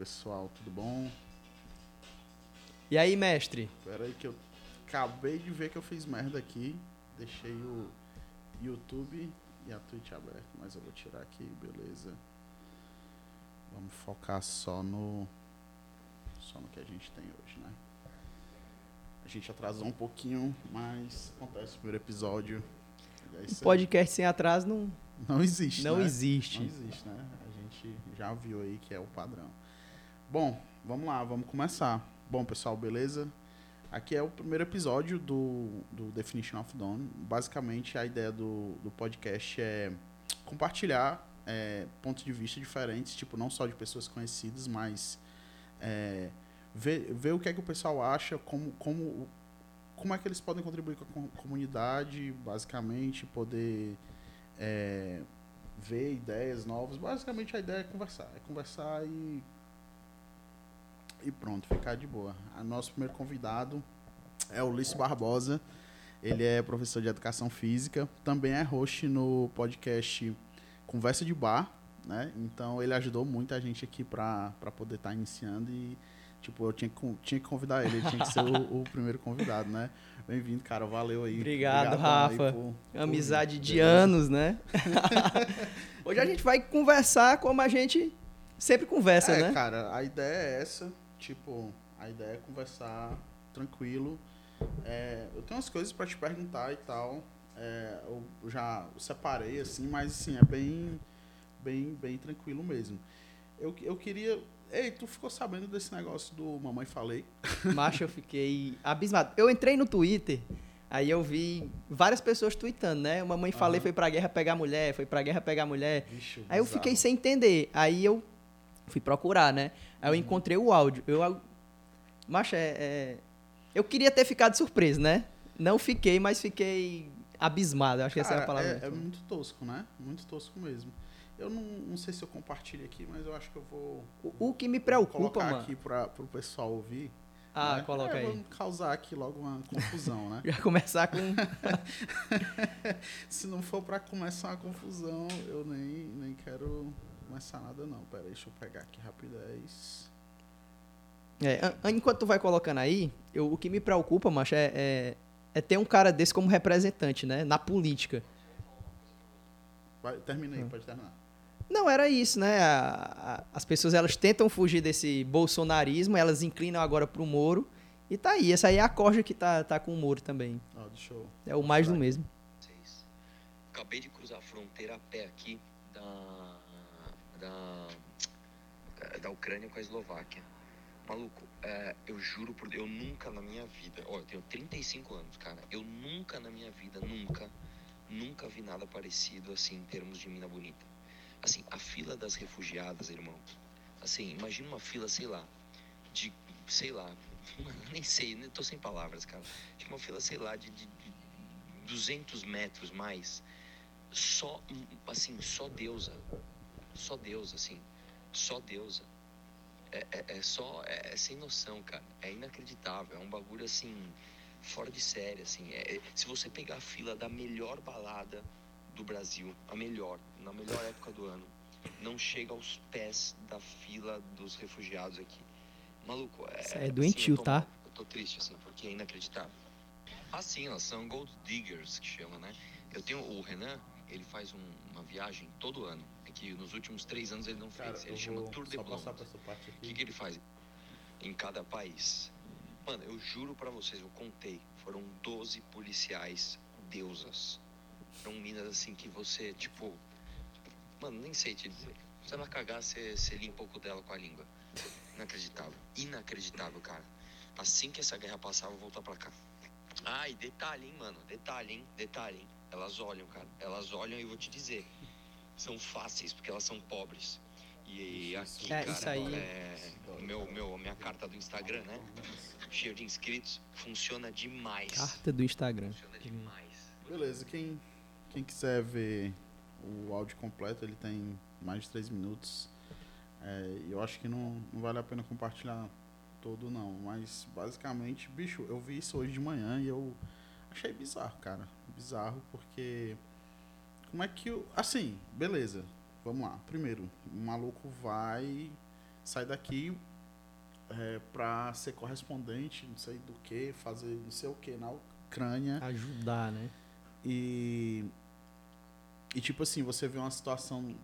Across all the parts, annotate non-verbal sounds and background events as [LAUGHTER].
pessoal, tudo bom? E aí, mestre? Espera aí que eu acabei de ver que eu fiz merda aqui. Deixei o YouTube e a Twitch aberto, mas eu vou tirar aqui, beleza. Vamos focar só no só no que a gente tem hoje, né? A gente atrasou um pouquinho, mas acontece o primeiro episódio. É um podcast sem atraso não não existe. Não né? existe. Não existe, né? A gente já viu aí que é o padrão. Bom, vamos lá, vamos começar. Bom, pessoal, beleza? Aqui é o primeiro episódio do, do Definition of Dawn. Basicamente, a ideia do, do podcast é compartilhar é, pontos de vista diferentes, tipo, não só de pessoas conhecidas, mas é, ver, ver o que é que o pessoal acha, como, como, como é que eles podem contribuir com a comunidade, basicamente, poder é, ver ideias novas. Basicamente, a ideia é conversar. É conversar e e pronto, ficar de boa. O nosso primeiro convidado é o Ulisses Barbosa. Ele é professor de educação física, também é host no podcast Conversa de Bar, né? Então ele ajudou muito a gente aqui para poder estar tá iniciando e tipo, eu tinha que, tinha que convidar ele, ele tinha que ser o, o primeiro convidado, né? Bem-vindo, cara, valeu aí. Obrigado, Rafa. Por, Amizade por... de Beleza. anos, né? [LAUGHS] Hoje a gente vai conversar como a gente sempre conversa, é, né? cara, a ideia é essa tipo, a ideia é conversar tranquilo. É, eu tenho umas coisas para te perguntar e tal. É, eu já separei, assim, mas assim, é bem, bem, bem tranquilo mesmo. Eu, eu queria. Ei, tu ficou sabendo desse negócio do Mamãe Falei? [LAUGHS] Macho, eu fiquei abismado. Eu entrei no Twitter, aí eu vi várias pessoas tweetando, né? Mamãe Falei uhum. foi pra guerra pegar mulher, foi pra guerra pegar mulher. Vixe, aí eu fiquei sem entender. Aí eu fui procurar, né? Aí eu encontrei o áudio. Eu, macho, é, é, eu queria ter ficado surpreso, né? Não fiquei, mas fiquei abismado. Acho que essa é a palavra. É, é, muito tosco, né? Muito tosco mesmo. Eu não, não sei se eu compartilho aqui, mas eu acho que eu vou. O, o que me preocupa, colocar mano. aqui para o pessoal ouvir. Ah, né? coloca é, aí. Vamos causar aqui logo uma confusão, né? [LAUGHS] Já começar com. [LAUGHS] se não for para começar uma confusão, eu nem, nem quero começar nada não. Pera aí, deixa eu pegar aqui rapidez. É, enquanto tu vai colocando aí, eu, o que me preocupa, macho, é, é, é, ter um cara desse como representante, né? Na política. Vai, termina aí, hum. pode terminar. Não, era isso, né? A, a, as pessoas elas tentam fugir desse bolsonarismo, elas inclinam agora pro Moro. E tá aí, essa aí é a corja que tá, tá com o Moro também. Oh, deixa eu... É o mais do mesmo. Acabei de cruzar a fronteira a pé aqui da, da Ucrânia com a Eslováquia. Maluco, é, eu juro por Deus, eu nunca na minha vida, ó, eu tenho 35 anos, cara, eu nunca na minha vida, nunca, nunca vi nada parecido assim em termos de mina bonita. Assim, a fila das refugiadas, irmão. Assim, imagina uma fila, sei lá, de, sei lá, [LAUGHS] nem sei, nem tô sem palavras, cara. Tipo uma fila, sei lá, de, de, de 200 metros mais. Só, assim, só deusa só Deus, assim. Só Deus. É, é, é só. É, é, sem noção, cara. É inacreditável. É um bagulho assim. Fora de série, assim. É, é, se você pegar a fila da melhor balada do Brasil, a melhor, na melhor época do ano, não chega aos pés da fila dos refugiados aqui. Maluco, é. Isso é doentio, assim, eu tô, tá? Eu tô triste, assim, porque é inacreditável. Assim, elas são gold diggers, que chama, né? Eu tenho o Renan, ele faz um, uma viagem todo ano que nos últimos três anos ele não Cara, fez. Ele chama Tour de Blonde. O que, que ele faz? Em cada país. Mano, eu juro para vocês, eu contei. Foram 12 policiais deusas. São minas assim que você, tipo. Mano, nem sei te dizer. Se ela cagar, você, você limpa um pouco dela com a língua. Inacreditável. Inacreditável, cara. Assim que essa guerra passar, eu vou voltar pra cá. E detalhe, hein, mano. Detalhe, hein? Detalhe, hein? Elas olham, cara. Elas olham e eu vou te dizer são fáceis porque elas são pobres. E aqui, é, cara, é, meu, meu, minha carta do Instagram, né? Cheio de inscritos, funciona demais. Carta do Instagram. Funciona demais. Beleza, quem, quem quiser ver o áudio completo, ele tem mais de 3 minutos. É, eu acho que não, não vale a pena compartilhar todo não, mas basicamente, bicho, eu vi isso hoje de manhã e eu achei bizarro, cara. Bizarro porque como é que. Assim, beleza. Vamos lá. Primeiro, o maluco vai sai daqui é, para ser correspondente, não sei do que, fazer não sei o que na Ucrânia. Ajudar, né? E. E tipo assim, você vê uma situação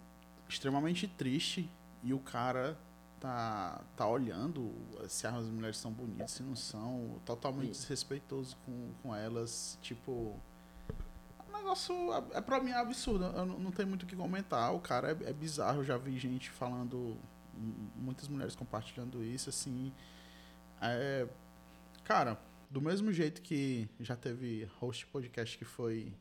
extremamente triste e o cara tá, tá olhando se as mulheres são bonitas, se não são, totalmente desrespeitoso com, com elas, tipo. Um negócio, é, é pra mim é absurdo, eu não, não tenho muito o que comentar, o cara é, é bizarro, eu já vi gente falando, muitas mulheres compartilhando isso, assim. É. Cara, do mesmo jeito que já teve host podcast que foi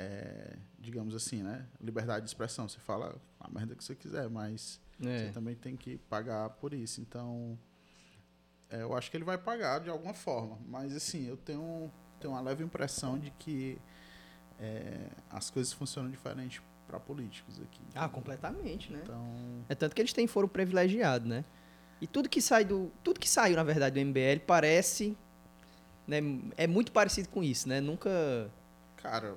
é, digamos assim, né? Liberdade de expressão. Você fala a merda que você quiser, mas é. você também tem que pagar por isso. Então, é, eu acho que ele vai pagar de alguma forma. Mas, assim, eu tenho, tenho uma leve impressão de que é, as coisas funcionam diferente para políticos aqui. Ah, completamente, né? Então... É tanto que eles têm foro privilegiado, né? E tudo que sai do. Tudo que saiu, na verdade, do MBL parece. Né, é muito parecido com isso, né? Nunca. Cara,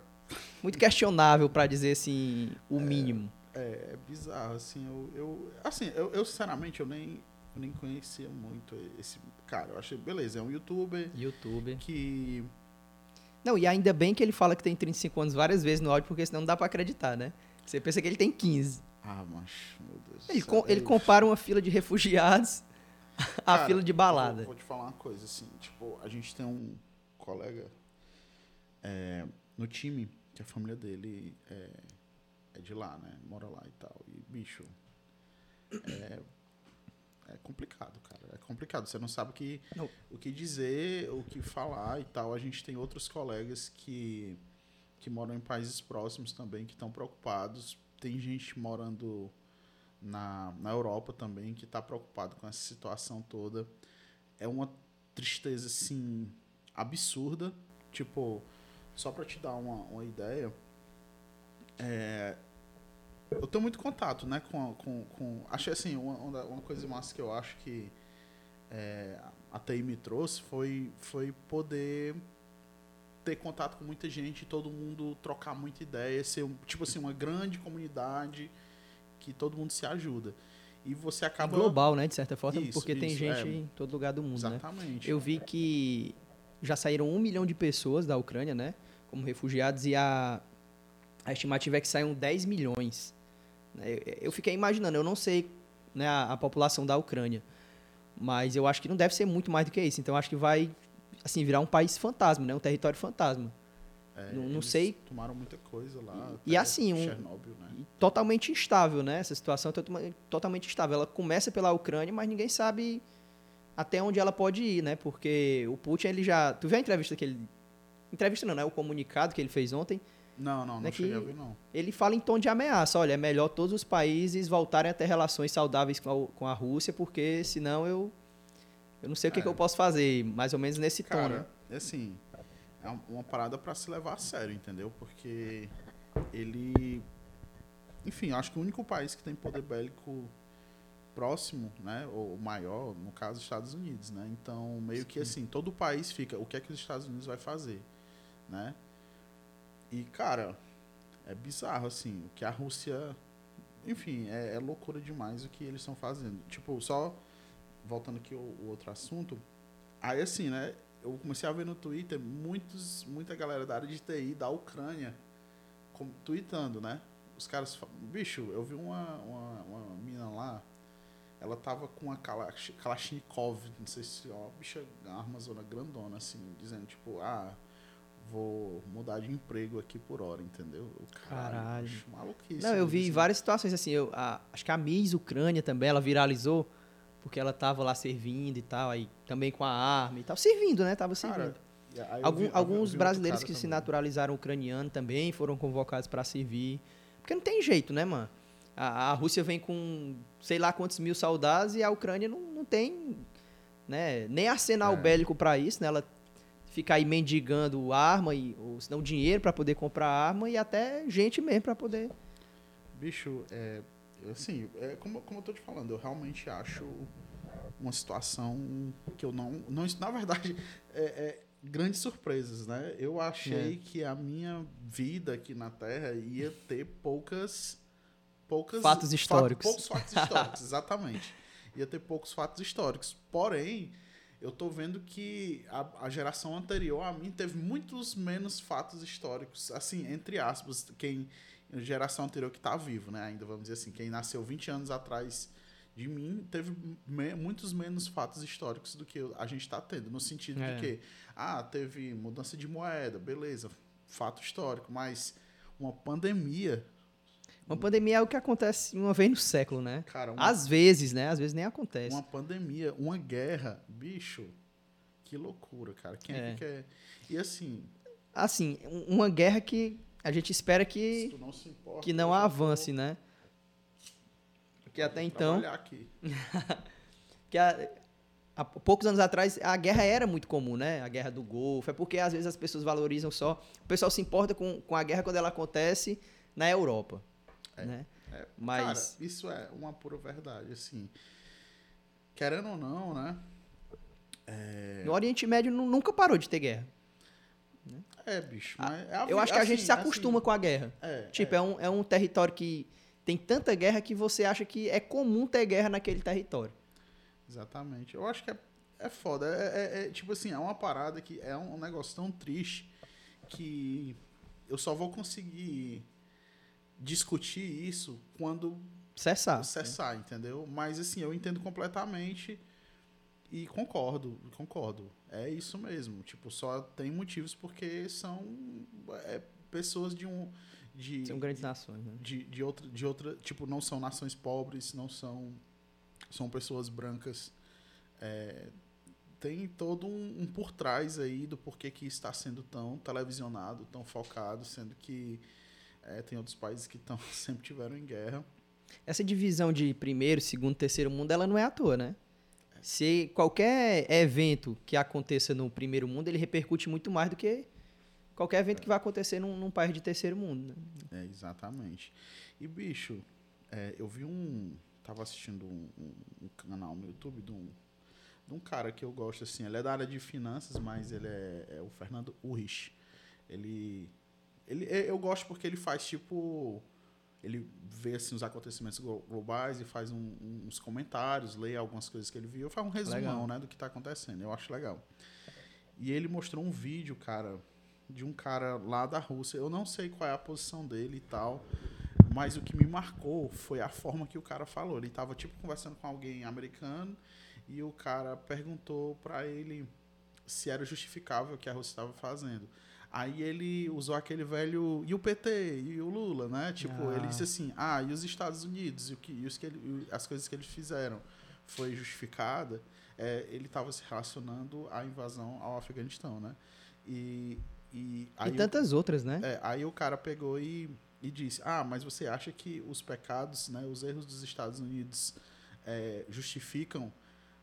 muito questionável, para dizer assim, o mínimo. É, é bizarro, assim, eu, eu assim, eu, eu, sinceramente, eu nem, eu nem conhecia muito esse cara, eu achei, beleza, é um youtuber. Youtuber. Que... Não, e ainda bem que ele fala que tem 35 anos várias vezes no áudio, porque senão não dá para acreditar, né? Você pensa que ele tem 15. Ah, mas, meu Deus Ele, com, ele compara uma fila de refugiados [LAUGHS] à cara, fila de balada. Vou, vou, te falar uma coisa, assim, tipo, a gente tem um colega é, no time que a família dele é, é de lá, né? Mora lá e tal. E, bicho, é, é complicado, cara. É complicado. Você não sabe o que, o que dizer, o que falar e tal. A gente tem outros colegas que, que moram em países próximos também, que estão preocupados. Tem gente morando na, na Europa também que está preocupado com essa situação toda. É uma tristeza, assim, absurda. Tipo, só para te dar uma, uma ideia, é, eu tenho muito contato, né, com, com, com acho assim, uma, uma coisa massa que eu acho que é, a TI me trouxe foi, foi poder ter contato com muita gente, todo mundo trocar muita ideia, ser tipo assim uma grande comunidade que todo mundo se ajuda. E você acaba global, né, de certa forma, isso, porque isso, tem gente é, em todo lugar do mundo, né? exatamente, né? Eu vi que já saíram um milhão de pessoas da Ucrânia, né? Como refugiados, e a, a estimativa é que saiam 10 milhões. Né, eu fiquei imaginando, eu não sei né, a, a, população da Ucrânia, mas eu acho que não deve ser muito mais do que isso. Então, acho que vai assim virar um país fantasma, né, um território fantasma. É, não, não sei. Tomaram muita coisa lá. E, e assim, um, Chernobyl, né? totalmente instável, né? Essa situação é totalmente instável. Ela começa pela Ucrânia, mas ninguém sabe até onde ela pode ir, né? Porque o Putin, ele já. Tu viu a entrevista que ele. Entrevista não, né? O comunicado que ele fez ontem. Não, não, né, não cheguei a ver, não. Ele fala em tom de ameaça. Olha, é melhor todos os países voltarem a ter relações saudáveis com a, com a Rússia, porque senão eu. Eu não sei o que, é. que eu posso fazer, mais ou menos nesse Cara, tom. Né? É assim. É uma parada para se levar a sério, entendeu? Porque ele. Enfim, acho que o único país que tem poder bélico próximo, né, ou maior, no caso, Estados Unidos, né? Então, meio Sim. que assim, todo o país fica, o que é que os Estados Unidos vai fazer, né? E cara, é bizarro assim, o que a Rússia, enfim, é, é loucura demais o que eles estão fazendo. Tipo, só voltando aqui o, o outro assunto, aí assim, né, eu comecei a ver no Twitter muitos, muita galera da área de TI da Ucrânia com, tweetando, né? Os caras falam, bicho, eu vi uma, uma, uma mina lá, ela tava com a Kalashnikov, não sei se, ó, bicha, arma zona grandona, assim, dizendo, tipo, ah, vou mudar de emprego aqui por hora, entendeu? Caralho. Bicho, maluquice. Não, eu vi várias situações, assim, eu, a, acho que a Miss Ucrânia também, ela viralizou, porque ela tava lá servindo e tal, aí também com a arma e tal, servindo, né? Tava servindo. Cara, Algum, vi, alguns vi brasileiros que também. se naturalizaram ucraniano também foram convocados para servir. Porque não tem jeito, né, mano? A, a, Rússia vem com sei lá quantos mil soldados e a Ucrânia não, não tem né, nem arsenal é. bélico para isso, né? Ela fica aí mendigando arma e ou senão dinheiro para poder comprar arma e até gente mesmo para poder. Bicho, é, assim, é, como, como eu tô te falando, eu realmente acho uma situação que eu não. não na verdade, [LAUGHS] é, é grandes surpresas, né? Eu achei é. que a minha vida aqui na Terra ia ter poucas. poucas fatos históricos. poucos fatos [LAUGHS] históricos, exatamente. ia ter poucos fatos históricos. Porém, eu tô vendo que a, a, geração anterior a mim teve muitos menos fatos históricos, assim, entre aspas, quem geração anterior que tá vivo, né, ainda vamos dizer assim, quem nasceu 20 anos atrás de mim teve me, muitos menos fatos históricos do que a gente está tendo, no sentido é. de que, ah, teve mudança de moeda, beleza, fato histórico, mas uma pandemia uma pandemia é o que acontece uma vez no século, né? Cara, uma, Às vezes, né? Às vezes nem acontece. Uma pandemia, uma guerra, bicho. Que loucura, cara. Quem é, é que quer. E assim. Assim, uma guerra que a gente espera que não, importa, que não avance, vou... né? Porque até então. Aqui. [LAUGHS] que há, há poucos anos atrás a guerra era muito comum, né? A guerra do Golfo. É porque às vezes as pessoas valorizam só. O pessoal se importa com, com a guerra quando ela acontece na Europa. É, né? É, Mas cara, isso é uma pura verdade, assim. Querendo ou não, né? É... No Oriente Médio nunca parou de ter guerra. Né? É, bicho. É eu acho que a gente se assim, acostuma assim, com a guerra. É, tipo, é. é. um, é um território que tem tanta guerra que você acha que é comum ter guerra naquele território. Exatamente. Eu acho que é, é foda. É, é, é tipo assim, é uma parada que é um negócio tão triste que eu só vou conseguir discutir isso quando cessar. Cessar, entendeu? Mas assim, eu entendo completamente e concordo, concordo. É isso mesmo. Tipo, só tem motivos porque são é, pessoas de um de são grandes nações, né? De, de outra de outra, tipo, não são nações pobres, não são são pessoas brancas. É, tem todo um, um, por trás aí do porquê que está sendo tão televisionado, tão focado, sendo que é, tem outros países que tão, [LAUGHS] sempre tiveram em guerra. Essa divisão de primeiro, segundo, terceiro mundo, ela não é à toa, né? Se qualquer evento que aconteça no primeiro mundo, ele repercute muito mais do que qualquer evento é. que vai acontecer num, num, país de terceiro mundo. Né? É, exatamente. E, bicho, é, eu vi um. Tava assistindo um, um, um, canal no YouTube de um, de um cara que eu gosto, assim. Ele é da área de finanças, mas ele é, é o Fernando Urrich. Ele ele, eu gosto porque ele faz tipo. Ele vê assim, os acontecimentos globais e faz um, uns comentários, lê algumas coisas que ele viu, faz um resumão né, do que está acontecendo. Eu acho legal. E ele mostrou um vídeo, cara, de um cara lá da Rússia. Eu não sei qual é a posição dele e tal, mas o que me marcou foi a forma que o cara falou. Ele estava tipo conversando com alguém americano e o cara perguntou para ele se era justificável o que a Rússia estava fazendo. Aí ele usou aquele velho. E o PT? E o Lula, né? Tipo, ah. ele disse assim: ah, e os Estados Unidos? E, o que, e os que ele, as coisas que eles fizeram foi justificada. É, ele estava se relacionando à invasão ao Afeganistão, né? E. E, e tantas o, outras, né? É, aí o cara pegou e, e disse: Ah, mas você acha que os pecados, né, os erros dos Estados Unidos é, justificam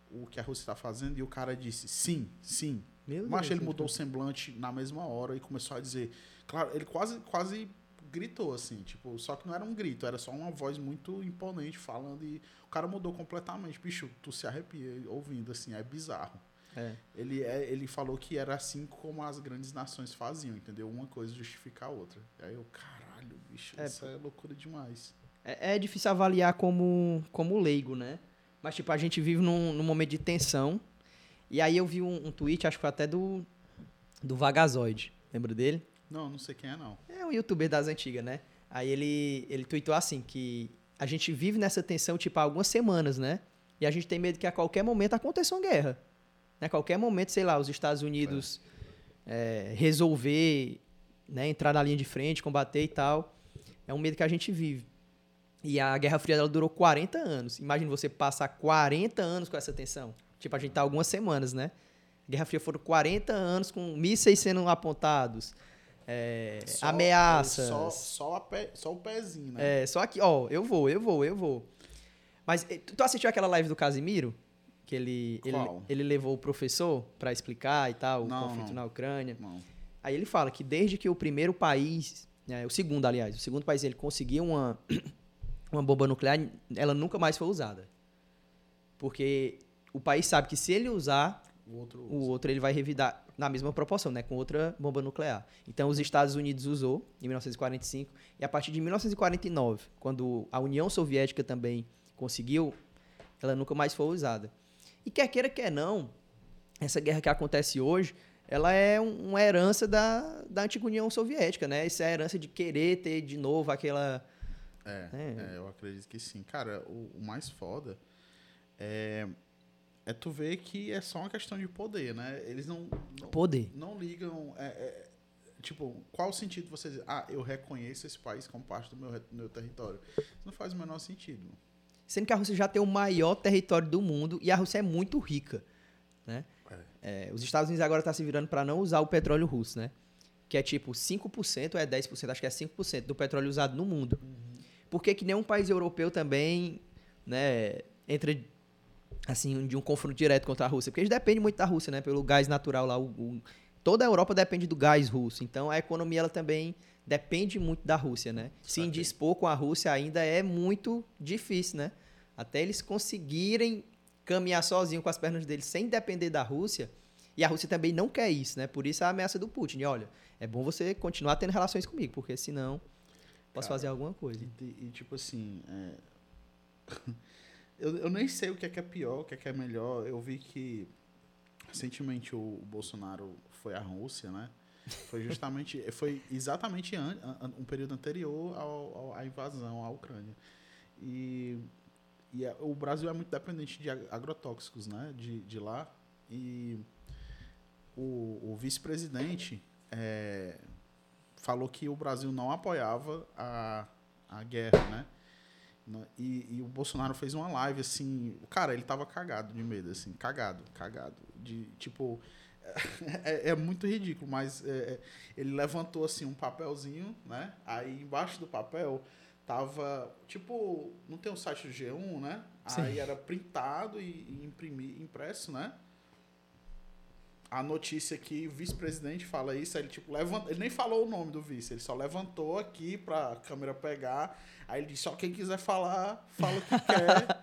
o que a Rússia está fazendo? E o cara disse: Sim, sim, meu Mas Deus, ele mudou o semblante na mesma hora e começou a dizer. Claro, ele quase, quase gritou, assim, tipo, só que não era um grito, era só uma voz muito imponente falando e o cara mudou completamente. Bicho, tu se arrepia ouvindo, assim, é bizarro. É. Ele, é, ele falou que era assim como as grandes nações faziam, entendeu? Uma coisa justificar a outra. Aí eu, caralho, bicho, é, isso é loucura demais. É, é, difícil avaliar como, como leigo, né? Mas, tipo, a gente vive num, num momento de tensão e aí eu vi um, um tweet, acho que foi até do, do Vagazoid. Lembra dele? Não, não sei quem é, não. É um youtuber das antigas, né? Aí ele, ele tweetou assim, que a gente vive nessa tensão, tipo, há algumas semanas, né? E a gente tem medo que a qualquer momento aconteça uma guerra. Né? A qualquer momento, sei lá, os Estados Unidos é. É, resolver né, entrar na linha de frente, combater e tal. É um medo que a gente vive. E a Guerra Fria ela durou 40 anos. Imagina você passar 40 anos com essa tensão. Tipo, a gente tá algumas semanas, né? Guerra Fria foram 40 anos com mísseis sendo apontados. É, só, ameaças. Só, só, pé, só, o pezinho, né? É, só aqui, ó, eu vou, eu vou, eu vou. Mas eh, tu assistiu aquela live do Casimiro? Que ele, ele, ele, levou o professor para explicar e tal, não, o conflito não. na Ucrânia. Não. Aí ele fala que desde que o primeiro país, né, o segundo, aliás, o segundo país ele conseguiu uma, [COUGHS] uma bomba nuclear, ela nunca mais foi usada. Porque o país sabe que se ele usar, o outro, o outro ele vai revidar na mesma proporção, né, com outra bomba nuclear. Então os Estados Unidos usou em 1945 e a partir de 1949, quando a União Soviética também conseguiu ela nunca mais foi usada. E quer queira, quer não, essa guerra que acontece hoje, ela é uma herança da, da antiga União Soviética, né? Essa é a herança de querer ter de novo aquela... É, é. é eu acredito que sim. Cara, o, o, mais foda é, é tu ver que é só uma questão de poder, né? Eles não... não poder. Não ligam... É, é, tipo, qual o sentido de você dizer, ah, eu reconheço esse país como parte do meu, do meu território? Isso não faz o menor sentido. Sendo que a Rússia já tem o maior território do mundo e a Rússia é muito rica, né? É, os Estados Unidos agora estão tá se virando para não usar o petróleo russo, né? Que é tipo 5% ou é 10%, acho que é 5% do petróleo usado no mundo. Uhum. Por que, que nenhum país europeu também né, entra assim, de um confronto direto contra a Rússia? Porque eles dependem muito da Rússia, né? Pelo gás natural lá. O, o, toda a Europa depende do gás russo. Então a economia ela também depende muito da Rússia, né? Se indispor com a Rússia ainda é muito difícil, né? Até eles conseguirem caminhar sozinho com as pernas deles sem depender da Rússia. E a Rússia também não quer isso, né? Por isso a ameaça do Putin. E olha, é bom você continuar tendo relações comigo, porque senão posso Cara, fazer alguma coisa. E, e tipo assim, é... [LAUGHS] eu, eu nem sei o que é, que é pior, o que é, que é melhor. Eu vi que recentemente o, o Bolsonaro foi à Rússia, né? Foi justamente, [LAUGHS] foi exatamente an, an, um período anterior ao, ao, à invasão à Ucrânia. E e é, o Brasil é muito dependente de agrotóxicos, né? De, de lá. E o, o vice-presidente é, falou que o Brasil não apoiava a, a guerra, né? E, e, o Bolsonaro fez uma live assim, cara, ele tava cagado de medo, assim, cagado, cagado. De tipo, [LAUGHS] é, é muito ridículo, mas é, é, ele levantou assim um papelzinho, né? Aí embaixo do papel tava, tipo, não tem um site do G1, né? Sim. Aí era printado e, e imprimi, impresso, né? A notícia que o vice-presidente fala isso, ele tipo levanta, ele nem falou o nome do vice, ele só levantou aqui pra câmera pegar. Aí ele disse, só quem quiser falar, fala o que [LAUGHS] quer.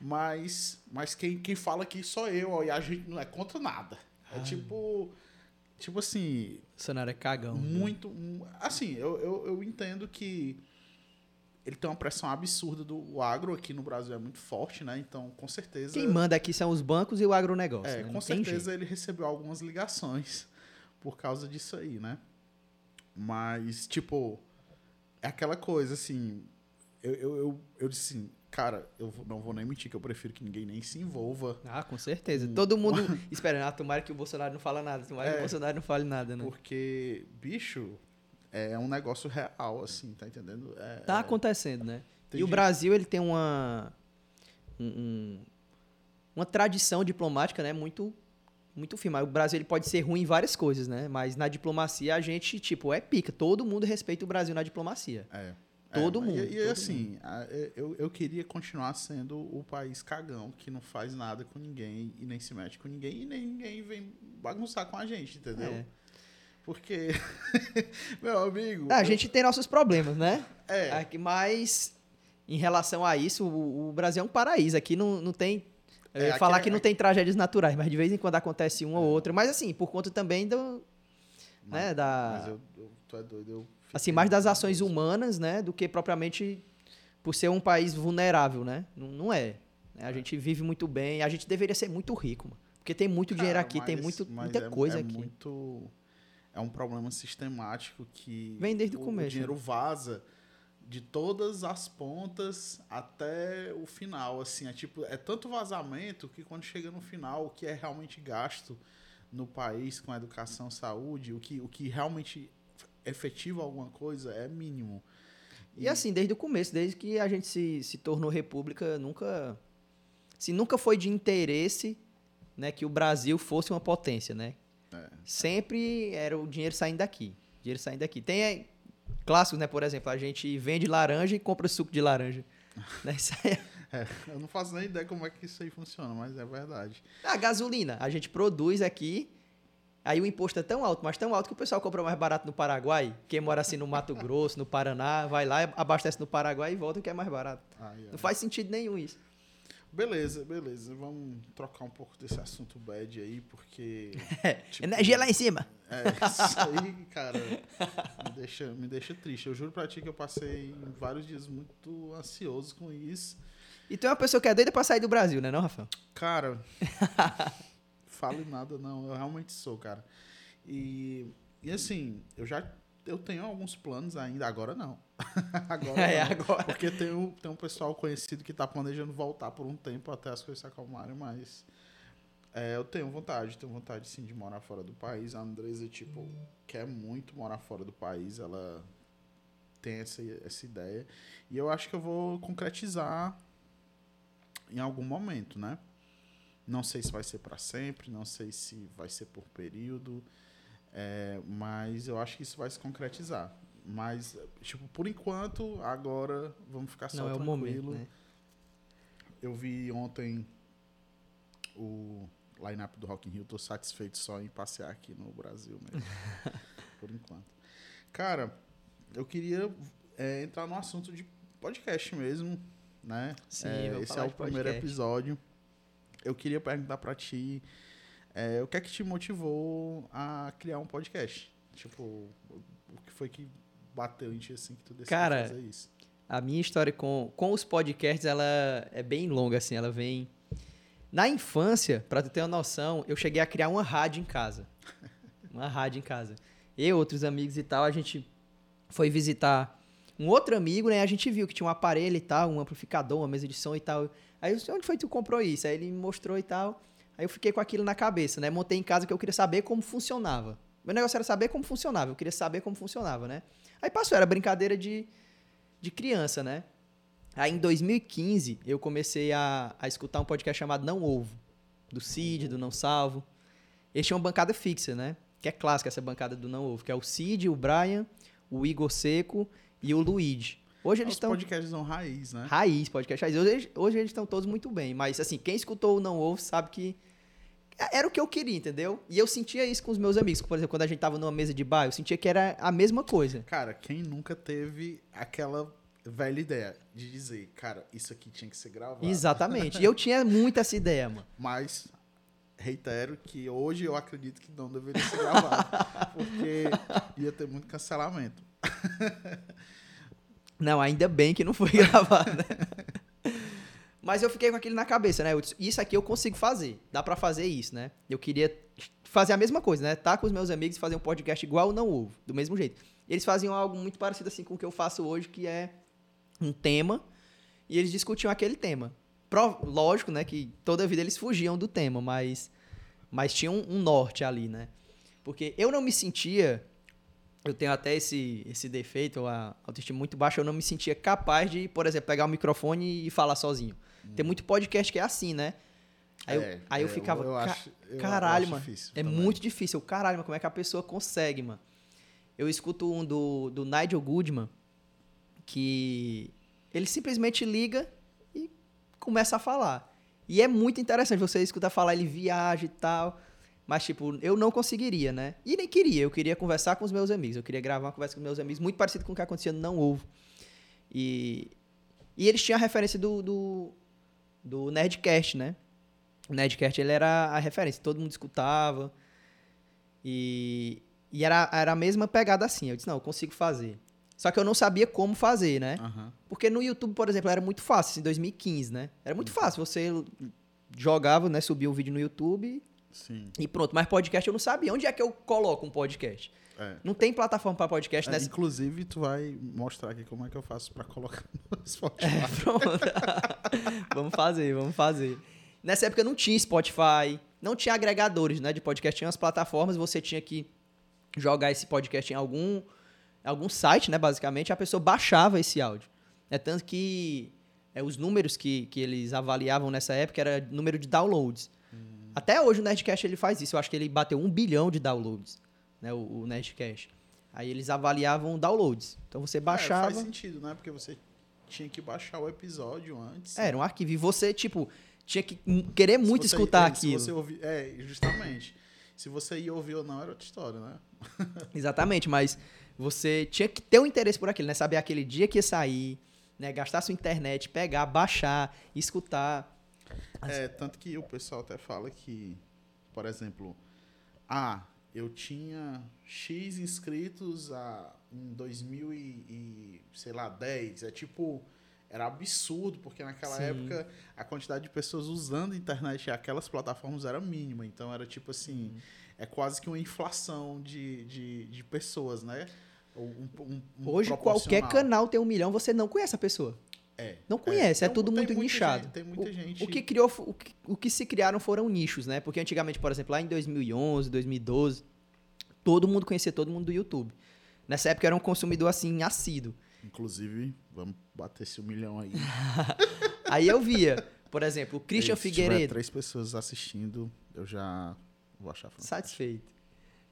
mas mas quem, quem fala aqui sou eu, ó, e a gente não é contra nada. É Ai. tipo tipo assim, o cenário é cagão. Muito, assim, eu, eu, eu entendo que ele tem uma pressão absurda do agro aqui no Brasil é muito forte, né? Então, com certeza. Quem manda aqui são os bancos e o agronegócio. É, né? com certeza ele recebeu algumas ligações por causa disso aí, né? Mas, tipo, é aquela coisa assim. Eu, eu, eu, eu disse assim, cara, eu não vou nem mentir que eu prefiro que ninguém nem se envolva. Ah, com certeza. Com... Todo [LAUGHS] mundo espera, ah, tomara que o Bolsonaro não fala nada, tomara é, que o Bolsonaro não fale nada, né? Porque, bicho, é um negócio real, assim, tá entendendo? É, tá acontecendo, né? E gente... o Brasil, ele tem uma, um, uma tradição diplomática, né? Muito, muito firme. O Brasil, ele pode ser ruim em várias coisas, né? Mas na diplomacia, a gente, tipo, é pica. Todo mundo respeita o Brasil na diplomacia. É. Todo é, mundo. E, e todo assim, mundo. eu, eu queria continuar sendo o país cagão, que não faz nada com ninguém e nem se mete com ninguém e nem ninguém vem bagunçar com a gente, entendeu? É. Porque, [LAUGHS] meu amigo. a eu... gente tem nossos problemas, né? É. Aqui, mas, em relação a isso, o, o Brasil é um paraíso. Aqui não, não tem. É, falar é, que não tem tragédias naturais, mas de vez em quando acontece uma ou é. outra. Mas, assim, por conta também do. Mas, né, da, mas eu, eu, tu é doido, eu Assim, mais das ações humanas, né? Do que propriamente por ser um país vulnerável, né? Não, não é. Né? A gente vive muito bem. A gente deveria ser muito rico, mano. Porque tem muito dinheiro Cara, aqui, mas, tem muito, muita é, coisa aqui. Muito é um problema sistemático que vem desde o, o começo. O dinheiro vaza de todas as pontas até o final, assim, é tipo, é tanto vazamento que quando chega no final, o que é realmente gasto no país com educação, saúde, o que, o que realmente efetiva alguma coisa é mínimo. E, e assim, desde o começo, desde que a gente se, se tornou república, nunca se nunca foi de interesse, né, que o Brasil fosse uma potência, né? É. Sempre era o dinheiro saindo daqui. Dinheiro saindo daqui. Tem é, clássicos, né? Por exemplo, a gente vende laranja e compra suco de laranja. [LAUGHS] né? É... é, eu não faço nem ideia como é que isso aí funciona, mas é verdade. A gasolina, a gente produz aqui, aí o imposto é tão alto, mas tão alto que o pessoal compra mais barato no Paraguai. Quem mora assim no Mato Grosso, no Paraná, vai lá, abastece no Paraguai e volta que é mais barato. Não faz sentido nenhum isso. Beleza, beleza. Vamos trocar um pouco desse assunto bad aí, porque. [LAUGHS] tipo, Energia lá em cima. É, isso aí, cara, me deixa, me deixa triste. Eu juro pra ti que eu passei vários dias muito ansioso com isso. E tu é uma pessoa que é doida pra sair do Brasil, né, não, Rafael? Cara, [LAUGHS] fale nada não, eu realmente sou, cara. E, e assim, eu já eu tenho alguns planos ainda, agora não. [LAUGHS] agora É, não. agora. Porque tem um, tem um pessoal conhecido que tá planejando voltar por um tempo até as coisas se acalmarem, mas é, eu tenho vontade, tenho vontade sim de morar fora do país. A Andresa, tipo, quer muito morar fora do país, ela tem essa, essa ideia. E eu acho que eu vou concretizar em algum momento, né? Não sei se vai ser para sempre, não sei se vai ser por período, é, mas eu acho que isso vai se concretizar. Mas, tipo, por enquanto, agora vamos ficar só não é o tranquilo. momento, né? Eu vi ontem o line-up do Rock in Rio, tô satisfeito só em passear aqui no Brasil mesmo. [LAUGHS] por enquanto. Cara, eu queria é, entrar no assunto de podcast mesmo, né? Sim, É, esse é o primeiro podcast. episódio. Eu queria perguntar pra ti é, o que é que te motivou a criar um podcast? Tipo, o que foi que bateu em ti assim que tu decidiu Cara, fazer isso? A minha história com, com os podcasts, ela é bem longa, assim, ela vem... Na infância, pra tu ter uma noção, eu cheguei a criar uma rádio em casa. [LAUGHS] Uma rádio em casa. Eu, outros amigos e tal, a gente foi visitar um outro amigo, né? A gente viu que tinha um aparelho e tal, um amplificador, uma mesa de som e tal. Aí eu disse, onde foi que tu comprou isso? Aí ele me mostrou e tal. Aí eu fiquei com aquilo na cabeça, né? Montei em casa que eu queria saber como funcionava. Meu negócio era saber como funcionava, eu queria saber como funcionava, né? Aí passou, era brincadeira de, de criança, né? Aí em 2015 eu comecei a, a escutar um podcast chamado Não Ovo, do Cid, do Não Salvo. Eles tinham uma bancada fixa, né? Que é clássica essa bancada do Não Ovo, que é o Cid, o Brian, o Igor Seco e o Luigi. Hoje eles Os estão. podcasts são raiz, né? Raiz, podcast raiz. Hoje, hoje eles estão todos muito bem. Mas, assim, quem escutou o Não Ouve sabe que era o que eu queria, entendeu? E eu sentia isso com os meus amigos. Por exemplo, quando a gente tava numa mesa de bar, eu sentia que era a mesma coisa. Cara, quem nunca teve aquela velha ideia de dizer, cara, isso aqui tinha que ser gravado. Exatamente. E eu tinha muito essa ideia, mano. Mas reitero que hoje eu acredito que não deveria ser gravado, [LAUGHS] porque ia ter muito cancelamento. Não, ainda bem que não foi [LAUGHS] gravado, né? [LAUGHS] Mas eu fiquei com aquilo na cabeça, né? Eu disse, isso aqui eu consigo fazer. Dá pra fazer isso, né? Eu queria fazer a mesma coisa, né? Tá com os meus amigos e fazer um podcast igual Não Ovo, do mesmo jeito. Eles faziam algo muito parecido assim com o que eu faço hoje, que é um tema, e eles discutiam aquele tema. Pro- lógico, né, que toda vida eles fugiam do tema, mas, mas tinha um, um norte ali, né? Porque eu não me sentia, eu tenho até esse, esse defeito, a autoestima muito baixa, eu não me sentia capaz de, por exemplo, pegar o microfone e falar sozinho. Tem muito podcast que é assim, né? Aí, eu, É, aí eu é, ficava, eu "Ca- acho- eu caralho, mano, difícil é também." muito difícil. Eu, Caralho, mas como é que a pessoa consegue, mano? Eu escuto um do, do Nigel Goodman, que ele simplesmente liga e começa a falar. E é muito interessante você escutar falar, ele viaja e tal. Mas, tipo, eu não conseguiria, né? E nem queria. Eu queria conversar com os meus amigos. Eu queria gravar uma conversa com meus amigos, muito parecido com o que acontecia no Não Ovo. E, e eles tinham a referência do, do, do Nerdcast, né? O Nerdcast, ele era a referência. Todo mundo escutava. E, e era, era a mesma pegada assim. Eu disse, não, eu consigo fazer. Só que eu não sabia como fazer, né? Aham. Porque no YouTube, por exemplo, era muito fácil, em 2015, né? Era muito fácil. Você jogava, né? Subia um vídeo no YouTube Sim. e pronto. Mas podcast eu não sabia. Onde é que eu coloco um podcast? É. Não tem plataforma para podcast, É, né? inclusive, tu vai mostrar aqui como é que eu faço pra colocar [LAUGHS] no Spotify. É, pronto. [LAUGHS] vamos fazer, vamos fazer. Nessa época não tinha Spotify, não tinha agregadores, né, de podcast, tinha umas plataformas, você tinha que jogar esse podcast em algum algum site, né, basicamente, a pessoa baixava esse áudio. É tanto que é, os números que, que eles avaliavam nessa época era número de downloads. Até hoje o Nerdcast ele faz isso, eu acho que ele bateu um bilhão de downloads, né, o, o Nerdcast. Aí eles avaliavam downloads. Então você É, baixava... faz sentido, né? Porque você tinha que baixar o episódio antes. É, era um arquivo. E você, tipo, tinha que querer Se muito você- escutar é, se aquilo. você ouvir- é, justamente. Se você ia ouvir ou não, era outra história, né? [LAUGHS] Exatamente, mas você tinha que ter um interesse por aquilo, né? Saber aquele dia que ia sair, né? Gastar sua internet, pegar, baixar, escutar. É, tanto que o pessoal até fala que, por exemplo, ah, eu tinha X inscritos a, em 2000 e, e, sei lá, 10. É tipo, era absurdo, porque naquela Sim. época a quantidade de pessoas usando a internet e aquelas plataformas era mínima. Então era tipo assim, Uhum. é quase que uma inflação de, de, de pessoas, né? Um- um- um Hoje, qualquer canal tem um milhão, você não conhece a pessoa. É. Não conhece, é, Tem- tudo muito nichado. gente- o, o que criou, o que, o que se criaram foram nichos, né? Porque antigamente, por exemplo, lá em 2011, 2012, todo mundo conhecia todo mundo do YouTube. Nessa época era um consumidor assim assíduo. Inclusive, vamos bater esse um milhão aí. [LAUGHS] Aí eu via, por exemplo, o Christian E se tiver Figueiredo, três pessoas assistindo, eu já vou achar fantástico. satisfeito.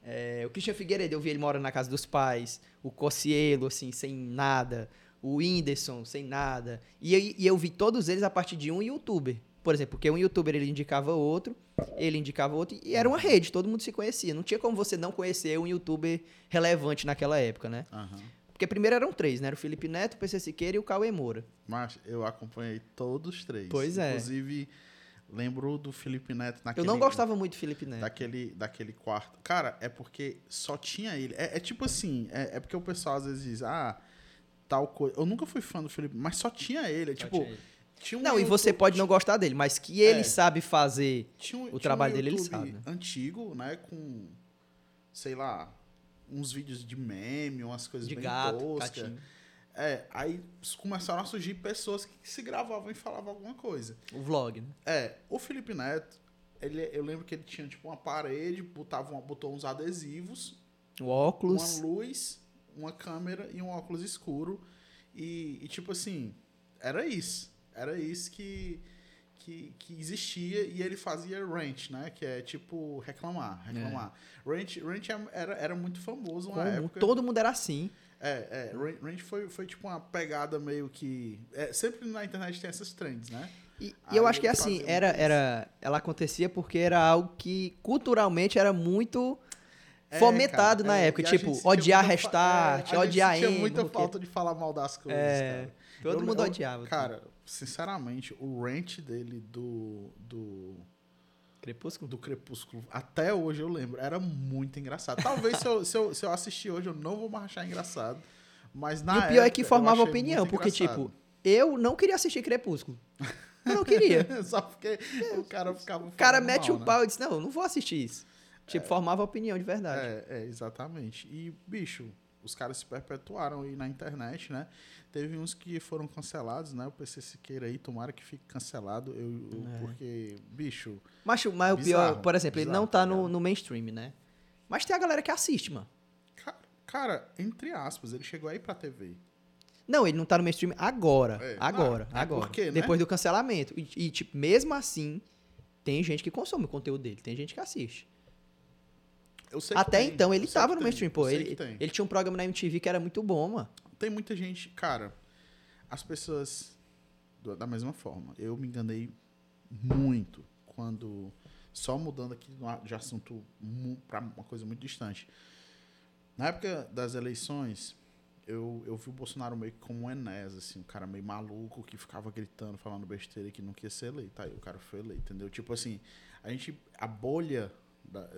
É, o Christian Figueiredo, eu vi ele morando na casa dos pais. O Cocielo, assim, sem nada. O Whindersson, sem nada. E, e eu vi todos eles a partir de um youtuber. Por exemplo, porque um youtuber ele indicava outro, ele indicava outro, e era uma rede, todo mundo se conhecia. Não tinha como você não conhecer um youtuber relevante naquela época, né? Aham. Porque primeiro eram três, né? Era o Felipe Neto, o PC Siqueira e o Cauê Moura. Mas eu acompanhei todos os três. Pois é. Inclusive, lembro do Felipe Neto naquele... Eu não gostava muito do Felipe Neto. Daquele, daquele quarto. Cara, é porque só tinha ele. É, é tipo assim, é, é porque o pessoal às vezes diz, ah, tal coisa. Eu nunca fui fã do Felipe, mas só tinha ele. É, tipo, tinha um Não, e você YouTube- pode não gostar dele, mas que ele É. sabe fazer tinha um- o tinha trabalho um dele, ele YouTube sabe, né? antigo, né? Com, sei lá, uns vídeos de meme, umas coisas de bem gato, toscas. É, aí começaram a surgir pessoas que se gravavam e falavam alguma coisa. O vlog, né? É, o Felipe Neto, ele, eu lembro que ele tinha tipo uma parede, botava uma, botou uns adesivos, O óculos. uma luz, uma câmera e um óculos escuro. E, e, tipo assim, era isso. Era isso que, que, que existia e ele fazia rant, né? Que é tipo reclamar, reclamar. Rant, rant era, era muito famoso na época. todo mundo era assim. É, é, Ran- Ranch foi, foi tipo uma pegada meio que. é, sempre na internet tem essas trends, né? E, e eu acho que assim, era, era, ela acontecia porque era algo que culturalmente era muito É, fomentado cara, na é, época. a Tipo, gente odiar restart, é, a gente odiar sentia emo, muita porque- falta de falar mal das coisas, É, cara. todo Eu- mundo eu- odiava. Cara, sinceramente, o rant dele do, do, Crepúsculo. do Crepúsculo, até hoje eu lembro, era muito engraçado. Talvez se, eu, se, eu, se eu assistir hoje eu não vou mais achar engraçado. Mas na e o pior é época, que eu formava opinião, porque, engraçado. tipo, eu não queria assistir Crepúsculo. Eu não queria. [LAUGHS] Só porque o cara ficava. O cara mete mal, o né? pau e diz, não, eu não vou assistir isso. Tipo, formava opinião de verdade. É, é, exatamente. E, bicho, os caras se perpetuaram aí na internet, né? Teve uns que foram cancelados, né? O PC Siqueira aí, tomara que fique cancelado, eu, eu- É. porque, bicho, Mas, mas o pior, Bizarro, por exemplo, ele bizarro, não tá tá no, no mainstream, né? Mas tem a galera que assiste, mano. ca- cara, entre aspas, ele chegou aí pra TV. Não, ele não tá no mainstream agora. É. Agora, Ah, é agora. porque, né? Depois do cancelamento. E, e, tipo, mesmo assim, tem gente que consome o conteúdo dele, tem gente que assiste. Até tem, então, ele tava no mainstream, pô. Ele, ele tinha um programa na MTV que era muito bom, mano. Tem muita gente, cara, as pessoas da mesma forma. Eu me enganei muito quando só mudando aqui de assunto pra uma coisa muito distante. Na época das eleições, eu, eu vi o Bolsonaro meio que como um Enéas, assim, um cara meio maluco que ficava gritando, falando besteira que não queria ser eleito. Aí o cara foi eleito, entendeu? Tipo assim, a gente, a bolha da-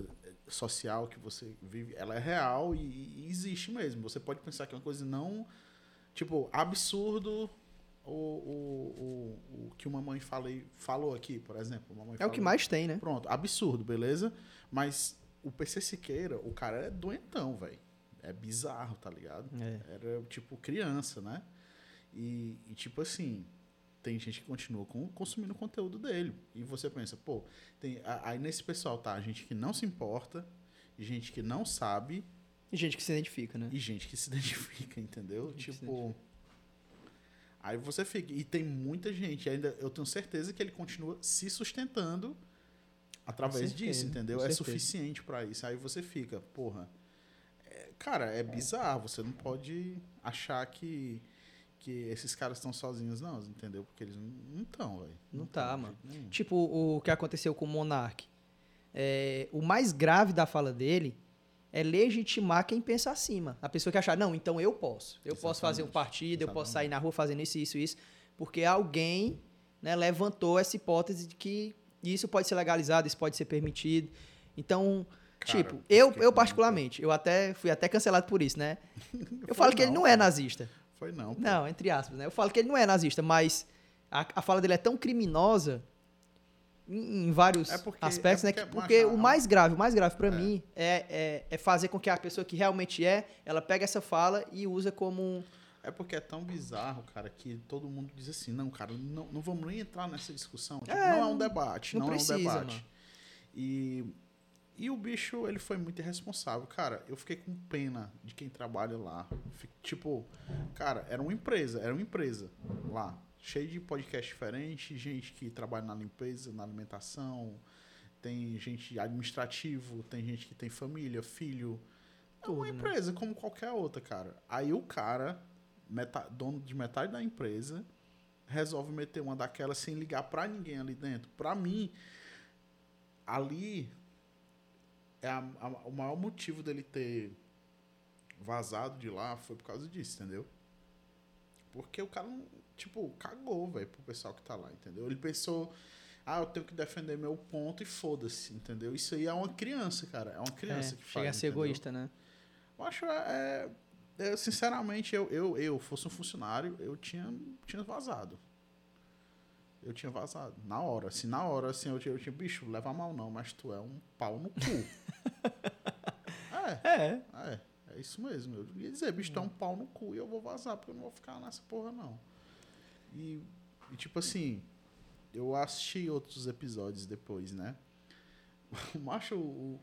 social que você vive, ela é real e, e existe mesmo. Você pode pensar que é uma coisa não, tipo, absurdo o, o, o, o que uma mãe falei, falou aqui, por exemplo. Uma mãe É o que falou- mais tem, né? Pronto, absurdo, beleza? Mas o PC Siqueira, o cara é doentão, velho. É bizarro, tá ligado? É. Era tipo criança, né? E, e, tipo assim, tem gente que continua com, consumindo o conteúdo dele. E você pensa, pô, tem, aí nesse pessoal tá gente que não se importa, gente que não sabe E gente que se identifica, né? e gente que se [LAUGHS] identifica, entendeu? Gente tipo. Aí você fica. E tem muita gente, ainda eu tenho certeza que ele continua se sustentando através certeza, disso, entendeu? É suficiente pra isso. Aí você fica, porra. é- cara, é bizarro. Você não pode achar que, que esses caras estão sozinhos, não, entendeu? Porque eles não estão, velho. Não tá, tão de mano. nenhum. Tipo o que aconteceu com o Monark. É, o mais grave da fala dele é legitimar quem pensa acima. A pessoa que achar, não, então eu posso. Eu posso fazer um Exatamente, partido, eu posso exatamente. sair na rua fazendo isso, isso, isso. Porque alguém né, levantou essa hipótese de que isso pode ser legalizado, isso pode ser permitido. Então, Cara, tipo, eu, eu particularmente, eu até fui até cancelado por isso, né? [LAUGHS] Eu falo que ele não, não é nazista. Foi não. Pô. Não, entre aspas, né? Eu falo que ele não é nazista, mas a, a fala dele é tão criminosa em, em vários É porque- aspectos, é né? porque, que- Porque macho, o mais grave, o mais grave pra É. mim é, é, é fazer com que a pessoa que realmente é, ela pega essa fala e usa como um. É porque é tão bizarro, cara, que todo mundo diz assim, não, cara, não, não vamos nem entrar nessa discussão. Tipo, É, não é um debate, não não, precisa, é um debate. mano. E, e o bicho, ele foi muito irresponsável. Cara, eu fiquei com pena de quem trabalha lá. Tipo, cara, era uma empresa, era uma empresa lá. Cheio de podcast diferente, gente que trabalha na limpeza, na alimentação, tem gente administrativo, tem gente que tem família, filho. É uma né? empresa como qualquer outra, cara. Aí o cara, meta- dono de metade da empresa, resolve meter uma daquelas sem ligar pra ninguém ali dentro. Pra mim, ali é a- a- o maior motivo dele ter vazado de lá foi por causa disso, entendeu? Porque o cara, tipo, cagou, velho, pro pessoal que tá lá, entendeu? Ele pensou, ah, eu tenho que defender meu ponto e foda-se, entendeu? Isso aí é uma criança, cara. É uma criança é, que faz. chega a ser entendeu? egoísta, né? Eu acho, é, é, sinceramente, eu, eu, eu fosse um funcionário, eu tinha, tinha vazado. Eu tinha vazado. Na hora, assim, na hora, assim, eu tinha, eu tinha bicho, leva mal não, mas tu é um pau no cu. [LAUGHS] é, É. é, é isso mesmo. Eu ia dizer, bicho, tu é um pau no cu e eu vou vazar, porque eu não vou ficar nessa porra, não. E, e tipo assim, eu assisti outros episódios depois, né? [LAUGHS] O macho, o,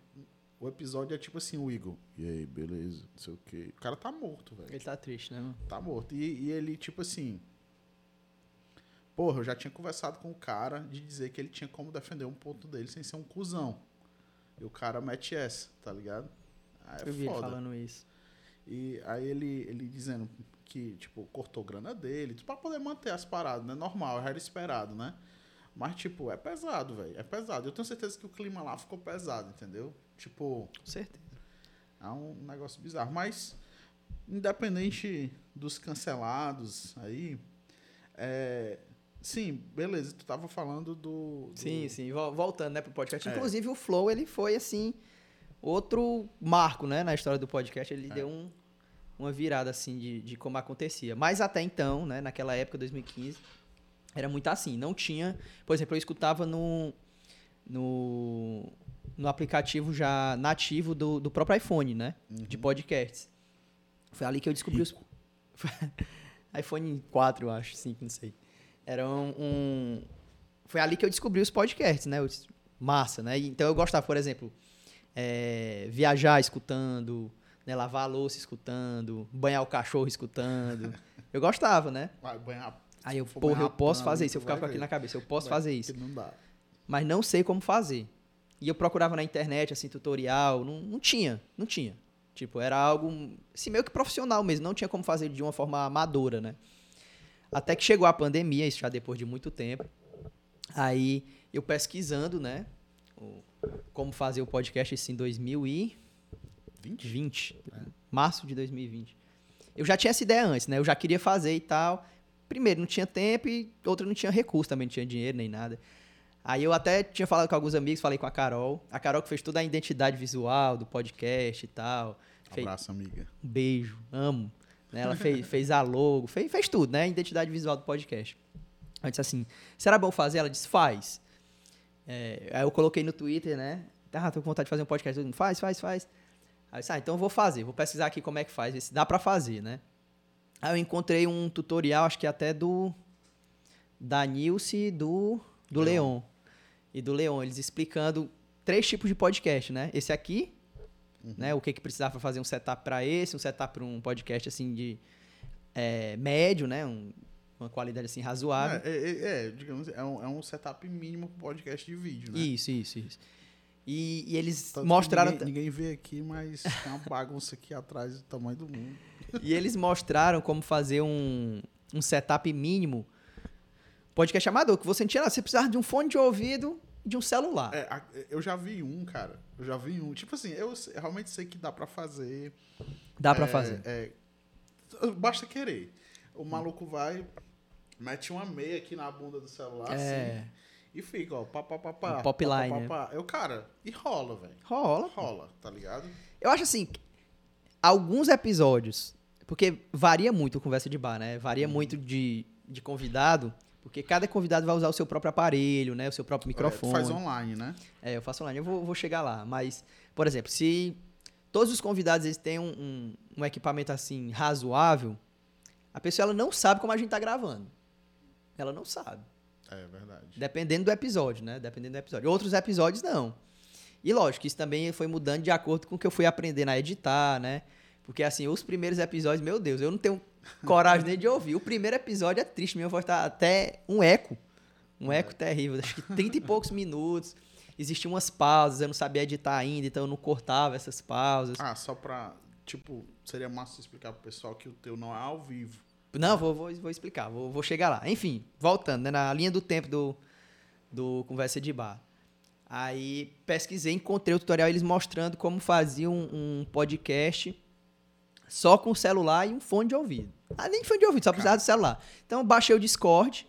o episódio é tipo assim, o Igor. E aí, beleza, não sei o quê. O cara tá morto, velho. Ele tá triste, né, mano? Tá morto. E, e ele, tipo assim. Porra, eu já tinha conversado com o cara de dizer que ele tinha como defender um ponto dele sem ser um cuzão. E o cara mete essa, tá ligado? Aí é Eu vi ele foda. falando isso. E aí ele, ele dizendo que, tipo, cortou grana dele, pra poder manter as paradas, né? Normal, já era esperado, né? Mas, tipo, é pesado, velho. É pesado. Eu tenho certeza que o clima lá ficou pesado, entendeu? Tipo, Com certeza. é um negócio bizarro. Mas, independente dos cancelados aí, é... Sim, beleza. Tu tava falando do... do- Sim, sim. Vol- Voltando, né, pro podcast. É. Inclusive, o Flow, ele foi, assim, outro marco, né, na história do podcast. Ele É. deu um, uma virada, assim, de, de como acontecia. Mas até então, né, naquela época, 2015, era muito assim. Não tinha... Por exemplo, eu escutava no... No, no aplicativo já nativo do, do próprio iPhone, né? Uhum. De podcasts. Foi ali que eu descobri os... [LAUGHS] iPhone 4, eu acho, 5, não sei. Era um, um- Foi ali que eu descobri os podcasts, né? Disse, Massa, né? Então eu gostava, por exemplo, é, viajar escutando, né? lavar a louça escutando, banhar o cachorro escutando. Eu gostava, né? Vai banhar... Aí eu, porra, eu posso pano, fazer isso. Eu ficava com aquilo na cabeça, eu posso Vai, fazer isso. Não dá. Mas não sei como fazer. E eu procurava na internet, assim, tutorial, não, não tinha, não tinha. Tipo, era algo, assim, meio que profissional mesmo, não tinha como fazer de uma forma amadora, né? Até que chegou a pandemia, isso já depois de muito tempo. Aí, eu pesquisando, né, o- como fazer o podcast, isso em 2020, 20? março de 2020. Eu já tinha essa ideia antes, né? Eu já queria fazer e tal. Primeiro, não tinha tempo e outro, não tinha recurso também, não tinha dinheiro nem nada. Aí eu até tinha falado com alguns amigos, falei com a Carol. A Carol que fez toda a identidade visual do podcast e tal. Fez Abraço, amiga. um beijo, amo. Né? Ela fez, fez a logo, fez, fez tudo, né? Identidade visual do podcast. Eu disse assim, será bom fazer? Ela disse, faz. É, aí eu coloquei no Twitter, né? Ah, tô com vontade de fazer um podcast. Todo mundo, faz, faz, faz. Aí eu disse, ah, então eu vou fazer. Vou pesquisar aqui como é que faz, ver se dá pra fazer, né? Aí eu encontrei um tutorial, acho que até do... Da Nilce e do, do Leon. Leon. E do Leon, eles explicando três tipos de podcast, né? Esse aqui, né? O que que precisava fazer um setup para esse, um setup para um podcast assim de é, médio, né? Um- uma qualidade assim razoável. É, é, é, é, digamos, é um, é um setup mínimo pro podcast de vídeo, né? Isso, isso, isso. E, e eles Tanto mostraram Ninguém, ninguém vê aqui, mas tem uma bagunça aqui atrás do tamanho do mundo. e eles mostraram como fazer um, um setup mínimo podcast amador, que você não tinha nada, você precisava de um fone de ouvido de um celular. É, eu já vi um, cara. Eu já vi um. Tipo assim, eu realmente sei que dá pra fazer. Dá pra É, fazer. é, basta querer. O maluco vai, mete uma meia aqui na bunda do celular, É. assim, e fica, ó, pá, pá, pá, pá. Um pop pá, line, pá, né? pá. Eu, cara, e rola, velho. Rola. Rola, tá ligado? Eu acho assim, alguns episódios Porque varia muito a conversa de bar, né? Varia Uhum. muito de, de convidado, porque cada convidado vai usar o seu próprio aparelho, né? O seu próprio É, microfone. faz online, né? É, eu faço online, eu vou, vou chegar lá. Mas, por exemplo, se todos os convidados eles têm um, um, um equipamento assim razoável, a pessoa ela não sabe como a gente tá gravando. Ela não sabe. É verdade. Dependendo do episódio, né? Dependendo do episódio. Outros episódios não. E lógico, isso também foi mudando de acordo com o que eu fui aprendendo a editar, né? Porque assim, os primeiros episódios, meu Deus, eu não tenho [LAUGHS] coragem nem de ouvir. O primeiro episódio é triste, minha voz tá até um eco. Um eco terrível. Acho que [LAUGHS] 30 e poucos minutos. Existiam umas pausas, eu não sabia editar ainda, então eu não cortava essas pausas. Ah, só pra. Tipo, seria massa explicar pro pessoal que o teu não é ao vivo. Não, vou, vou, vou explicar, vou, vou chegar lá. Enfim, voltando, né, na linha do tempo do, do Conversa de Bar. Aí pesquisei, encontrei o tutorial eles mostrando como faziam um, um podcast só com celular e um fone de ouvido. Ah, nem fone de ouvido, só precisava do celular. Então eu baixei o Discord,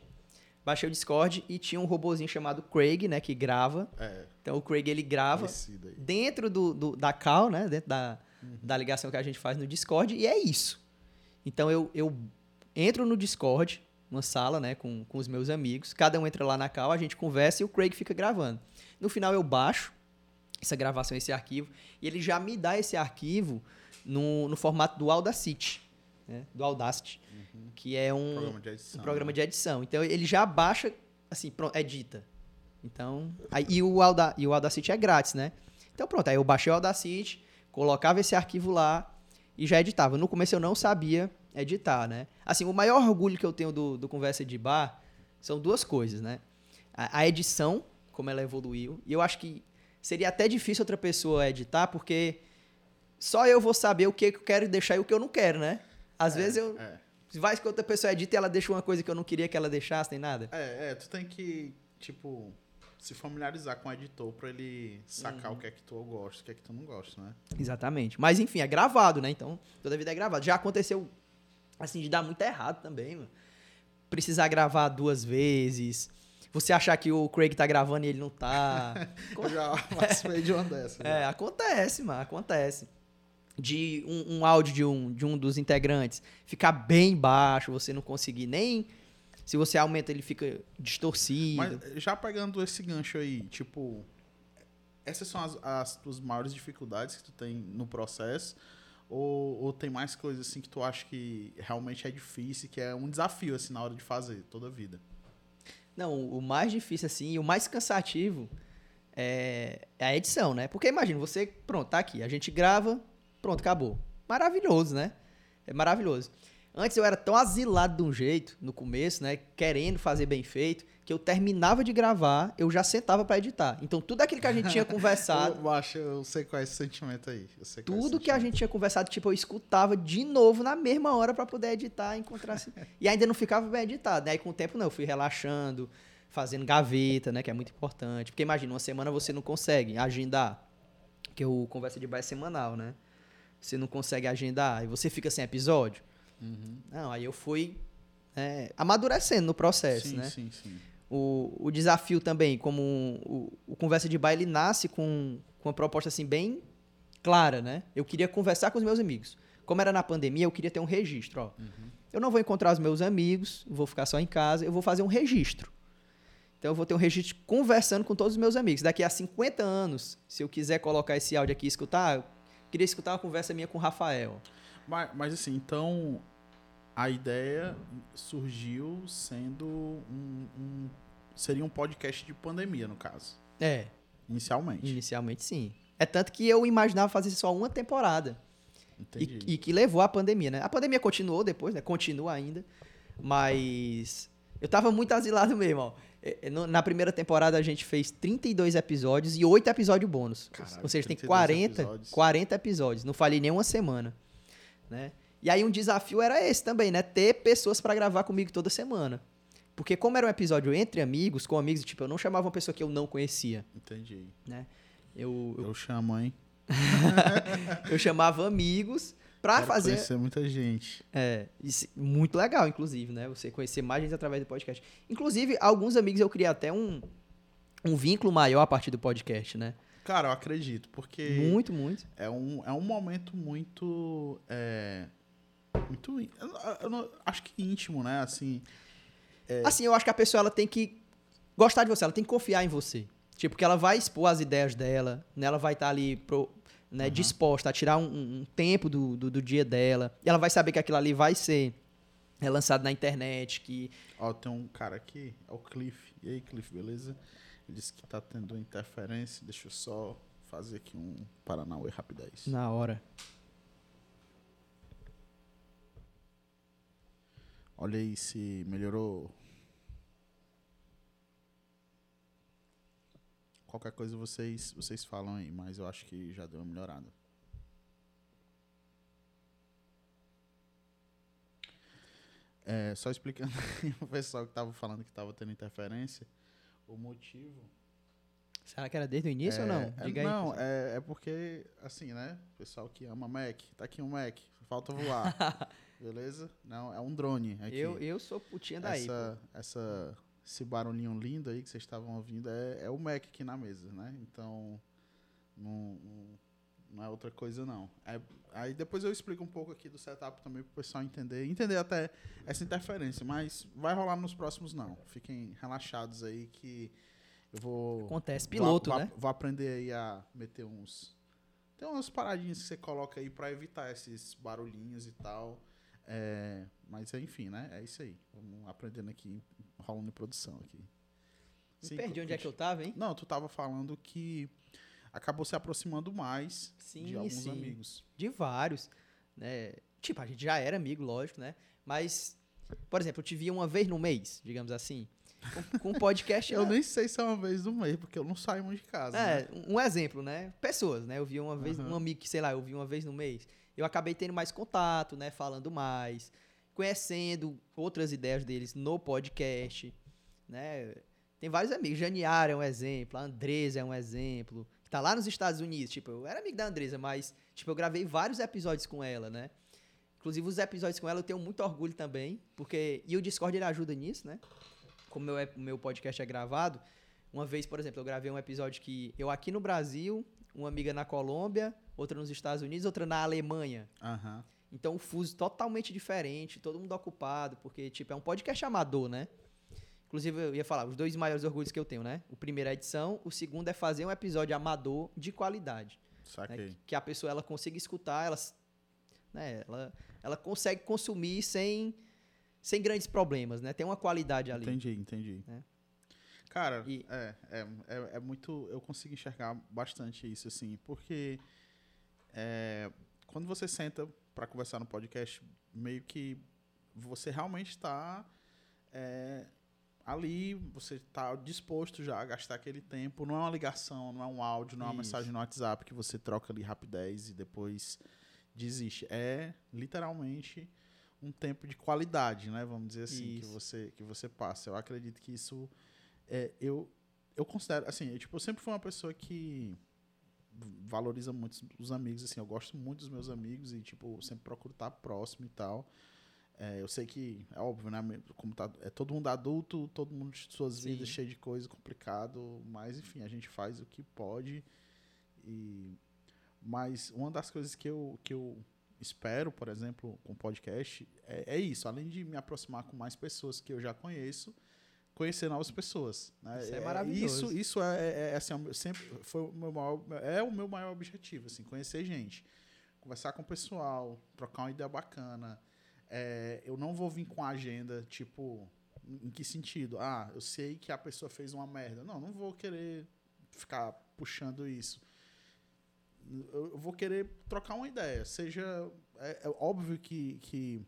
baixei o Discord e tinha um robozinho chamado Craig, né, que grava. É, Então o Craig ele grava dentro do, do- da call, né? Dentro da, da ligação que a gente faz no Discord, e é isso. Então eu, eu entro no Discord, uma sala, né, com, com os meus amigos, cada um entra lá na call, a gente conversa e o Craig fica gravando. No final eu baixo essa gravação, esse arquivo, e ele já me dá esse arquivo no, no formato do Audacity, né? Do Audacity, que é um, Programa de edição. um programa né? de edição. Então ele já baixa, assim, pronto, edita. Então, aí, e, o Auda, e o Audacity é grátis, né? Então pronto, aí eu baixei o Audacity, colocava esse arquivo lá e já editava. No começo eu não sabia editar, né? Assim, o maior orgulho que eu tenho do, do Conversa de Bar são duas coisas, né? A, a edição, como ela evoluiu, e eu acho que seria até difícil outra pessoa editar, porque só eu vou saber o que eu quero deixar e o que eu não quero, né? Às vezes eu, É, Vai que outra pessoa edita e ela deixa uma coisa que eu não queria que ela deixasse, nem nada. é, é, tu tem que, tipo, se familiarizar com o editor pra ele sacar Uhum. o que é que tu gosta, o que é que tu não gosta, né? Exatamente. Mas enfim, é gravado, né? Então, toda vida é gravado. Já aconteceu, assim, de dar muito errado também, mano. Precisar gravar duas vezes. Você achar que o Craig tá gravando e ele não tá. [LAUGHS] Eu já participei de uma dessas. né? É, acontece, mano, acontece. De um, um áudio de um, de um dos integrantes ficar bem baixo, você não conseguir nem. Se você aumenta, ele fica distorcido. Mas já pegando esse gancho aí, tipo, essas são as, as tuas maiores dificuldades que tu tem no processo? Ou, ou tem mais coisas assim que tu acha que realmente é difícil, que é um desafio assim na hora de fazer toda a vida? Não, o mais difícil, assim, e o mais cansativo é, é a edição, né? Porque imagina, você, pronto, tá aqui, a gente grava, pronto, acabou. Maravilhoso, né? É maravilhoso. Antes eu era tão asilado de um jeito, no começo, né? Querendo fazer bem feito, que eu terminava de gravar, eu já sentava pra editar. Então tudo aquilo que a gente tinha [LAUGHS] conversado, Eu acho, eu sei qual é esse sentimento aí. É tudo que a gente tinha conversado, tipo, eu escutava de novo na mesma hora pra poder editar, encontrar assim. [LAUGHS] E ainda não ficava bem editado, né? Aí com o tempo não, eu fui relaxando, fazendo gaveta, né, que é muito importante. Porque imagina, uma semana você não consegue agendar, porque o conversa de bar é semanal, né? Você não consegue agendar e você fica sem episódio. Uhum. Não, aí eu fui é, amadurecendo no processo, sim, né? sim, sim. O, o desafio também, como o, o Conversa de Bar, ele nasce com, com uma proposta assim bem clara, né? Eu queria conversar com os meus amigos. Como era na pandemia, eu queria ter um registro, ó. Eu não vou encontrar os meus amigos, vou ficar só em casa, eu vou fazer um registro. Então eu vou ter um registro conversando com todos os meus amigos. Daqui a 50 anos, se eu quiser colocar esse áudio aqui e escutar, queria escutar uma conversa minha com o Rafael. Mas, mas assim, então a ideia surgiu sendo um, um- seria um podcast de pandemia no caso, É, inicialmente. inicialmente sim. É tanto que eu imaginava fazer só uma temporada. Entendi. E, e que levou à pandemia, né? A pandemia continuou depois, né? Continua ainda. Mas eu tava muito asilado mesmo, ó. É, é, Na primeira temporada a gente fez 32 episódios e 8 episódios bônus. Caralho, Ou seja, tem 32 40 episódios. 40 episódios. Não falei nem uma semana, né? E aí um desafio era esse também, né? Ter pessoas pra gravar comigo toda semana. Porque como era um episódio entre amigos, com amigos, tipo, eu não chamava uma pessoa que eu não conhecia, Entendi. né? Eu, eu, Eu chamo, hein? [LAUGHS] eu chamava amigos pra Quero fazer conhecer muita gente. É, isso- muito legal, inclusive, né? Você conhecer mais gente através do podcast. Inclusive, alguns amigos eu criei até um, um vínculo maior a partir do podcast, né? Cara, eu acredito, porque Muito, muito. é um, é um momento muito. é, Muito. Eu, eu não, acho que íntimo, né? Assim. É... Assim, eu acho que a pessoa ela tem que gostar de você, ela tem que confiar em você. Tipo, que ela vai expor as ideias dela, né? ela vai estar tá ali pro, né, uhum. disposta a tirar um, um tempo do, do, do, dia dela. E ela vai saber que aquilo ali vai ser é, lançado na internet. Que... Ó, tem um cara aqui, é o Cliff. E aí, Cliff, beleza? Ele disse que tá tendo interferência. Deixa eu só fazer aqui um Paranauê rapidez. Na hora. Olha aí se melhorou. Qualquer coisa vocês, vocês falam aí, mas eu acho que já deu uma melhorada. É, só explicando o pessoal que estava falando que estava tendo interferência, o motivo. Será que era desde o início é, ou não? É, Diga não, aí, é, é porque, assim, né? O pessoal que ama Mac, tá aqui um Mac, falta voar. [LAUGHS] beleza? Não, é um drone. Aqui. Eu, eu sou putinha daí. Essa, essa esse barulhinho lindo aí que vocês estavam ouvindo é, é o Mac aqui na mesa, né? Então, não, não é outra coisa não. É, aí depois eu explico um pouco aqui do setup também para o pessoal entender, entender até essa interferência, mas vai rolar nos próximos não. Fiquem relaxados aí que eu vou acontece piloto, vou, né? Vou aprender aí a meter uns tem umas paradinhas que você coloca aí para evitar esses barulhinhos e tal. É, mas enfim, né? É isso aí. Vamos aprendendo aqui, rolando em produção aqui. Sim, perdi onde é que eu tava, hein? Não, tu tava falando que acabou se aproximando mais sim, de alguns sim. amigos. De vários, né? Tipo, a gente já era amigo, lógico, né? Mas, por exemplo, eu te via uma vez no mês, digamos assim. Com, com podcast. [LAUGHS] eu né? nem sei se é uma vez no mês, porque eu não saio muito de casa. É, né? um exemplo, né? Pessoas, né? Eu via uma vez, uhum. um amigo que, sei lá, eu vi uma vez no mês eu acabei tendo mais contato, né? Falando mais, conhecendo outras ideias deles no podcast, né? Tem vários amigos. Janiara é um exemplo, a Andresa é um exemplo. Que tá lá nos Estados Unidos. Tipo, eu era amigo da Andresa, mas, tipo, eu gravei vários episódios com ela, né? Inclusive, os episódios com ela eu tenho muito orgulho também, porque. E o Discord ele ajuda nisso, né? Como meu, meu podcast é gravado. Uma vez, por exemplo, eu gravei um episódio que eu aqui no Brasil, uma amiga na Colômbia, outra nos Estados Unidos, outra na Alemanha. Uhum. Então, o fuso totalmente diferente, todo mundo ocupado, porque, tipo, é um podcast amador, né? Inclusive, eu ia falar, os dois maiores orgulhos que eu tenho, né? O primeiro é a edição, o segundo é fazer um episódio amador de qualidade. Saquei. Né? Que a pessoa, ela consiga escutar, ela, né? ela, ela consegue consumir sem, sem grandes problemas, né? Tem uma qualidade ali. Entendi, entendi. Né? Cara, e... é, é, é, é, muito. Eu consigo enxergar bastante isso, assim, porque é, quando você senta para conversar no podcast, meio que você realmente está é, ali, você está disposto já a gastar aquele tempo. Não é uma ligação, não é um áudio, não é uma isso. mensagem no WhatsApp que você troca ali rapidez e depois desiste. É literalmente um tempo de qualidade, né? Vamos dizer assim, que você, que você passa. Eu acredito que isso é, eu, eu considero, assim, eu, tipo, eu sempre fui uma pessoa que valoriza muito os amigos, assim, eu gosto muito dos meus amigos e, tipo, sempre procuro estar próximo e tal. É, eu sei que, é óbvio, né? Como tá, é todo mundo adulto, todo mundo de suas Sim. vidas cheio de coisa, complicado, mas, enfim, a gente faz o que pode. E, mas uma das coisas que eu, que eu espero, por exemplo, com o podcast, é, é isso. Além de me aproximar com mais pessoas que eu já conheço, conhecer novas pessoas. Né? Isso é, é maravilhoso. Isso, isso é, é, é assim, sempre foi o meu maior, é o meu maior objetivo, assim, conhecer gente, conversar com o pessoal, trocar uma ideia bacana. É, eu não vou vir com a agenda, tipo, em que sentido? Ah, eu sei que a pessoa fez uma merda. Não, não vou querer ficar puxando isso. Eu vou querer trocar uma ideia. Seja. É, é óbvio que, que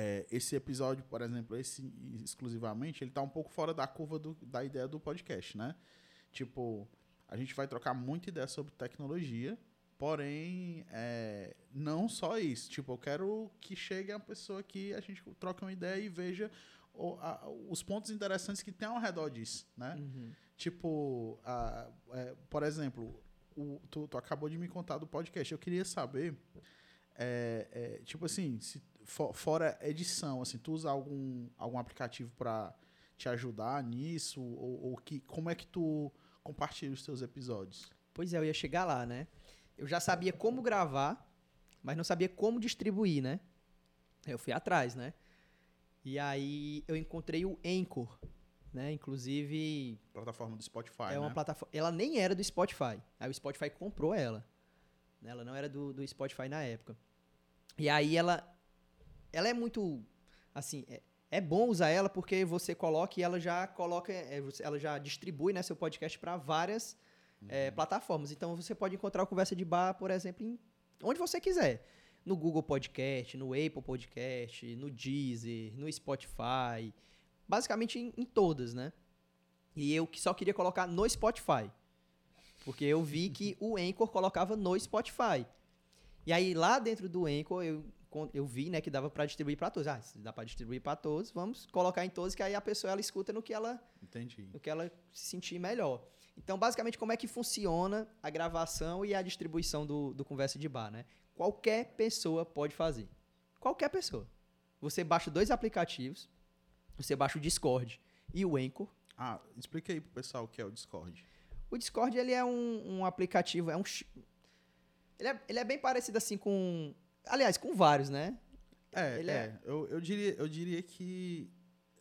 é, esse episódio, por exemplo, esse exclusivamente, ele tá um pouco fora da curva do, da ideia do podcast, né? Tipo, a gente vai trocar muita ideia sobre tecnologia, porém, é, não só isso. Tipo, eu quero que chegue a pessoa que a gente troque uma ideia e veja o, a, os pontos interessantes que tem ao redor disso, né? Uhum. Tipo, a, é, por exemplo, o, tu, tu, acabou de me contar do podcast. Eu queria saber, é, é tipo assim, se for, fora edição, assim, tu usa algum, algum aplicativo para te ajudar nisso? Ou, ou, que, como é que tu compartilha os teus episódios? Pois é, eu ia chegar lá, né? Eu já sabia como gravar, mas não sabia como distribuir, né? Eu fui atrás, né? E aí eu encontrei o Anchor, né? Inclusive. Plataforma do Spotify. É uma né? plataforma. Ela nem era do Spotify. Aí o Spotify comprou ela. né? Ela não era do, do Spotify na época. E aí ela. Ela é muito. Assim, é, é bom usar ela porque você coloca e ela já coloca. é, ela já distribui né, seu podcast para várias é, plataformas. Então você pode encontrar o Conversa de Bar, por exemplo, em onde você quiser. No Google Podcast, no Apple Podcast, no Deezer, no Spotify. Basicamente em, em todas, né? E eu que só queria colocar no Spotify. Porque eu vi que [LAUGHS] o Anchor colocava no Spotify. E aí lá dentro do Anchor eu, eu vi, né, que dava para distribuir para todos. Ah, se dá para distribuir para todos, vamos colocar em todos que aí a pessoa ela escuta no que ela Entendi. no que ela se sentir melhor. Então, basicamente, como é que funciona a gravação e a distribuição do, do Conversa de Bar, né? Qualquer pessoa pode fazer. Qualquer pessoa. Você baixa dois aplicativos, você baixa o Discord e o Anchor. Ah, explica aí pro pessoal o que é o Discord. O Discord, ele é um, um aplicativo, é um... Ele é, ele é bem parecido, assim, com... Aliás, com vários, né? É, Ele é. é- Eu, eu, diria, eu diria que.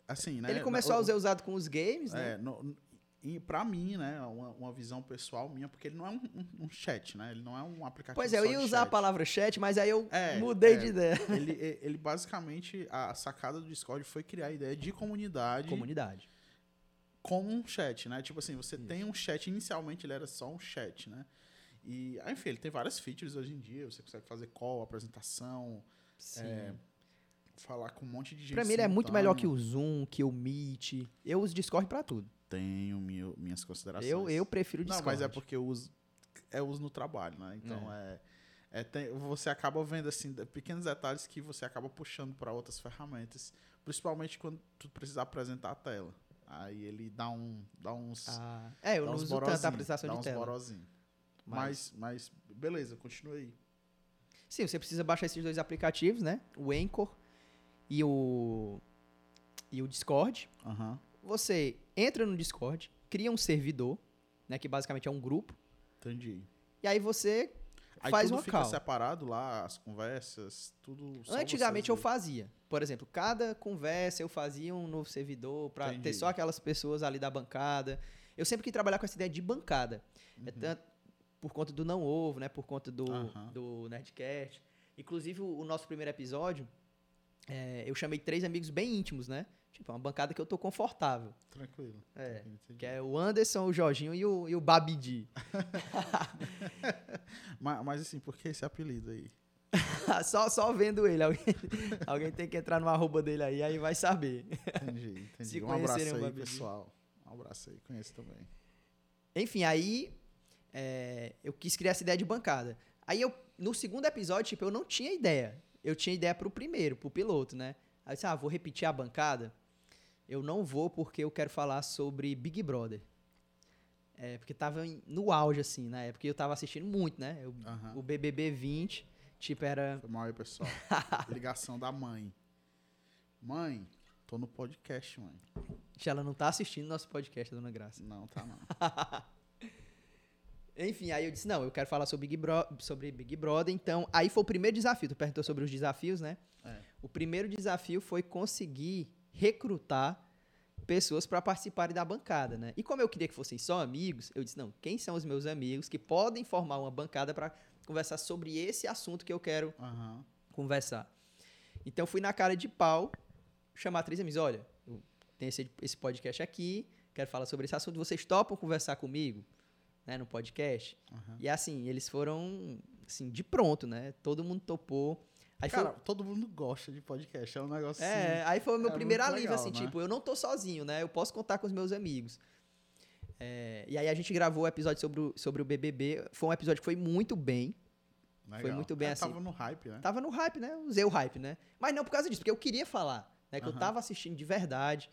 Assim, né? ele começou a ser usado com os games, né? É, no, e pra mim, né, uma, uma visão pessoal minha, porque ele não é um, um- um chat, né? Ele não é um aplicativo Pois é, eu ia usar a palavra chat, mas aí eu É, mudei é. de ideia. Ele, ele basicamente, a sacada do Discord foi criar a ideia de comunidade Comunidade. como um chat, né? Tipo assim, você tem um chat, inicialmente ele era só um chat, né? E, ah, enfim, ele tem várias features hoje em dia, você consegue fazer call, apresentação, Sim. é, falar com um monte de gente. Pra mim ele é muito melhor que o Zoom, que o Meet. Eu uso Discord pra tudo. Tenho mil- minhas considerações. Eu, eu prefiro o Não, Discord. mas é porque eu uso, é uso no trabalho, né? Então é. é tem- você acaba vendo assim pequenos detalhes que você acaba puxando para outras ferramentas, principalmente quando tu precisar apresentar a tela. Aí ele dá um dá uns Ah, é, eu não uso tanto a apresentação de tela. borozinho. Mas, mas beleza, continue aí. Sim, você precisa baixar esses dois aplicativos, né? O Anchor e o e o Discord. Aham. Você entra no Discord, cria um servidor, né, que basicamente é um grupo, Entendi. e aí você Aí faz tudo uma fica call. separado lá, as conversas, tudo. Antigamente eu dois. fazia. Por exemplo, cada conversa eu fazia um novo servidor Entendi. ter só aquelas pessoas ali da bancada. Eu sempre quis trabalhar com essa ideia de bancada. É tanto por conta do Não Ovo, né? Por conta do, Uhum. Do Nerdcast. Inclusive, o, o nosso primeiro episódio, é, eu chamei três amigos bem íntimos, né? Tipo, uma bancada que eu tô confortável. Tranquilo. É, Entendi. Que é o Anderson, o Jorginho e o, e o Babidi. [LAUGHS] Mas, mas assim, por que esse apelido aí? [LAUGHS] só, só vendo ele. Alguém, [LAUGHS] alguém tem que entrar no arroba dele aí, aí vai saber. Entendi, entendi. Se um abraço aí, pessoal. Um abraço aí, conheço também. Enfim, aí é, eu quis criar essa ideia de bancada. Aí eu, no segundo episódio, tipo, eu não tinha ideia. Eu tinha ideia pro primeiro, pro piloto, né? Aí eu disse, ah, vou repetir a bancada. Eu não vou porque eu quero falar sobre Big Brother. É, porque tava no auge, assim, na época. E eu tava assistindo muito, né? Eu- Aham. O BBB 20, tipo, era... Foi mal aí, pessoal. [LAUGHS] Ligação da mãe. Mãe, tô no podcast, mãe. Ela não tá assistindo nosso podcast, Dona Graça. Não, tá não. [LAUGHS] Enfim, aí eu disse, não, eu quero falar sobre Big, Bro- sobre Big Brother, então, aí foi o primeiro desafio, tu perguntou sobre os desafios, né? É. O primeiro desafio foi conseguir recrutar pessoas para participarem da bancada, né? E como eu queria que fossem só amigos, eu disse, não, quem são os meus amigos que podem formar uma bancada para conversar sobre esse assunto que eu quero Aham. conversar. Então fui na cara de pau chamar três amigos. Olha, tenho esse, esse podcast aqui, quero falar sobre esse assunto. Vocês topam conversar comigo, né, no podcast? Aham. E assim, eles foram assim de pronto, né? Todo mundo topou. Aí Cara, foi, todo mundo gosta de podcast. É um negócio é, assim. aí foi o meu é primeiro alívio, assim, né? tipo, eu não tô sozinho, né? Eu posso contar com os meus amigos. É, e aí a gente gravou o episódio sobre o, sobre o BBB. Foi um episódio que foi muito bem. Legal. foi muito bem É, assim. Tava no hype, né? Tava no hype, né? Usei o hype, né? Mas não por causa disso, porque eu queria falar, né? Que eu Aham. tava assistindo de verdade,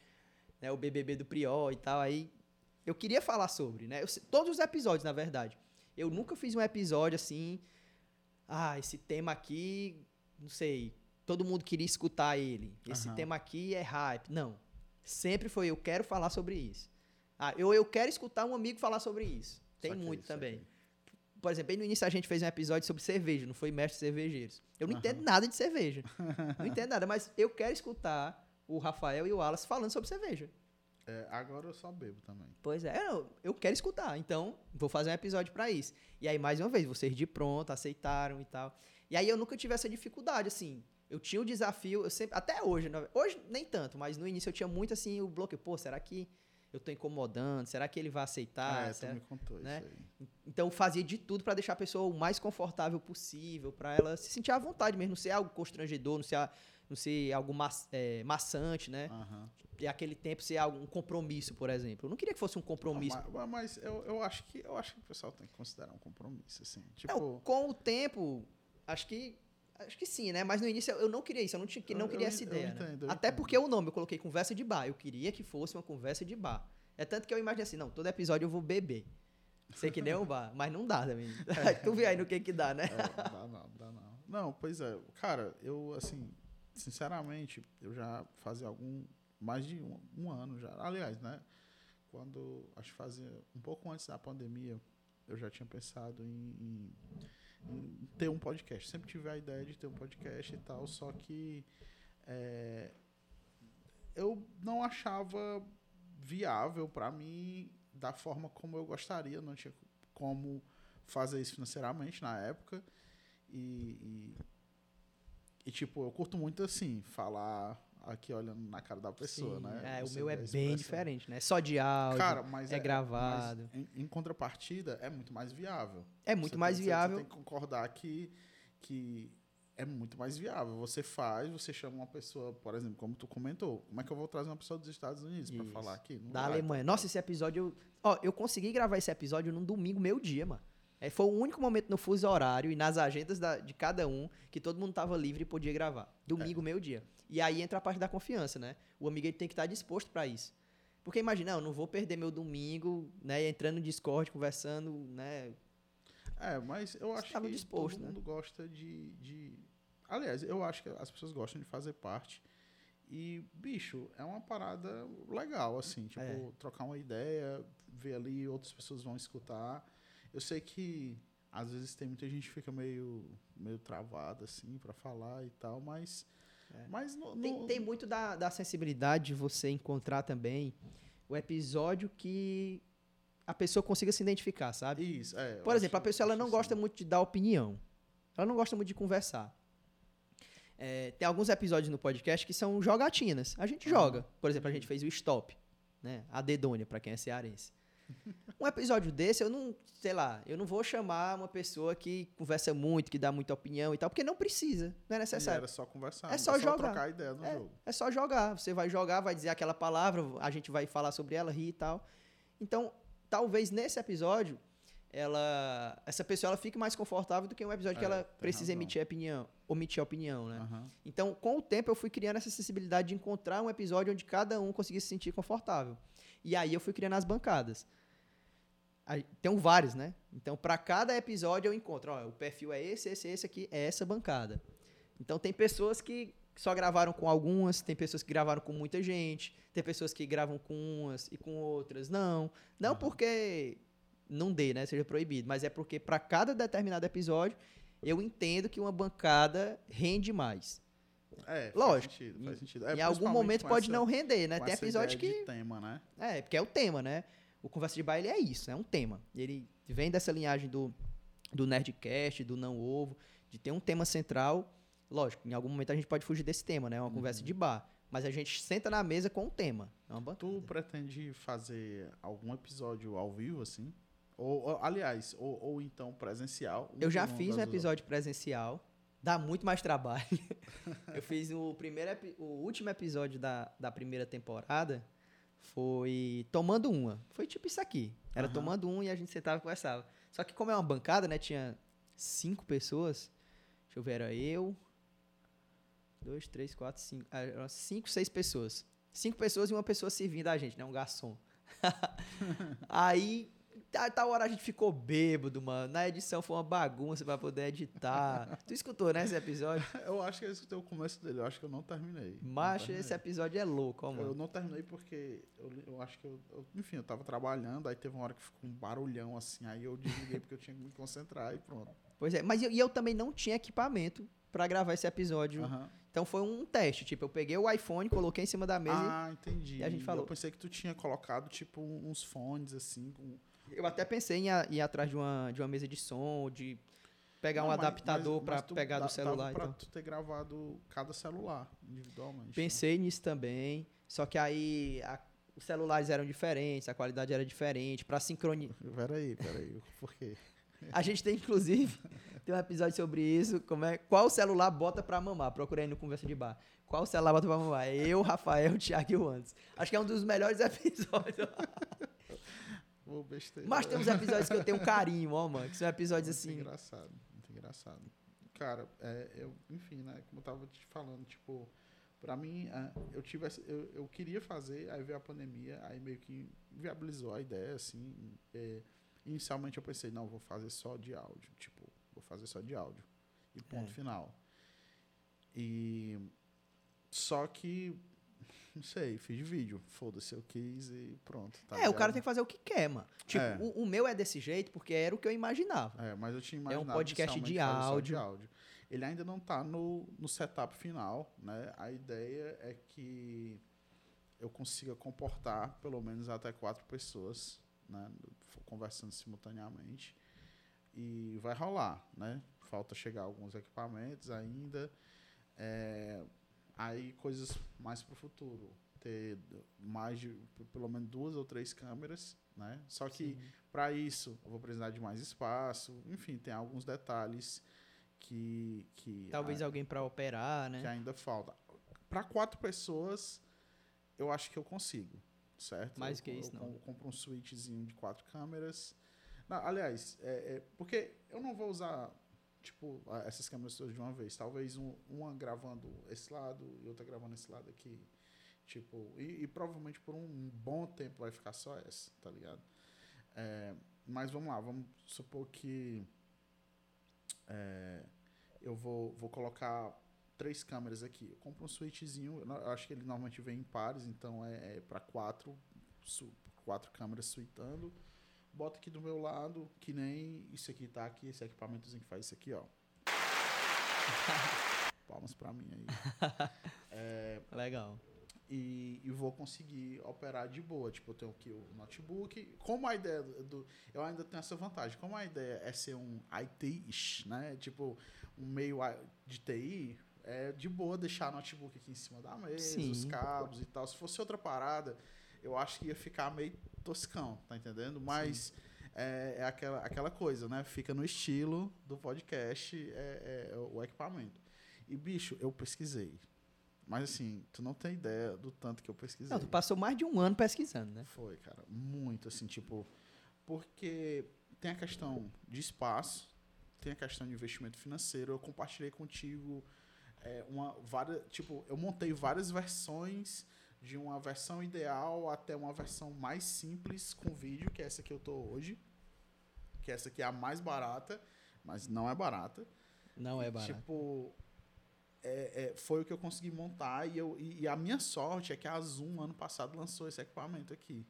né? O BBB do Prior e tal, aí eu queria falar sobre, né? Eu todos os episódios, na verdade. Eu nunca fiz um episódio assim, ah, esse tema aqui, não sei, todo mundo queria escutar ele. Esse Aham. tema aqui é hype. Não. Sempre foi eu quero falar sobre isso. Ah, eu, eu quero escutar um amigo falar sobre isso. Tem Saquei, muito também. por exemplo, bem no início a gente fez um episódio sobre cerveja, não foi mestre cervejeiros. Eu não Aham. entendo nada de cerveja. [LAUGHS] não entendo nada, mas eu quero escutar o Rafael e o Wallace falando sobre cerveja. É, agora eu só bebo também. Pois é, eu, eu quero escutar, então vou fazer um episódio pra isso. E aí, mais uma vez, vocês de pronto, aceitaram e tal. E aí eu nunca tive essa dificuldade, assim. Eu tinha o desafio, eu sempre, até hoje, hoje nem tanto, mas no início eu tinha muito assim o bloqueio. Pô, será que eu tô incomodando? Será que ele vai aceitar? é, tu Será- me contou né? isso aí. Então eu fazia de tudo pra deixar a pessoa o mais confortável possível, pra ela se sentir à vontade mesmo, não ser algo constrangedor, não ser, a- não ser algo ma é, maçante, né? Aham. E aquele tempo ser algo, um compromisso, por exemplo. Eu não queria que fosse um compromisso. Mas, mas- mas eu, eu, acho que, eu acho que o pessoal tem que considerar um compromisso, assim. Tipo, Não, com o tempo, acho que. Acho que sim, né? Mas no início eu- eu não queria isso, eu não, tinha, não Eu- queria eu essa eu ideia. né? entendo, eu Até entendo. porque o nome eu coloquei conversa de bar. Eu queria que fosse uma conversa de bar. É tanto que eu imaginei assim, não, todo episódio eu vou beber. Sei que nem um bar, mas não dá também. [LAUGHS] tu vê aí no que que dá, né? É, dá não, dá não. Não, pois é. Cara, eu, assim, sinceramente, eu já fazia algum. Mais de um, um ano já. Aliás, né? Quando. Acho que fazia. Um pouco antes da pandemia, eu já tinha pensado em, em- em ter um podcast. Sempre tive a ideia de ter um podcast e tal, só que. é, eu não achava viável para mim da forma como eu gostaria, não tinha como fazer isso financeiramente na época. E, e, e, tipo, eu curto muito assim, falar aqui olhando na cara da pessoa, Sim, né? É, o meu é a bem expressão. diferente, né? Só de áudio. Cara, mas é gravado. mas em, em contrapartida, é muito mais viável. é muito Você mais tem- viável. Você tem que concordar que, que é muito mais viável. Você faz, você chama uma pessoa, por exemplo, como tu comentou, como é que eu vou trazer uma pessoa dos Estados Unidos para falar aqui? Não Da vai, Alemanha. Nossa, esse episódio. Eu, ó, eu consegui gravar esse episódio num domingo, meio dia, mano. É, foi o único momento no fuso horário e nas agendas da- de cada um que todo mundo tava livre e podia gravar. Domingo, meio dia. E aí entra a parte da confiança, né? O amigo tem que estar disposto pra isso. Porque imagina, eu não vou perder meu domingo, né? Entrando no Discord, conversando, né? É, mas eu acho Estava que disposto, todo né? mundo gosta de, de. Aliás, eu acho que as pessoas gostam de fazer parte. E, bicho, é uma parada legal, assim. Tipo, É. trocar uma ideia, ver ali, outras pessoas vão escutar. Eu sei que às vezes tem muita gente que fica meio, meio travada, assim, pra falar e tal, mas. É. Mas no, Tem, no- tem muito da, da sensibilidade de você encontrar também o episódio que a pessoa consiga se identificar, sabe? Isso, é. Por exemplo, a pessoa ela não assim. gosta muito de dar opinião. Ela não gosta muito de conversar. É, tem alguns episódios no podcast que são jogatinas. A gente Aham. joga. Por exemplo, a gente fez o Stop, né? A Dedônia, pra quem é cearense. Um episódio desse, eu não, sei lá, eu não vou chamar uma pessoa que conversa muito, que dá muita opinião e tal, porque não precisa, não é E necessário. Era só conversar. É só jogar. trocar ideia no É, jogo. é só jogar. Você vai jogar, vai dizer aquela palavra, a gente vai falar sobre ela, rir e tal. Então, talvez nesse episódio, ela, essa pessoa ela fique mais confortável do que um episódio que É, ela tem precisa razão. emitir opinião, omitir opinião, né? Aham. Então, com o tempo, eu fui criando essa sensibilidade de encontrar um episódio onde cada um conseguisse se sentir confortável. E aí eu fui criando as bancadas. Aí, tem vários, né? Então, para cada episódio eu encontro, ó, o perfil é esse, esse, esse aqui, é essa bancada. Então, tem pessoas que só gravaram com algumas, tem pessoas que gravaram com muita gente, tem pessoas que gravam com umas e com outras não. Não Aham. porque não dê, né? Seja proibido, mas é porque para cada determinado episódio eu entendo que uma bancada rende mais. É, Lógico. Faz sentido, faz sentido. É, em algum momento pode essa- não render, né? Tem episódio que. tema, né? É, porque é o tema, né? O Conversa de Bar ele é isso, é um tema. Ele vem dessa linhagem do, do Nerdcast, do Não Ovo, de ter um tema central. Lógico, em algum momento a gente pode fugir desse tema, né? É uma conversa de bar. Mas a gente senta na mesa com um tema. É uma bancada. Tu pretende fazer algum episódio ao vivo, assim? Ou, ou- aliás, ou, ou então presencial? Eu já fiz um episódio presencial. Dá muito mais trabalho. [LAUGHS] eu fiz o primeiro o último episódio da, da primeira temporada foi tomando uma. Foi tipo isso aqui. Era Aham. tomando um e a gente sentava e conversava. Só que como é uma bancada, né? Tinha cinco pessoas. Deixa eu ver, era eu. Dois, três, quatro, cinco. ah, eram cinco, seis pessoas. Cinco pessoas e uma pessoa servindo a gente, né? Um garçom. [LAUGHS] Aí Tal, tal hora a gente ficou bêbado, mano. Na edição foi uma bagunça pra poder editar. [LAUGHS] tu escutou, né, esse episódio? [LAUGHS] Eu acho que eu escutei o começo dele, eu acho que eu não terminei. Macho, esse episódio é louco, ó, mano. Eu não terminei porque eu, eu acho que eu, eu, Enfim, eu tava trabalhando, aí teve uma hora que ficou um barulhão assim, aí eu desliguei porque eu tinha que me concentrar e pronto. Pois é, mas eu, e eu também não tinha equipamento para gravar esse episódio. Aham. Então foi um teste. Tipo, eu peguei o iPhone, coloquei em cima da mesa Ah, entendi. e a gente falou. Eu pensei que tu tinha colocado, tipo, uns fones assim. Com... eu até pensei em ir, atrás de uma, de uma mesa de som, de pegar um Não, mas- adaptador para pegar do celular. Dava pra Então. tu ter gravado cada celular individualmente. né? Pensei nisso também. Só que aí a- os celulares eram diferentes, a qualidade era diferente. Para sincronizar. [LAUGHS] Peraí, peraí. Por quê? A gente tem, inclusive, [LAUGHS] tem um episódio sobre isso. Como é, qual celular bota pra mamar? Procurei no Conversa de Bar. Qual celular bota pra mamar? Eu, Rafael, [LAUGHS] Thiago e o Antes. Acho que é um dos melhores episódios. Ô, besteira. Mas tem uns episódios que eu tenho um carinho, ó, mano. Que são episódios Muito assim. engraçado, muito engraçado. Cara, é, eu, enfim, né? Como eu tava te falando, tipo, pra mim, é, eu tive essa- eu, eu queria fazer, aí veio a pandemia, aí meio que viabilizou a ideia, assim. é, inicialmente eu pensei, não, vou fazer só de áudio, tipo, vou fazer só de áudio. E ponto É. final. E só que não sei, fiz de vídeo, foda-se, eu quis e pronto. tá é, o cara ligado? tem que fazer o que quer, mano. Tipo, É. o, o meu é desse jeito porque era o que eu imaginava. É, mas eu tinha É um imaginado podcast de fazer só áudio. áudio. Ele ainda não está no, no setup final, né? A ideia é que eu consiga comportar pelo menos até quatro pessoas, né? Conversando simultaneamente. E vai rolar, né? Falta chegar alguns equipamentos ainda. É, aí coisas mais para o futuro. Ter mais de, pelo menos duas ou três câmeras, né? Só que para isso, eu vou precisar de mais espaço. Enfim, tem alguns detalhes que. que Talvez a- alguém pra operar, que né? ainda falta. Para quatro pessoas, eu acho que eu consigo, certo? Mais eu, que isso, eu não. com- compro um switchzinho de quatro câmeras. Não, aliás, é, é, porque eu não vou usar tipo essas câmeras todas de uma vez. Talvez um, uma gravando esse lado e outra gravando esse lado aqui. Tipo, e, e provavelmente por um bom tempo vai ficar só essa, tá ligado? É, mas vamos lá, vamos supor que é, eu vou, vou colocar três câmeras aqui. Eu compro um switchzinho, eu acho que ele normalmente vem em pares, então é, é para quatro, quatro câmeras suitando. Bota aqui do meu lado, que nem isso aqui tá aqui, esse equipamentozinho que faz isso aqui, ó. [LAUGHS] Palmas pra mim aí. [LAUGHS] Legal. e, e vou conseguir operar de boa. Tipo, eu tenho aqui o notebook. Como a ideia do, do- Eu ainda tenho essa vantagem. Como a ideia é ser um IT, né? Tipo, um meio de TI, é de boa deixar o notebook aqui em cima da mesa, Sim. os cabos e tal. Se fosse outra parada, eu acho que ia ficar meio toscão, tá entendendo? Mas. É, é aquela, aquela coisa, né? Fica no estilo do podcast é, é o equipamento. E, bicho, eu pesquisei. Mas assim, tu não tem ideia do tanto que eu pesquisei. Não, tu passou mais de um ano pesquisando, né? Foi, cara. Muito, assim, tipo. Porque tem a questão de espaço, tem a questão de investimento financeiro. Eu compartilhei contigo é, uma várias. Tipo, eu montei várias versões de uma versão ideal até uma versão mais simples com vídeo, que é essa que eu tô hoje. Que essa aqui é a mais barata, mas não é barata. Não é barato. Tipo, é, é, foi o que eu consegui montar e, eu, e, e a minha sorte é que a Zoom ano passado lançou esse equipamento aqui.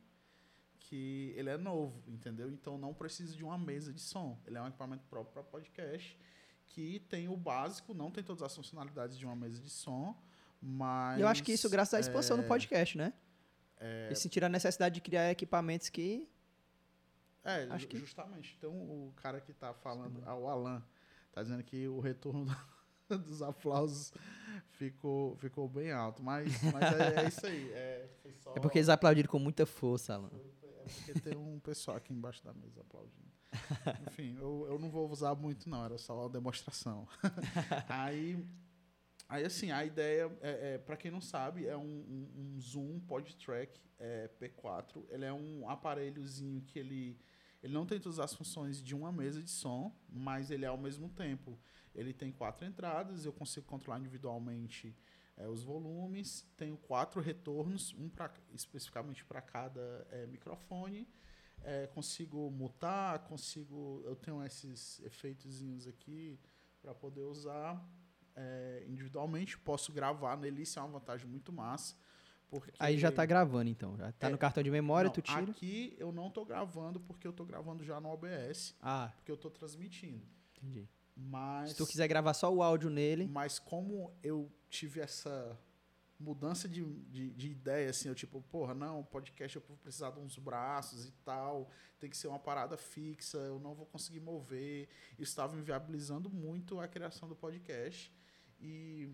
Que ele é novo, entendeu? Então não precisa de uma mesa de som. Ele é um equipamento próprio para podcast que tem o básico, não tem todas as funcionalidades de uma mesa de som, mas. Eu acho que isso graças à expansão é, do podcast, né? Eles sentiram a necessidade de criar equipamentos que. É, Acho que- justamente. Então o cara que tá falando, ah, o Alan, tá dizendo que o retorno [LAUGHS] dos aplausos ficou, ficou bem alto. Mas, mas é, é isso aí. É, só- É porque eles aplaudiram com muita força, Alan. É porque tem um pessoal aqui embaixo da mesa aplaudindo. Enfim, eu, eu não vou usar muito, não, era só uma demonstração. [LAUGHS] aí, aí, assim, a ideia, é, é, para quem não sabe, é um, um, um Zoom PodTrack é, P4. Ele é um aparelhozinho que ele, ele não tem todas as funções de uma mesa de som, mas ele é ao mesmo tempo. Ele tem quatro entradas, eu consigo controlar individualmente é, os volumes. Tenho quatro retornos, um pra, especificamente para cada é, microfone. é, consigo mutar, consigo. Eu tenho esses efeitozinhos aqui para poder usar é, individualmente. Posso gravar nele, isso é uma vantagem muito massa. Porque... Aí já tá gravando, então. Já tá é, no cartão de memória, não, tu tira. Aqui eu não tô gravando porque eu tô gravando já no OBS. Ah. Porque eu tô transmitindo. Entendi. Mas. Se tu quiser gravar só o áudio nele. Mas como eu tive essa mudança de, de, de, ideia, assim, eu tipo, porra, não, podcast eu vou precisar de uns braços e tal, tem que ser uma parada fixa, eu não vou conseguir mover. Isso estava inviabilizando muito a criação do podcast e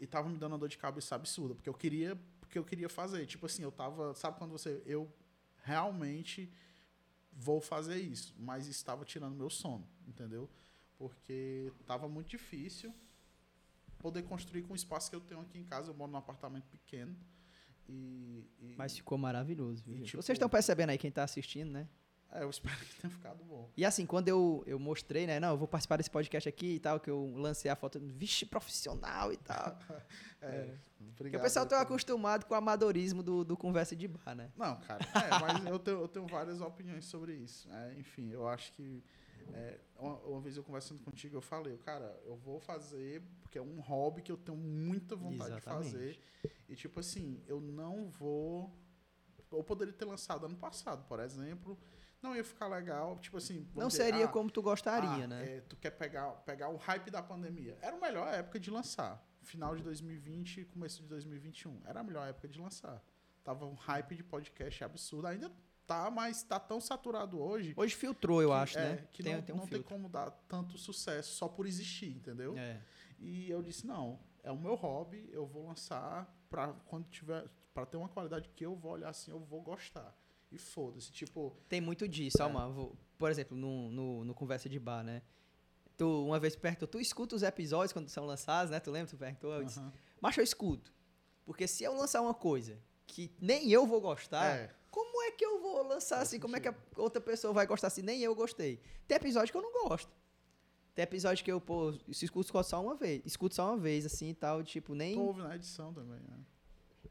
e tava me dando uma dor de cabeça absurda, porque eu queria, porque eu queria fazer, tipo assim, eu tava, sabe quando você eu realmente vou fazer isso, mas estava tirando meu sono, entendeu? Porque tava muito difícil poder construir com o espaço que eu tenho aqui em casa. Eu moro num apartamento pequeno. E, e Mas ficou maravilhoso, viu? Tipo, Vocês estão percebendo aí quem está assistindo, né? É, eu espero que tenha ficado bom. E assim, quando eu, eu mostrei, né? Não, eu vou participar desse podcast aqui e tal, que eu lancei a foto, vixe, profissional e tal. [LAUGHS] é, é. Obrigado. Porque o pessoal tá acostumado com o amadorismo do, do conversa de bar, né? Não, cara, é, mas eu tenho, eu tenho várias opiniões sobre isso. É, enfim, eu acho que é, uma, uma, vez eu conversando contigo, eu falei, cara, eu vou fazer porque é um hobby que eu tenho muita vontade Exatamente. de fazer. E tipo assim, eu não vou. Eu poderia ter lançado ano passado, por exemplo. Não ia ficar legal, tipo assim. Não dizer, seria ah, como tu gostaria, ah, né? É, tu quer pegar, pegar o hype da pandemia. Era a melhor época de lançar. Final de 2020 e começo de 2021. Era a melhor época de lançar. Tava um hype de podcast absurdo. Ainda tá, mas tá tão saturado hoje. Hoje filtrou, eu que, acho, é, né? Que tem, não, tem, um não tem como dar tanto sucesso só por existir, entendeu? É. E eu disse, não, é o meu hobby, eu vou lançar para quando tiver para ter uma qualidade que eu vou olhar assim, eu vou gostar. E foda-se, tipo. Tem muito disso, é. Alma. Por exemplo, no, no, no, Conversa de Bar, né? Tu uma vez perguntou, tu escuta os episódios quando são lançados, né? Tu lembra? Tu perguntou? Eu disse, mas eu escuto. Porque se eu lançar uma coisa que nem eu vou gostar, é como é que eu vou lançar assim? Como é que a outra pessoa vai gostar assim? Nem eu gostei. Tem episódio que eu não gosto. Tem episódio que eu, pô, escuto só uma vez. Escuto só uma vez, assim e tal, tipo, nem. Tu ouve na edição também, né?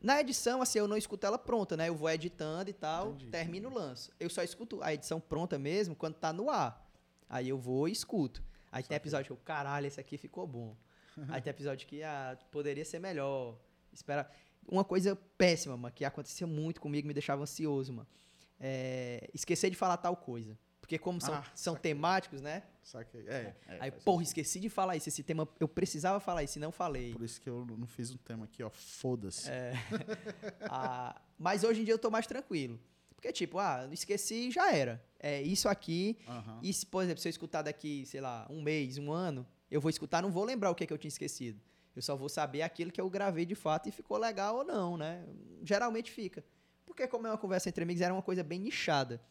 Na edição, assim, eu não escuto ela pronta, né? Eu vou editando e tal, entendi, termino o lanço. Eu só escuto a edição pronta mesmo quando tá no ar. Aí eu vou e escuto. Aí só tem episódio que eu, caralho, esse aqui ficou bom. [LAUGHS] Aí tem episódio que ah, poderia ser melhor. Espera. Uma coisa péssima, mano, que acontecia muito comigo, me deixava ansioso, mano. É, esquecer de falar tal coisa. Porque como são, ah, são temáticos, né? Saquei. É, é, Aí, porra, esqueci de falar isso. Esse tema, eu precisava falar isso e não falei. Por isso que eu não fiz um tema aqui, ó. Foda-se. É. [LAUGHS] ah, mas hoje em dia eu tô mais tranquilo. Porque, tipo, ah, esqueci já era. É isso aqui. Uhum. E, se, por exemplo, se eu escutar daqui, sei lá, um mês, um ano, eu vou escutar, não vou lembrar o que, é que eu tinha esquecido. Eu só vou saber aquilo que eu gravei de fato e ficou legal ou não, né? Geralmente fica. Porque como é uma conversa entre amigos, era uma coisa bem nichada.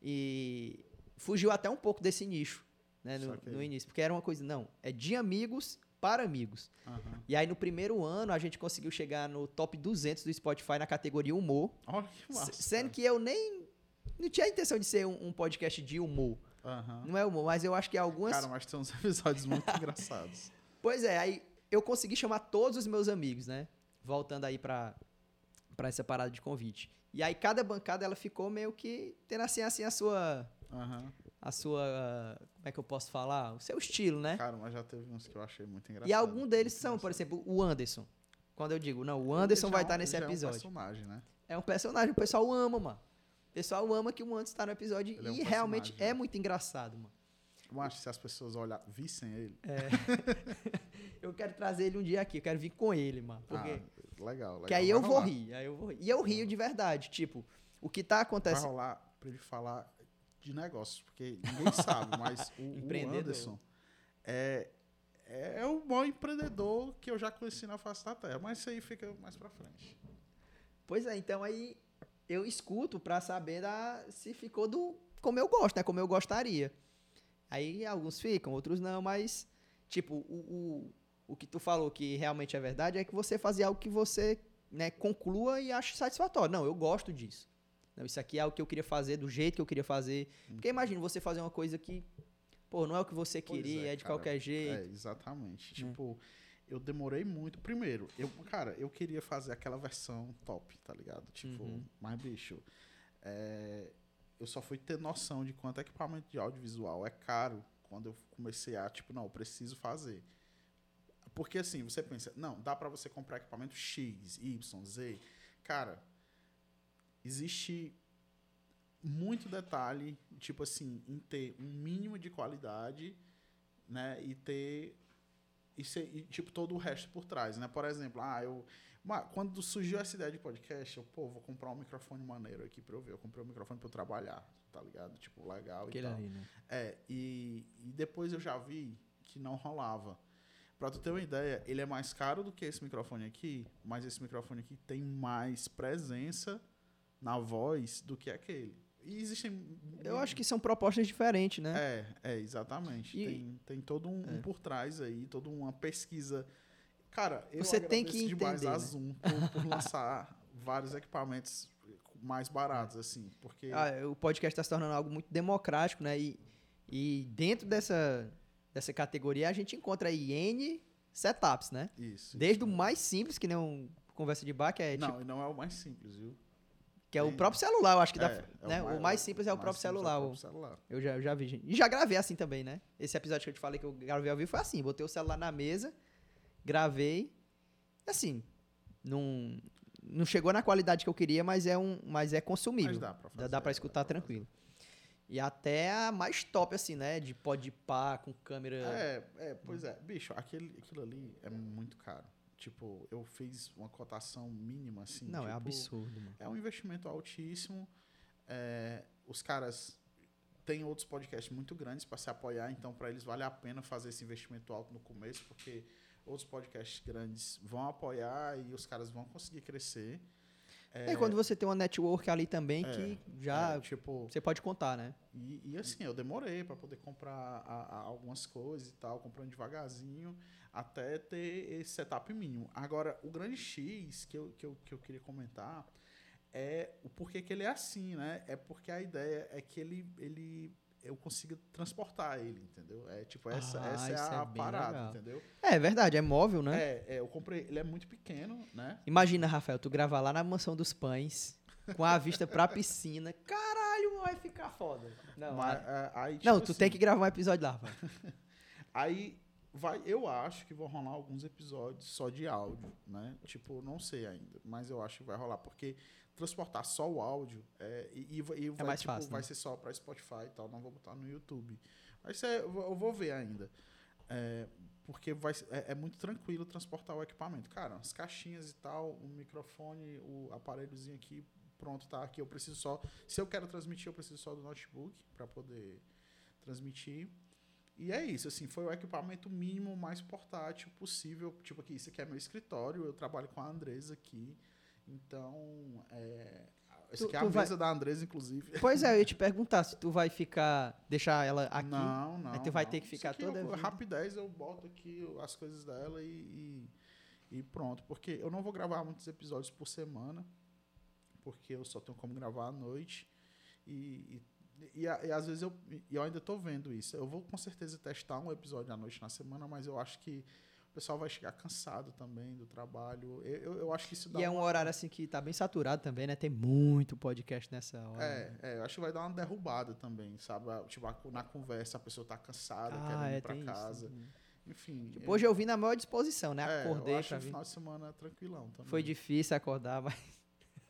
E fugiu até um pouco desse nicho, né, no, no início. Porque era uma coisa, não, é de amigos para amigos. Uhum. E aí no primeiro ano a gente conseguiu chegar no top 200 do Spotify na categoria humor. Olha que massa. Sendo que eu nem não tinha a intenção de ser um, um podcast de humor. Uhum. Não é humor, mas eu acho que algumas. Cara, mas tem uns episódios muito [LAUGHS] engraçados. Pois é, aí eu consegui chamar todos os meus amigos, né? Voltando aí para para essa parada de convite. E aí cada bancada ela ficou meio que tendo assim assim a sua uhum. a sua como é que eu posso falar, o seu estilo, né? Cara, mas já teve uns que eu achei muito engraçado. E algum deles são, por exemplo, o Anderson. Quando eu digo, não, o Anderson vai estar nesse episódio. É um personagem, né? É um personagem, o pessoal ama, mano. O pessoal ama que o Anderson está no episódio Ele e é um realmente é muito engraçado, mano. Eu acho que se as pessoas olhar, vissem ele. É. [LAUGHS] eu quero trazer ele um dia aqui, eu quero vir com ele, mano. Porque... Ah, legal, legal. Que aí eu vou rir, aí eu vou rir. E eu rio de verdade, tipo, o que tá acontecendo... Vai rolar pra ele falar de negócios, porque ninguém sabe, mas o, [LAUGHS] o Anderson é, é o maior empreendedor que eu já conheci na face da Terra. Mas isso aí fica mais pra frente. Pois é, então aí eu escuto pra saber da, se ficou do como eu gosto, né? Como eu gostaria. Aí alguns ficam, outros não, mas, tipo, o, o, o que tu falou que realmente é verdade é que você fazia algo que você né, conclua e ache satisfatório. Não, eu gosto disso. Não, isso aqui é o que eu queria fazer, do jeito que eu queria fazer. Porque imagina você fazer uma coisa que, pô, não é o que você queria, é, é, de cara, qualquer jeito. É, exatamente. Hum. Tipo, eu demorei muito. Primeiro, eu, cara, eu queria fazer aquela versão top, tá ligado? Tipo, uhum. mas, bicho, é, eu só fui ter noção de quanto equipamento de audiovisual é caro quando eu comecei a, tipo, não, eu preciso fazer. Porque assim, você pensa, não, dá para você comprar equipamento X, Y, Z. Cara, existe muito detalhe, tipo assim, em ter um mínimo de qualidade, né, e ter e, ser, e, tipo todo o resto por trás, né? Por exemplo, ah, eu quando surgiu essa ideia de podcast, eu, pô, vou comprar um microfone maneiro aqui para eu ver. Eu comprei um microfone para eu trabalhar, tá ligado? Tipo, legal Aquele e tal. ali, né? É, e, e depois eu já vi que não rolava. Pra tu ter uma ideia, ele é mais caro do que esse microfone aqui, mas esse microfone aqui tem mais presença na voz do que aquele. E existem. Eu acho que são propostas diferentes, né? É, é, exatamente. E- Tem, tem todo um, um É. por trás aí, toda uma pesquisa. Cara, eu Você tem que agradeço demais entender, a né? Zoom por, por lançar [LAUGHS] vários equipamentos mais baratos, assim, porque... Ah, o podcast está se tornando algo muito democrático, né? E, e dentro dessa, dessa categoria a gente encontra aí N setups, né? Isso. Desde o mais simples, que nem um conversa de bar, que é, Não, tipo, e não é o mais simples, viu? Que é o tem- próprio celular, eu acho que dá. É, é né? o, mais, simples é o mais próprio celular. É o o- próprio celular. Eu já, eu já vi, gente. E já gravei assim também, né? Esse episódio que eu te falei que eu gravei ao vivo foi assim: botei o celular na mesa, gravei. Assim, não, não chegou na qualidade que eu queria, mas é, um, mas é consumível. Mas dá pra Dá, fazer, dá pra escutar dá pra tranquilo. E até a mais top, assim, né? De pod pá, com câmera. É, é, pois é. Bicho, aquele, aquilo ali é muito caro. Tipo, eu fiz uma cotação mínima, assim. não, é tipo, absurdo, mano. É um investimento altíssimo. É, os caras têm outros podcasts muito grandes para se apoiar, então para eles vale a pena fazer esse investimento alto no começo, porque outros podcasts grandes vão apoiar e os caras vão conseguir crescer. É, quando você tem uma network ali também É, que já É, tipo, você pode contar, né? e, e assim, eu demorei para poder comprar a- a- algumas coisas e tal, comprando devagarzinho, até ter esse setup mínimo. Agora, o grande X que eu, que eu, que eu queria comentar é o porquê que ele é assim, né? É porque a ideia é que ele, ele eu consiga transportar ele, entendeu? É tipo, essa, Ah, essa é a é parada, legal. entendeu? É verdade, é móvel, né? É, é, eu comprei, ele é muito pequeno, né? Imagina, Rafael, tu gravar lá na mansão dos pães, com a vista pra piscina. [LAUGHS] Caralho, vai ficar foda. Não, Mas, aí- é, aí, tipo não tu tem assim, que gravar um episódio lá, Rafael. [LAUGHS] Aí vai, eu acho que vão rolar alguns episódios só de áudio, né? Tipo, não sei ainda, mas eu acho que vai rolar porque transportar só o áudio é, e, e vai- e vai, mais tipo, fácil, vai né? ser só para Spotify e tal, não vou botar no YouTube. Vai ser, eu vou- ver ainda. É, porque vai, é, é muito tranquilo transportar o equipamento. Cara, as caixinhas e tal, o microfone, o aparelhozinho aqui, pronto, tá aqui. Eu preciso só. Se eu quero transmitir, eu preciso só do notebook para poder transmitir. E é isso, assim, foi o equipamento mínimo mais portátil possível. Tipo aqui, isso aqui é meu escritório, eu trabalho com a Andresa aqui. Então, é, essa Tu- aqui é a tu vai- mesa da Andresa, inclusive. Pois é, eu ia te [LAUGHS] perguntar se tu vai ficar, deixar ela aqui. Não, não. Aí tu vai não. ter que ficar toda eu-. Rapidez, eu boto aqui as coisas dela e, e, e pronto. Porque eu não vou gravar muitos episódios por semana, porque eu só tenho como gravar à noite. E, e, e, e às vezes eu, e eu ainda estou vendo isso. Eu vou com certeza testar um episódio à noite na semana, mas eu acho que o pessoal vai chegar cansado também do trabalho. Eu, eu, eu acho que isso dá E é um uma- horário assim que tá bem saturado também, né? Tem muito podcast nessa hora. É, é, eu acho que vai dar uma derrubada também, sabe? Tipo, na conversa a pessoa tá cansada, Ah, querendo é, ir pra isso casa. também. Enfim. Tipo, hoje eu vim na maior disposição, né? é, Acordei eu acho pra o final de semana tranquilão também. Foi difícil acordar, [LAUGHS] mas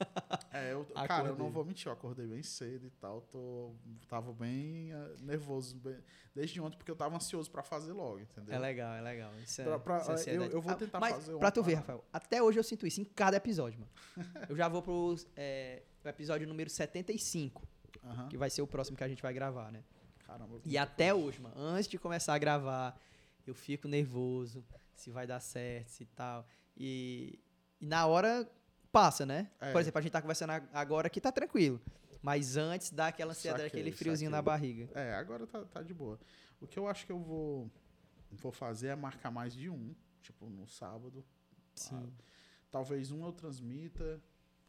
[LAUGHS] É, eu, cara, eu não vou mentir, eu acordei bem cedo e tal, tô, tava bem eh, nervoso bem- desde ontem, porque eu tava ansioso pra fazer logo, entendeu? é legal, é legal. Isso é, Pra- pra- isso é eu- ansiedade. eu vou Ah, tentar mas, fazer Pra tu ver. Rafael, até hoje eu sinto isso em cada episódio, mano. [LAUGHS] Eu já vou pro é, episódio número 75, Aham. que vai ser o próximo que a gente vai gravar, né? Caramba. E até hoje, mano, antes de começar a gravar, eu fico nervoso se vai dar certo, se tal. E, e na hora passa, né? É. Por exemplo, a gente tá conversando agora aqui, tá tranquilo. Mas antes dá aquela ansiedade, Saquei, aquele friozinho na saquei. barriga. É, agora tá, tá de boa. O que eu acho que eu vou, vou fazer é marcar mais de um, tipo, no sábado. Sim. Talvez um eu transmita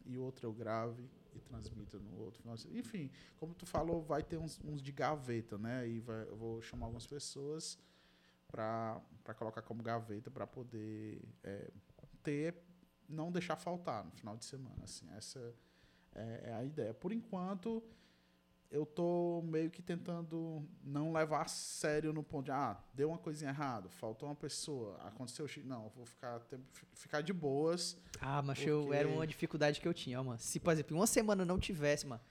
e outro eu grave e transmita no outro final. Enfim, como tu falou, vai ter uns, uns de gaveta, né? E vai, eu vou chamar algumas pessoas para colocar como gaveta para poder é, ter, não deixar faltar no final de semana. Assim, essa é, é a ideia. Por enquanto, eu tô meio que tentando não levar a sério no ponto de, ah, deu uma coisinha errada, faltou uma pessoa, aconteceu. Não, eu vou ficar, ficar de boas. Ah, mas porque... eu, era uma dificuldade que eu tinha, mano. Se, por exemplo, uma semana não tivesse, mano.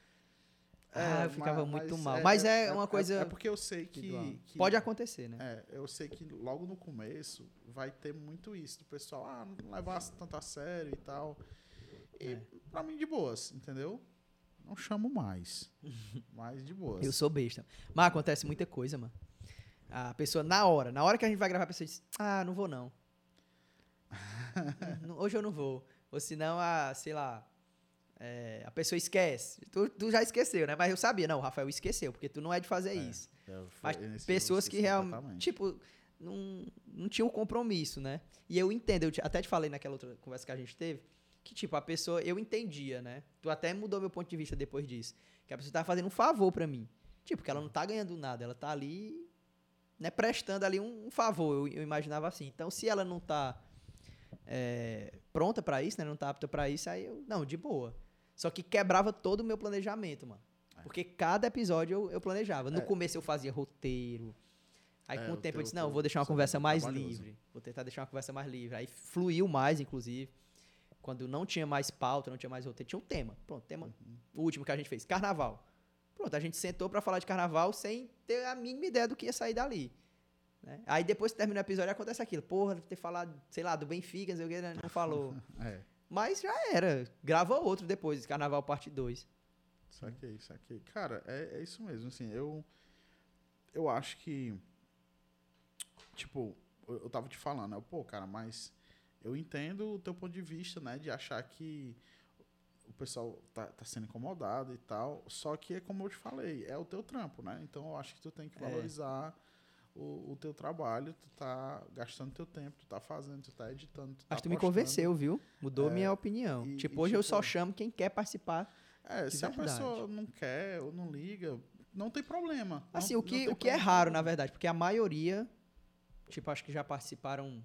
É, ah, eu ficava mas, muito mal. É, mas é, é uma coisa. É, porque eu sei que, que, Pode acontecer, né? É, eu sei que logo no começo vai ter muito isso do pessoal, ah, não levasse tanto a sério e tal. E é. pra mim, de boas, entendeu? Não chamo mais. [LAUGHS] mais de boas. Eu sou besta. Mas acontece muita coisa, mano. A pessoa, na hora, na hora que a gente vai gravar, a pessoa diz: Ah, não vou não. [LAUGHS] Hoje eu não vou. Ou senão, a, sei lá, é, a pessoa esquece. Tu, tu, já esqueceu, né? Mas eu sabia, não, o Rafael esqueceu, porque tu não é de fazer é, isso. Mas pessoas que realmente, tipo, não, não tinham compromisso, né? E eu entendo, eu até te falei naquela outra conversa que a gente teve, que, tipo, a pessoa, eu entendia, né? Tu até mudou meu ponto de vista depois disso. Que a pessoa tá fazendo um favor para mim. Tipo, que ela não tá ganhando nada, ela tá ali, né, prestando ali um, um favor, eu, eu, imaginava assim. Então, se ela não tá é, pronta para isso, né, não tá apta para isso, aí eu, não, de boa. Só que quebrava todo o meu planejamento, mano. É. Porque cada episódio eu, eu planejava. No é. começo eu fazia roteiro. Aí é, com o tempo eu disse, não, vou deixar uma conversa mais livre. Vou tentar deixar uma conversa mais livre. Aí fluiu mais, inclusive quando não tinha mais pauta, não tinha mais roteiro, tinha um tema. Pronto, tema. Uhum. O último que a gente fez, carnaval. Pronto, a gente sentou para falar de carnaval sem ter a mínima ideia do que ia sair dali. Né? Aí depois que termina o episódio acontece aquilo. Porra, ter falado, sei lá, do Benfica, não, sei não falou. [LAUGHS] é. Mas já era. Grava outro depois, Carnaval Parte 2. Saquei, saquei. Cara, é, é isso mesmo. Assim, eu, eu acho que. Tipo, eu, eu tava te falando, né? Pô, cara, mas eu entendo o teu ponto de vista, né? De achar que o pessoal tá, tá sendo incomodado e tal. Só que é como eu te falei, é o teu trampo, né? Então eu acho que tu tem que é. valorizar é. O, o, teu trabalho, tu tá gastando teu tempo, tu tá fazendo, tu tá editando. Tu tá acho que tu me convenceu, viu? Mudou é, minha opinião. E, tipo, e, hoje tipo, eu só chamo quem quer participar. É, se verdade. a pessoa não quer ou não liga, não tem problema. Assim, não, o que, o que é raro, na verdade, porque a maioria, tipo, acho que já participaram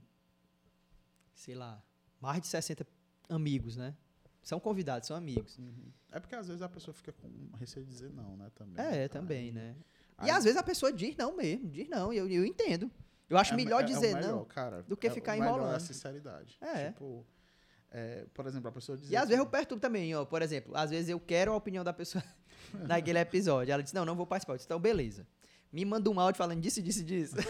sei lá, mais de 60 amigos, né? São convidados, são amigos. Uhum. É porque às vezes a pessoa fica com receio de dizer não, né? Também. É, também, aí, né? E às vezes a pessoa diz não mesmo, diz não, e eu, eu entendo. Eu acho é, melhor é, dizer é melhor, não cara, do que é, ficar enrolando. É a sinceridade. É. Tipo, é, por exemplo, a pessoa diz. E às vezes eu perturbo também, ó. Por exemplo, às vezes eu quero a opinião da pessoa [LAUGHS] naquele episódio. Ela diz, não, não vou participar. Eu disse, então, beleza. Me manda um áudio falando disso, disso, disso. [LAUGHS]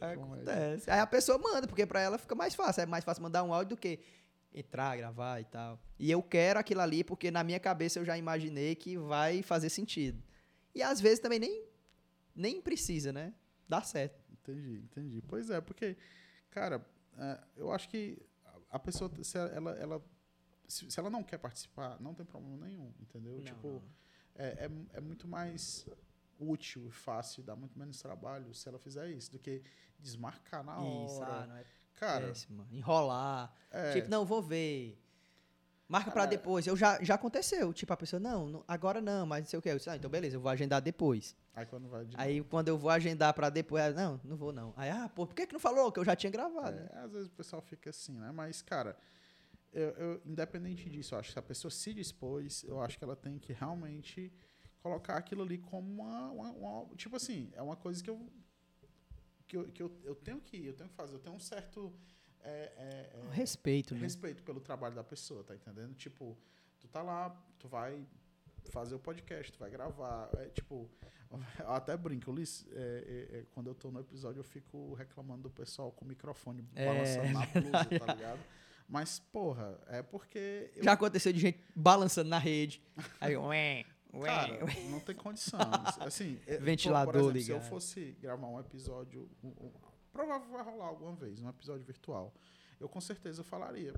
Ah, [LAUGHS] Acontece. Aí a pessoa manda, porque para ela fica mais fácil. É mais fácil mandar um áudio do que entrar, gravar e tal. E eu quero aquilo ali porque na minha cabeça eu já imaginei que vai fazer sentido. E às vezes também nem, nem precisa, né? Dá certo. Entendi, entendi. Pois é, porque, cara, é, eu acho que a pessoa, se ela, ela, se ela não quer participar, não tem problema nenhum, entendeu? Não, tipo, não. É, é, é muito mais útil e fácil, dá muito menos trabalho se ela fizer isso, do que desmarcar na isso, hora. Ah, não é Cara, péssimo. enrolar. É. Tipo, não, vou ver. Marca para depois. Eu já, já aconteceu. Tipo, a pessoa, não, não agora não, mas não sei o que. Eu disse, ah, então beleza, eu vou agendar depois. Aí quando vai de Aí quando eu vou agendar para depois, ela, não, não vou não. Aí, ah, pô, por que, que não falou? Que eu já tinha gravado. É, às vezes o pessoal fica assim, né? Mas, cara, eu, eu, independente disso, eu acho que se a pessoa se dispôs, eu acho que ela tem que realmente colocar aquilo ali como uma, uma, uma, tipo assim é uma coisa que eu que, eu, que eu, eu tenho que eu tenho que fazer eu tenho um certo é, é, é, respeito né? respeito pelo trabalho da pessoa tá entendendo tipo tu tá lá tu vai fazer o podcast tu vai gravar é, tipo [LAUGHS] eu até brinco Ulisses, é, é, é, quando eu tô no episódio eu fico reclamando do pessoal com o microfone balançando na blusa tá ligado mas, porra, é porque. Eu... Já aconteceu de gente balançando na rede. Aí, ué, Cara, não tem condição. [LAUGHS] Assim, Ventilador por, por exemplo, Se eu fosse gravar um episódio, um, um, provavelmente vai rolar alguma vez, um episódio virtual. Eu com certeza falaria.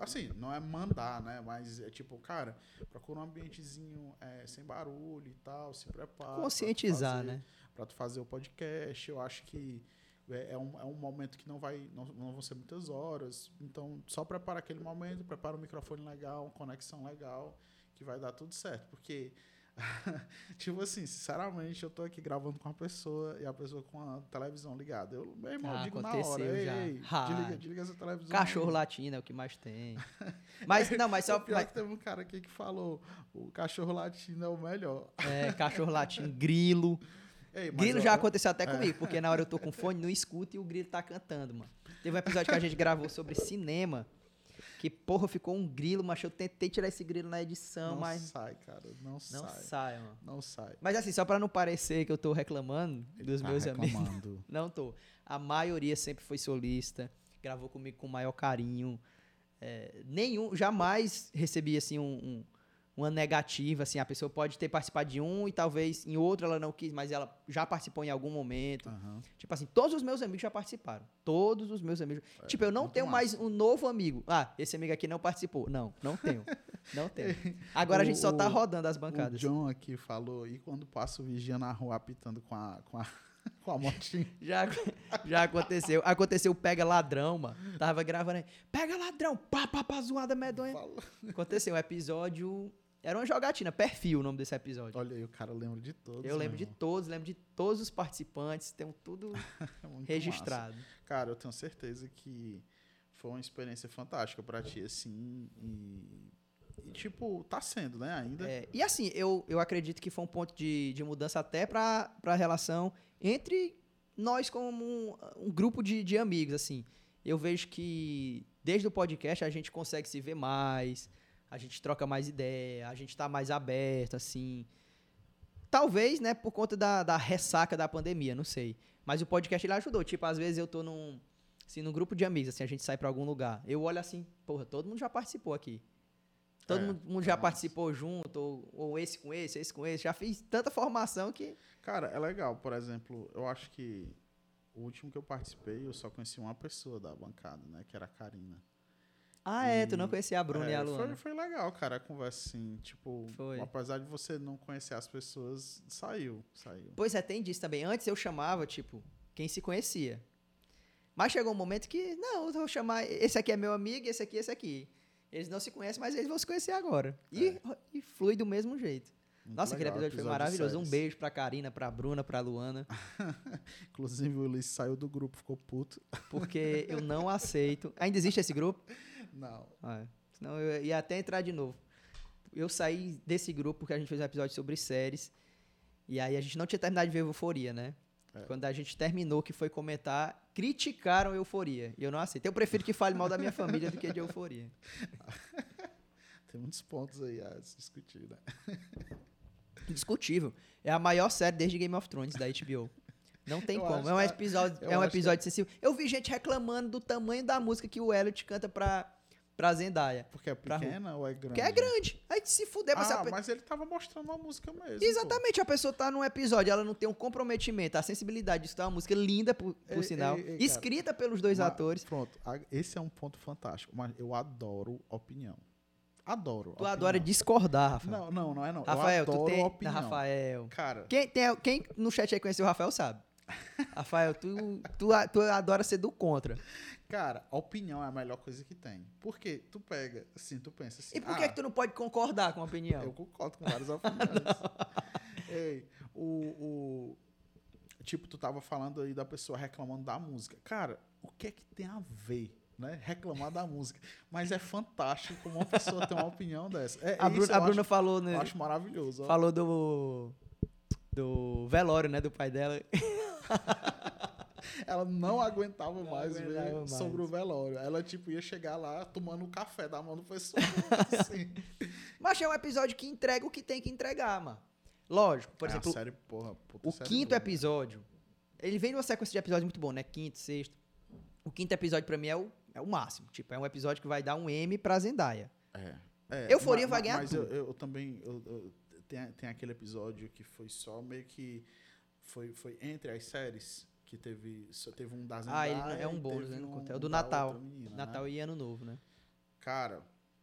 Assim, não é mandar, né? Mas é tipo, cara, procura um ambientezinho é, sem barulho e tal, se prepara. Conscientizar, fazer, né? Pra tu fazer o podcast. Eu acho que é, é, um, é um momento que não vai não, não vão ser muitas horas. Então, só prepara aquele momento, prepara um microfone legal, uma conexão legal que vai dar tudo certo. Porque [LAUGHS] tipo assim, sinceramente, eu tô aqui gravando com uma pessoa e a pessoa com a televisão ligada. Eu, meu irmão, Ah, digo na hora, ei, já. ei, Ah. desliga, desliga essa televisão. Cachorro aí." latino é o que mais tem. Mas, não, mas [LAUGHS] só. O pior mas- que teve um cara aqui que falou, o cachorro latino é o melhor. é, cachorro latino, grilo. [LAUGHS] Ei, Grilo eu- já aconteceu até é. comigo, porque na hora eu tô com fone, não escuto e o grilo tá cantando, mano. Teve um episódio que a gente gravou sobre cinema, que, porra, ficou um grilo, mas eu tentei tirar esse grilo na edição, Não mas sai, cara, não, não sai. sai, mano. Não sai. Mas assim, só pra não parecer que eu tô reclamando Ele dos tá meus amigos. reclamando. [LAUGHS] Não tô. A maioria sempre foi solista, gravou comigo com o maior carinho. É, nenhum, jamais recebi assim um, um- uma negativa, assim, a pessoa pode ter participado de um e talvez em outro ela não quis, mas ela já participou em algum momento. Aham. Tipo assim, todos os meus amigos já participaram. Todos os meus amigos. tipo, eu não É, tenho mais massa. um novo amigo. Ah, esse amigo aqui não participou. Não, não tenho. Não tenho. [LAUGHS] Agora a gente só tá O- rodando as O bancadas. John aqui falou, e quando passa o vigia na rua apitando com a, com a, [LAUGHS] com a motinha? [LAUGHS] Já, já aconteceu. Aconteceu o Pega Ladrão, mano. Tava gravando aí. Pega Ladrão! Pá, pá, pá, zoada medonha. Falou. Aconteceu um episódio. Era uma jogatina, perfil o nome desse episódio. Olha aí, o cara lembra de todos. Eu lembro de irmão. todos, lembro de todos os participantes, tem tudo [LAUGHS] registrado. massa. Cara, eu tenho certeza que foi uma experiência fantástica pra ti, assim, e... e, tipo, tá sendo, né, ainda. É, e assim, eu, eu acredito que foi um ponto de, de mudança até para a relação entre nós como um, um grupo de, de amigos, assim. Eu vejo que desde o podcast a gente consegue se ver mais, a gente troca mais ideia, a gente tá mais aberto, assim. Talvez, né, por conta da, da ressaca da pandemia, não sei. Mas o podcast ele ajudou. Tipo, às vezes eu tô num, assim, num grupo de amigos, assim, a gente sai pra algum lugar. Eu olho assim, porra, todo mundo já participou aqui. Todo É, mundo, é já massa. participou junto, ou, ou esse com esse, esse com esse. Já fiz tanta formação que. Cara, é legal, por exemplo, eu acho que o último que eu participei, eu só conheci uma pessoa da bancada, né, que era a Karina. Ah, é, tu não conhecia a Bruna e a É, Luana. Foi, foi legal, cara, a conversa assim, tipo, Foi. apesar de você não conhecer as pessoas, saiu, saiu. Pois é, tem disso também. Antes eu chamava, tipo, quem se conhecia. Mas chegou um momento que, não, eu vou chamar. Esse aqui é meu amigo, esse aqui, esse aqui. Eles não se conhecem, mas eles vão se conhecer agora. E, e flui do mesmo jeito. É. Muito Nossa, aquele legal, episódio, foi episódio maravilhoso. Um beijo pra Karina, pra Bruna, pra Luana. [LAUGHS] Inclusive o Ulisses saiu do grupo, ficou puto. Porque eu não aceito. Ainda existe esse grupo? [LAUGHS] Não. Ah, é. senão eu ia até entrar de novo. Eu saí desse grupo porque a gente fez um episódio sobre séries. E aí a gente não tinha terminado de ver Euforia, né? É. Quando a gente terminou, que foi comentar, criticaram Euforia. E eu não aceito. Eu prefiro que fale mal da minha família do que de Euforia. [LAUGHS] Tem muitos pontos aí a se discutir, né? [LAUGHS] Indiscutível. É a maior série desde Game of Thrones da HBO. Não tem Eu como. É um que- episódio, é um acho que- episódio sensível. Eu vi gente reclamando do tamanho da música que o Elliot canta pra, pra Zendaya. Porque é Pra pequena ou é grande? Que é grande. Aí se fuder, você Ah, mas ele tava mostrando a música mesmo. Exatamente, a pessoa tá num episódio, ela não tem um comprometimento, a sensibilidade de escutar uma música linda, por, por Ei, sinal, ei, ei, cara. escrita pelos dois pô. Mas, atores. Pronto, a- esse é um ponto fantástico. Mas eu adoro opinião. Adoro. Tu opinião. adora discordar, Rafael. Não, não, não é não. Rafael, eu adoro tu tem. opinião. Rafael. Cara, Quem, tem, quem no chat aí conheceu o Rafael sabe. [LAUGHS] Rafael, tu, tu, tu adora ser do contra. Cara, a opinião é a melhor coisa que tem. Porque tu pega, assim, tu pensa assim. E por ah, que, que tu não pode concordar com a opinião? Eu concordo com várias opiniões. [LAUGHS] Ei, o, o. Tipo, tu tava falando aí da pessoa reclamando da música. Cara, o que é que tem a ver? Né? Reclamar da música. Mas é fantástico como uma pessoa tem uma opinião dessa. É, a Bruna, a Bruna acho, falou, né, eu acho maravilhoso. ó. falou do. Do velório, né? Do pai dela. [LAUGHS] Ela não aguentava Não mais aguentava ver mais. sobre o velório. Ela, tipo, ia chegar lá tomando o café da mão do pessoal. assim. Mas é um episódio que entrega o que tem que entregar, mano. Lógico, por É exemplo, série, porra, puta O quinto boa. episódio, ele vem numa sequência de episódios muito bom, né? Quinto, sexto. O quinto episódio pra mim é o, é o máximo. Tipo, é um episódio que vai dar um M pra Zendaya. É. é Euforia vai ganhar Mas eu, tudo. eu também. Eu, eu- tem, tem aquele episódio que foi só meio que. Foi, foi entre as séries. Que teve. Só teve um da Ah, ele é um bônus, né? um. É o do Natal. menina, né? Natal e Ano Novo, né? Cara,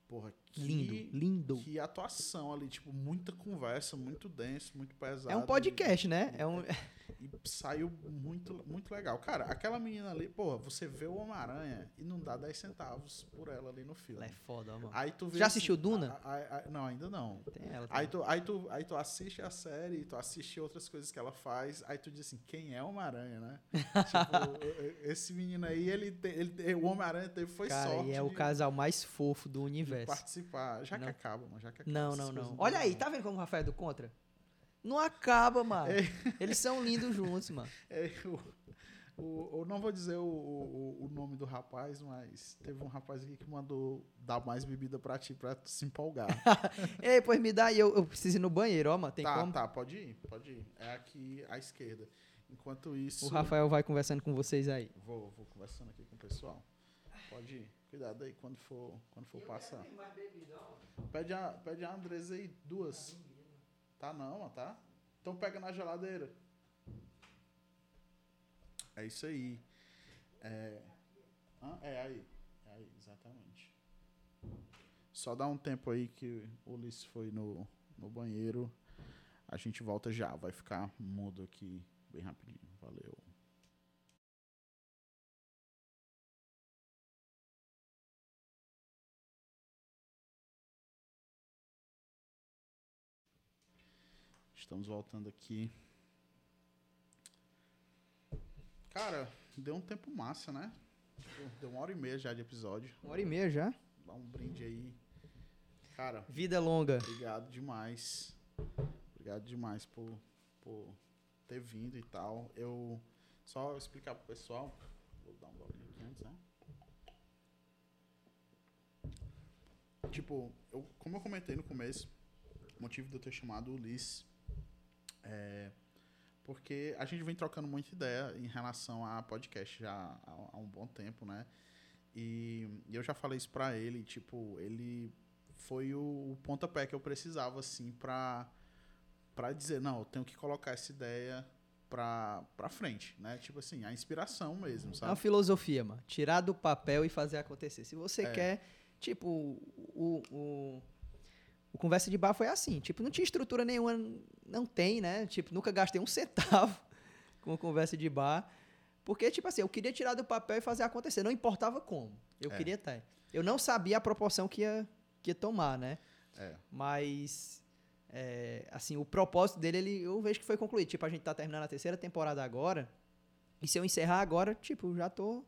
porra, Lindo, Que- lindo. Que atuação ali, tipo, muita conversa, muito denso, muito pesado. É um podcast, né? É um... [LAUGHS] E saiu muito, muito legal. Cara, aquela menina ali, porra, você vê o Homem-Aranha e não dá 10 centavos por ela ali no filme. Ela é foda, mano. Aí tu vê Já assistiu Duna? a- a- a- não, ainda não. Tem ela. Aí tu, aí, tu, aí tu assiste a série, tu assiste outras coisas que ela faz, aí tu diz assim, quem é o Homem-Aranha, né? [LAUGHS] tipo, esse menino aí, ele, te- ele, o Homem-Aranha teve, foi Cara, sorte e é o casal mais fofo do universo. participar. Já que Não. acaba, mano, já que acaba. Não, não, não. Olha aí, tá vendo como o Rafael é do contra? Não acaba, mano. Eles são lindos juntos, mano. É, o, o, eu não vou dizer o, o, o nome do rapaz, mas teve um rapaz aqui que mandou dar mais bebida pra ti, pra tu se empolgar. [LAUGHS] Ei, pois me dá aí, eu, eu preciso ir no banheiro, ó, mano. Tem tá, como? tá, pode ir, pode ir. É aqui à esquerda. Enquanto isso. O Rafael vai conversando com vocês aí. Vou, vou conversando aqui com o pessoal. Pode ir. Cuidado aí quando for, quando for passar. Pede a, pede a Andresa aí, duas. Tá não, tá? Então pega na geladeira. É isso aí. É, Hã? é aí. É aí, exatamente. Só dá um tempo aí que o Ulisses foi no, no banheiro. A gente volta já. Vai ficar mudo aqui bem rapidinho. Valeu. Estamos voltando aqui. Cara, deu um tempo massa, né? Deu- uma hora e meia já de episódio. Uma hora e meia já. Dá um brinde aí. Cara, Vida longa. obrigado demais. Obrigado demais por, por ter vindo e tal. Eu só explicar pro pessoal. Vou dar um golinho aqui antes, né? Tipo, eu, como eu comentei no começo, o motivo de eu ter chamado o Ulisses é porque a gente vem trocando muita ideia em relação a podcast já há, há um bom tempo, né? E eu já falei isso pra ele, tipo, ele foi o, o pontapé que eu precisava, assim, pra, pra dizer, não, eu tenho que colocar essa ideia pra, pra frente, né? Tipo assim, a inspiração mesmo, É uma sabe? filosofia, mano. Tirar do papel e fazer acontecer. Se você É. quer, tipo, o, o, o Conversa de Bar foi assim. Tipo, não tinha estrutura nenhuma, não tem, né? Tipo, nunca gastei um [LAUGHS] centavo com Conversa de Bar. Porque, tipo assim, eu queria tirar do papel e fazer acontecer. Não importava como. Eu É. queria estar. Eu não sabia a proporção que ia, que ia tomar, né? É, Mas, é, assim, o propósito dele, ele, eu vejo que foi concluído. Tipo, a gente tá terminando a terceira temporada agora. E se eu encerrar agora, tipo, já tô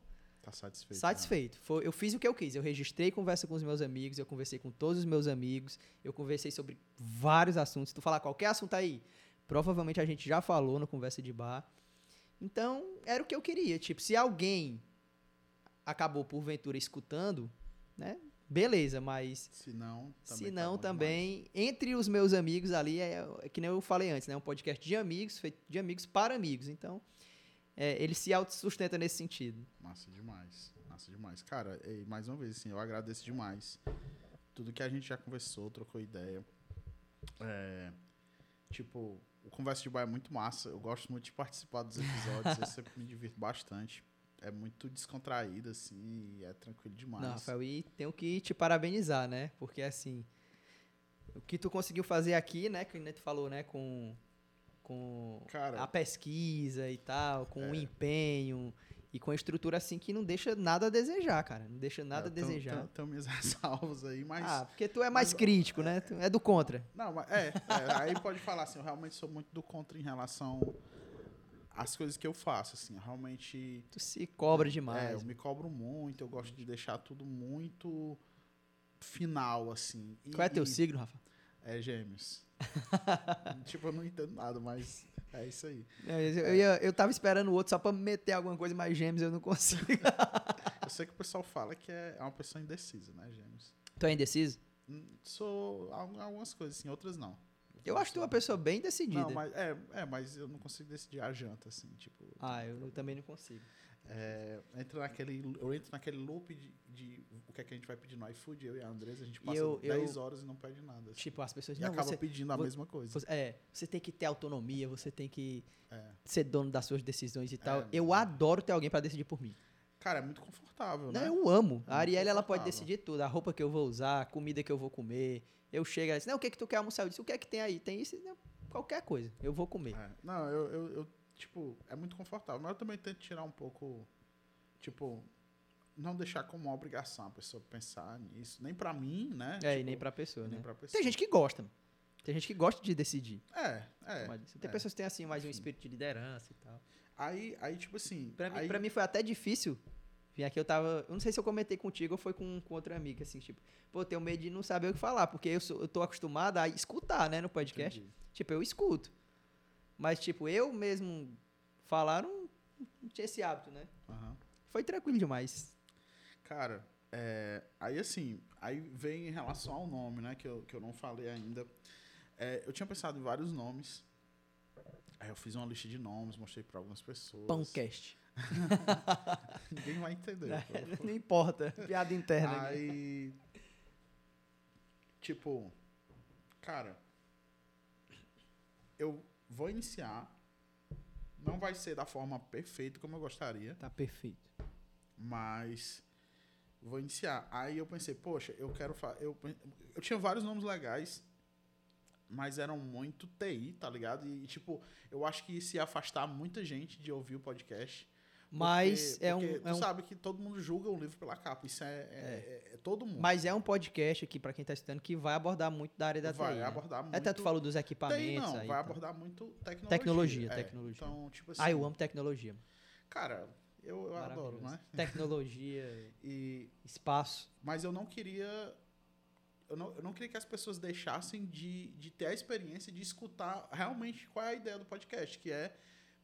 tá satisfeito. né? satisfeito. Foi, eu fiz o que eu quis. Eu registrei conversa com os meus amigos, eu conversei com todos os meus amigos, eu conversei sobre vários assuntos. Se tu falar qualquer assunto aí, provavelmente a gente já falou no Conversa de Bar. Então, era o que eu queria. Tipo, se alguém acabou porventura escutando, né? Beleza, mas Se não, também. se tá não, bom também, entre os meus amigos ali, é, é que nem eu falei antes, né? Um podcast de amigos, feito de amigos para amigos. Então, é, ele se autossustenta nesse sentido. Massa demais. Massa demais. Cara, e mais uma vez, assim, eu agradeço demais. Tudo que a gente já conversou, trocou ideia. É, tipo, o Conversa de Bar é muito massa. Eu gosto muito de participar dos episódios. eu [LAUGHS] sempre me divirto bastante. É muito descontraído, assim, e é tranquilo demais. Não, Rafael, e tenho que te parabenizar, né? Porque assim, o que tu conseguiu fazer aqui, né? Que nem tu falou, né? Com, com Cara, a pesquisa e tal, com o É. empenho e com a estrutura assim que não deixa nada a desejar, cara. Não deixa nada a eu tenho- desejar. Tenho minhas [LAUGHS] ressalvas aí, mas. Ah, porque tu é mais mas- crítico, né? Tu é do contra. Não, é, é, aí pode falar assim, eu realmente sou muito do contra em relação às coisas que eu faço, assim, eu realmente Tu se cobra é, demais. eu me cobro muito, eu gosto de deixar tudo muito final, assim. E- Qual é teu e- signo, Rafa? É gêmeos. [LAUGHS] tipo, eu não entendo nada, mas é isso aí. Eu, eu, ia- eu tava esperando o outro só pra meter alguma coisa, mas gêmeos eu não consigo. [LAUGHS] Eu sei que o pessoal fala que é, é uma pessoa indecisa, né, gêmeos? tu é indeciso? Hum, Sou al- algumas coisas, assim, outras não. Eu acho tu uma pessoa bem decidida. Não, mas, é, é, mas eu não consigo decidir a janta, assim, tipo... Ah, eu também não consigo. É, entra naquele, eu entro naquele loop de, de o que é que a gente vai pedir no iFood, eu e a Andresa, a gente passa eu- 10 eu- horas e não pede nada. assim. Tipo, as pessoas e não, acaba você, pedindo a mesma coisa. você- é, você tem que ter autonomia, você tem que É. ser dono das suas decisões e tal. É, eu mas- adoro ter alguém pra decidir por mim. Cara, é muito confortável, Não, né? eu amo. É a Arielle, ela pode decidir tudo. A roupa que eu vou usar, a comida que eu vou comer. Eu chego e diz, não, o que que tu quer almoçar? Eu disse, o que é que tem aí? Tem isso? Não, qualquer coisa. Eu vou comer. É. Não, eu, eu, eu, tipo, é muito confortável. Mas eu também tento tirar um pouco, tipo, não deixar como uma obrigação a pessoa pensar nisso. Nem pra mim, né? É, e Tipo, nem pra pessoa, nem né? pra pessoa. Tem gente que gosta. mano. Tem gente que gosta de decidir. É, é. Tem é. pessoas que têm, assim, mais um espírito de liderança e tal. Aí, aí, tipo assim. Pra mim, aí, pra mim foi até difícil. Vim aqui, eu tava. Eu não sei se eu comentei contigo ou foi com, com outra amiga, assim, tipo, pô, eu tenho medo de não saber o que falar, porque eu, sou, eu tô acostumado a escutar, né, no podcast. Entendi. Tipo, eu escuto. Mas, tipo, eu mesmo falar não, não tinha esse hábito, né? Aham. Foi tranquilo demais. Cara, é, aí assim, aí vem em relação ao nome, né, que eu, que eu não falei ainda. É, eu tinha pensado em vários nomes. Aí eu fiz uma lista de nomes, mostrei pra algumas pessoas. Pãocast. [LAUGHS] Ninguém vai entender. não [LAUGHS] importa. Piada interna. aqui. Aí. Tipo. Cara. Eu vou iniciar. Não vai ser da forma perfeita como eu gostaria. Tá perfeito. Mas. Vou iniciar. Aí eu pensei, poxa, eu quero. Fa eu, eu tinha vários nomes legais. Mas eram muito TI, tá ligado? E, tipo, eu acho que ia afastar muita gente de ouvir o podcast. Mas Porque- é um. porque é tu um- sabe que todo mundo julga o livro pela capa. Isso é, é- é- é todo mundo. Mas é um podcast aqui, pra quem tá estudando, que vai abordar muito da área da vai TI. né? abordar muito. Até tu falou dos equipamentos não, aí. vai tá. abordar muito tecnologia. Tecnologia, É, tecnologia. Então, tipo assim. Ah, eu amo tecnologia. Cara, eu, eu adoro, né? Tecnologia, [LAUGHS] E, espaço. mas eu não queria. Eu não, eu não queria que as pessoas deixassem de, de ter a experiência de escutar realmente qual é a ideia do podcast, que é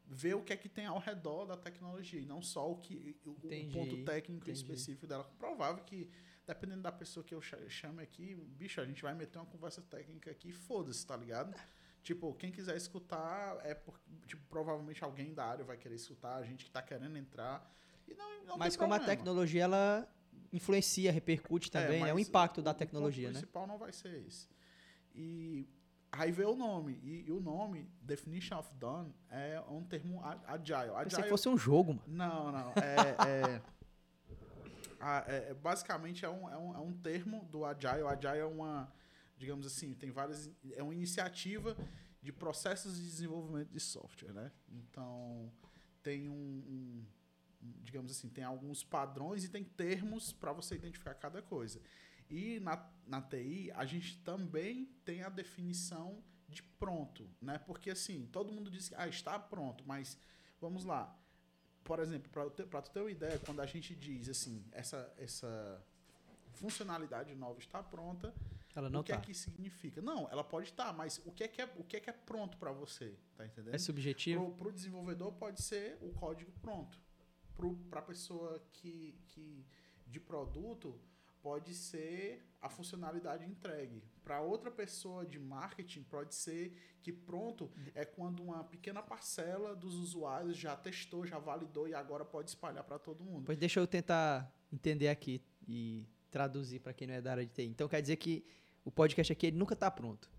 ver o que é que tem ao redor da tecnologia, e não só o que o, o Entendi, ponto técnico entendi. específico dela. Provável que, dependendo da pessoa que eu cha- chame aqui, bicho, a gente vai meter uma conversa técnica aqui, e foda-se, tá ligado? Tipo, quem quiser escutar, é por, tipo, provavelmente alguém da área vai querer escutar, a gente que tá querendo entrar. E não, não Mas tem como a problema. tecnologia, ela influencia, repercute também, é, o impacto o- da o tecnologia, ponto né? principal não vai ser esse. E aí veio o nome. E, e o nome, Definition of Done, é um termo agile. Pensei Agile que fosse um jogo, mano. não, não. É, [LAUGHS] é- a- é- é- basicamente é um, é, um, é um termo do Agile. Agile é uma, digamos assim, tem várias. É uma iniciativa de processos de desenvolvimento de software, né? Então, tem um, um- digamos assim, tem alguns padrões e tem termos para você identificar cada coisa. E na, na TI, a gente também tem a definição de pronto, né? Porque assim, todo mundo diz que ah, está pronto, mas vamos lá. Por exemplo, para tu ter uma ideia, quando a gente diz assim, essa, essa funcionalidade nova está pronta, Ela não o que tá. é que significa? Não, ela pode estar, mas o que é que é, o que é, que é pronto para você? Tá entendendo? É subjetivo? Para o desenvolvedor pode ser o código pronto. Para a pessoa que, que de produto pode ser a funcionalidade entregue. Para outra pessoa de marketing pode ser que pronto é quando uma pequena parcela dos usuários já testou, já validou e agora pode espalhar para todo mundo. Pois deixa eu tentar entender aqui e traduzir para quem não é da área de TI. Então quer dizer que o podcast aqui ele nunca tá pronto.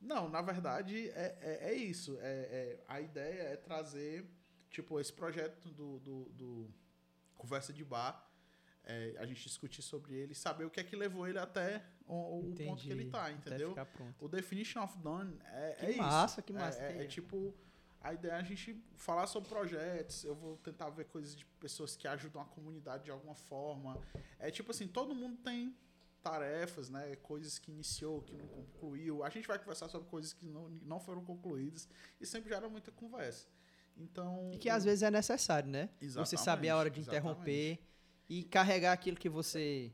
Não, na verdade é, é, é isso. É, é- a ideia é trazer, tipo, esse projeto do, do, do Conversa de Bar, é, a gente discutir sobre ele, saber o que é que levou ele até o, o ponto que ele tá, Até entendeu? O Definition of Done é, Que é isso. massa, que massa, É, é- é tipo, a ideia é a gente falar sobre projetos, eu vou tentar ver coisas de pessoas que ajudam a comunidade de alguma forma. É tipo assim, todo mundo tem tarefas, né? Coisas que iniciou, que não concluiu. A gente vai conversar sobre coisas que não, não foram concluídas e sempre gera muita conversa. Então. E que às vezes é necessário, né? Você saber a hora de interromper e carregar aquilo que você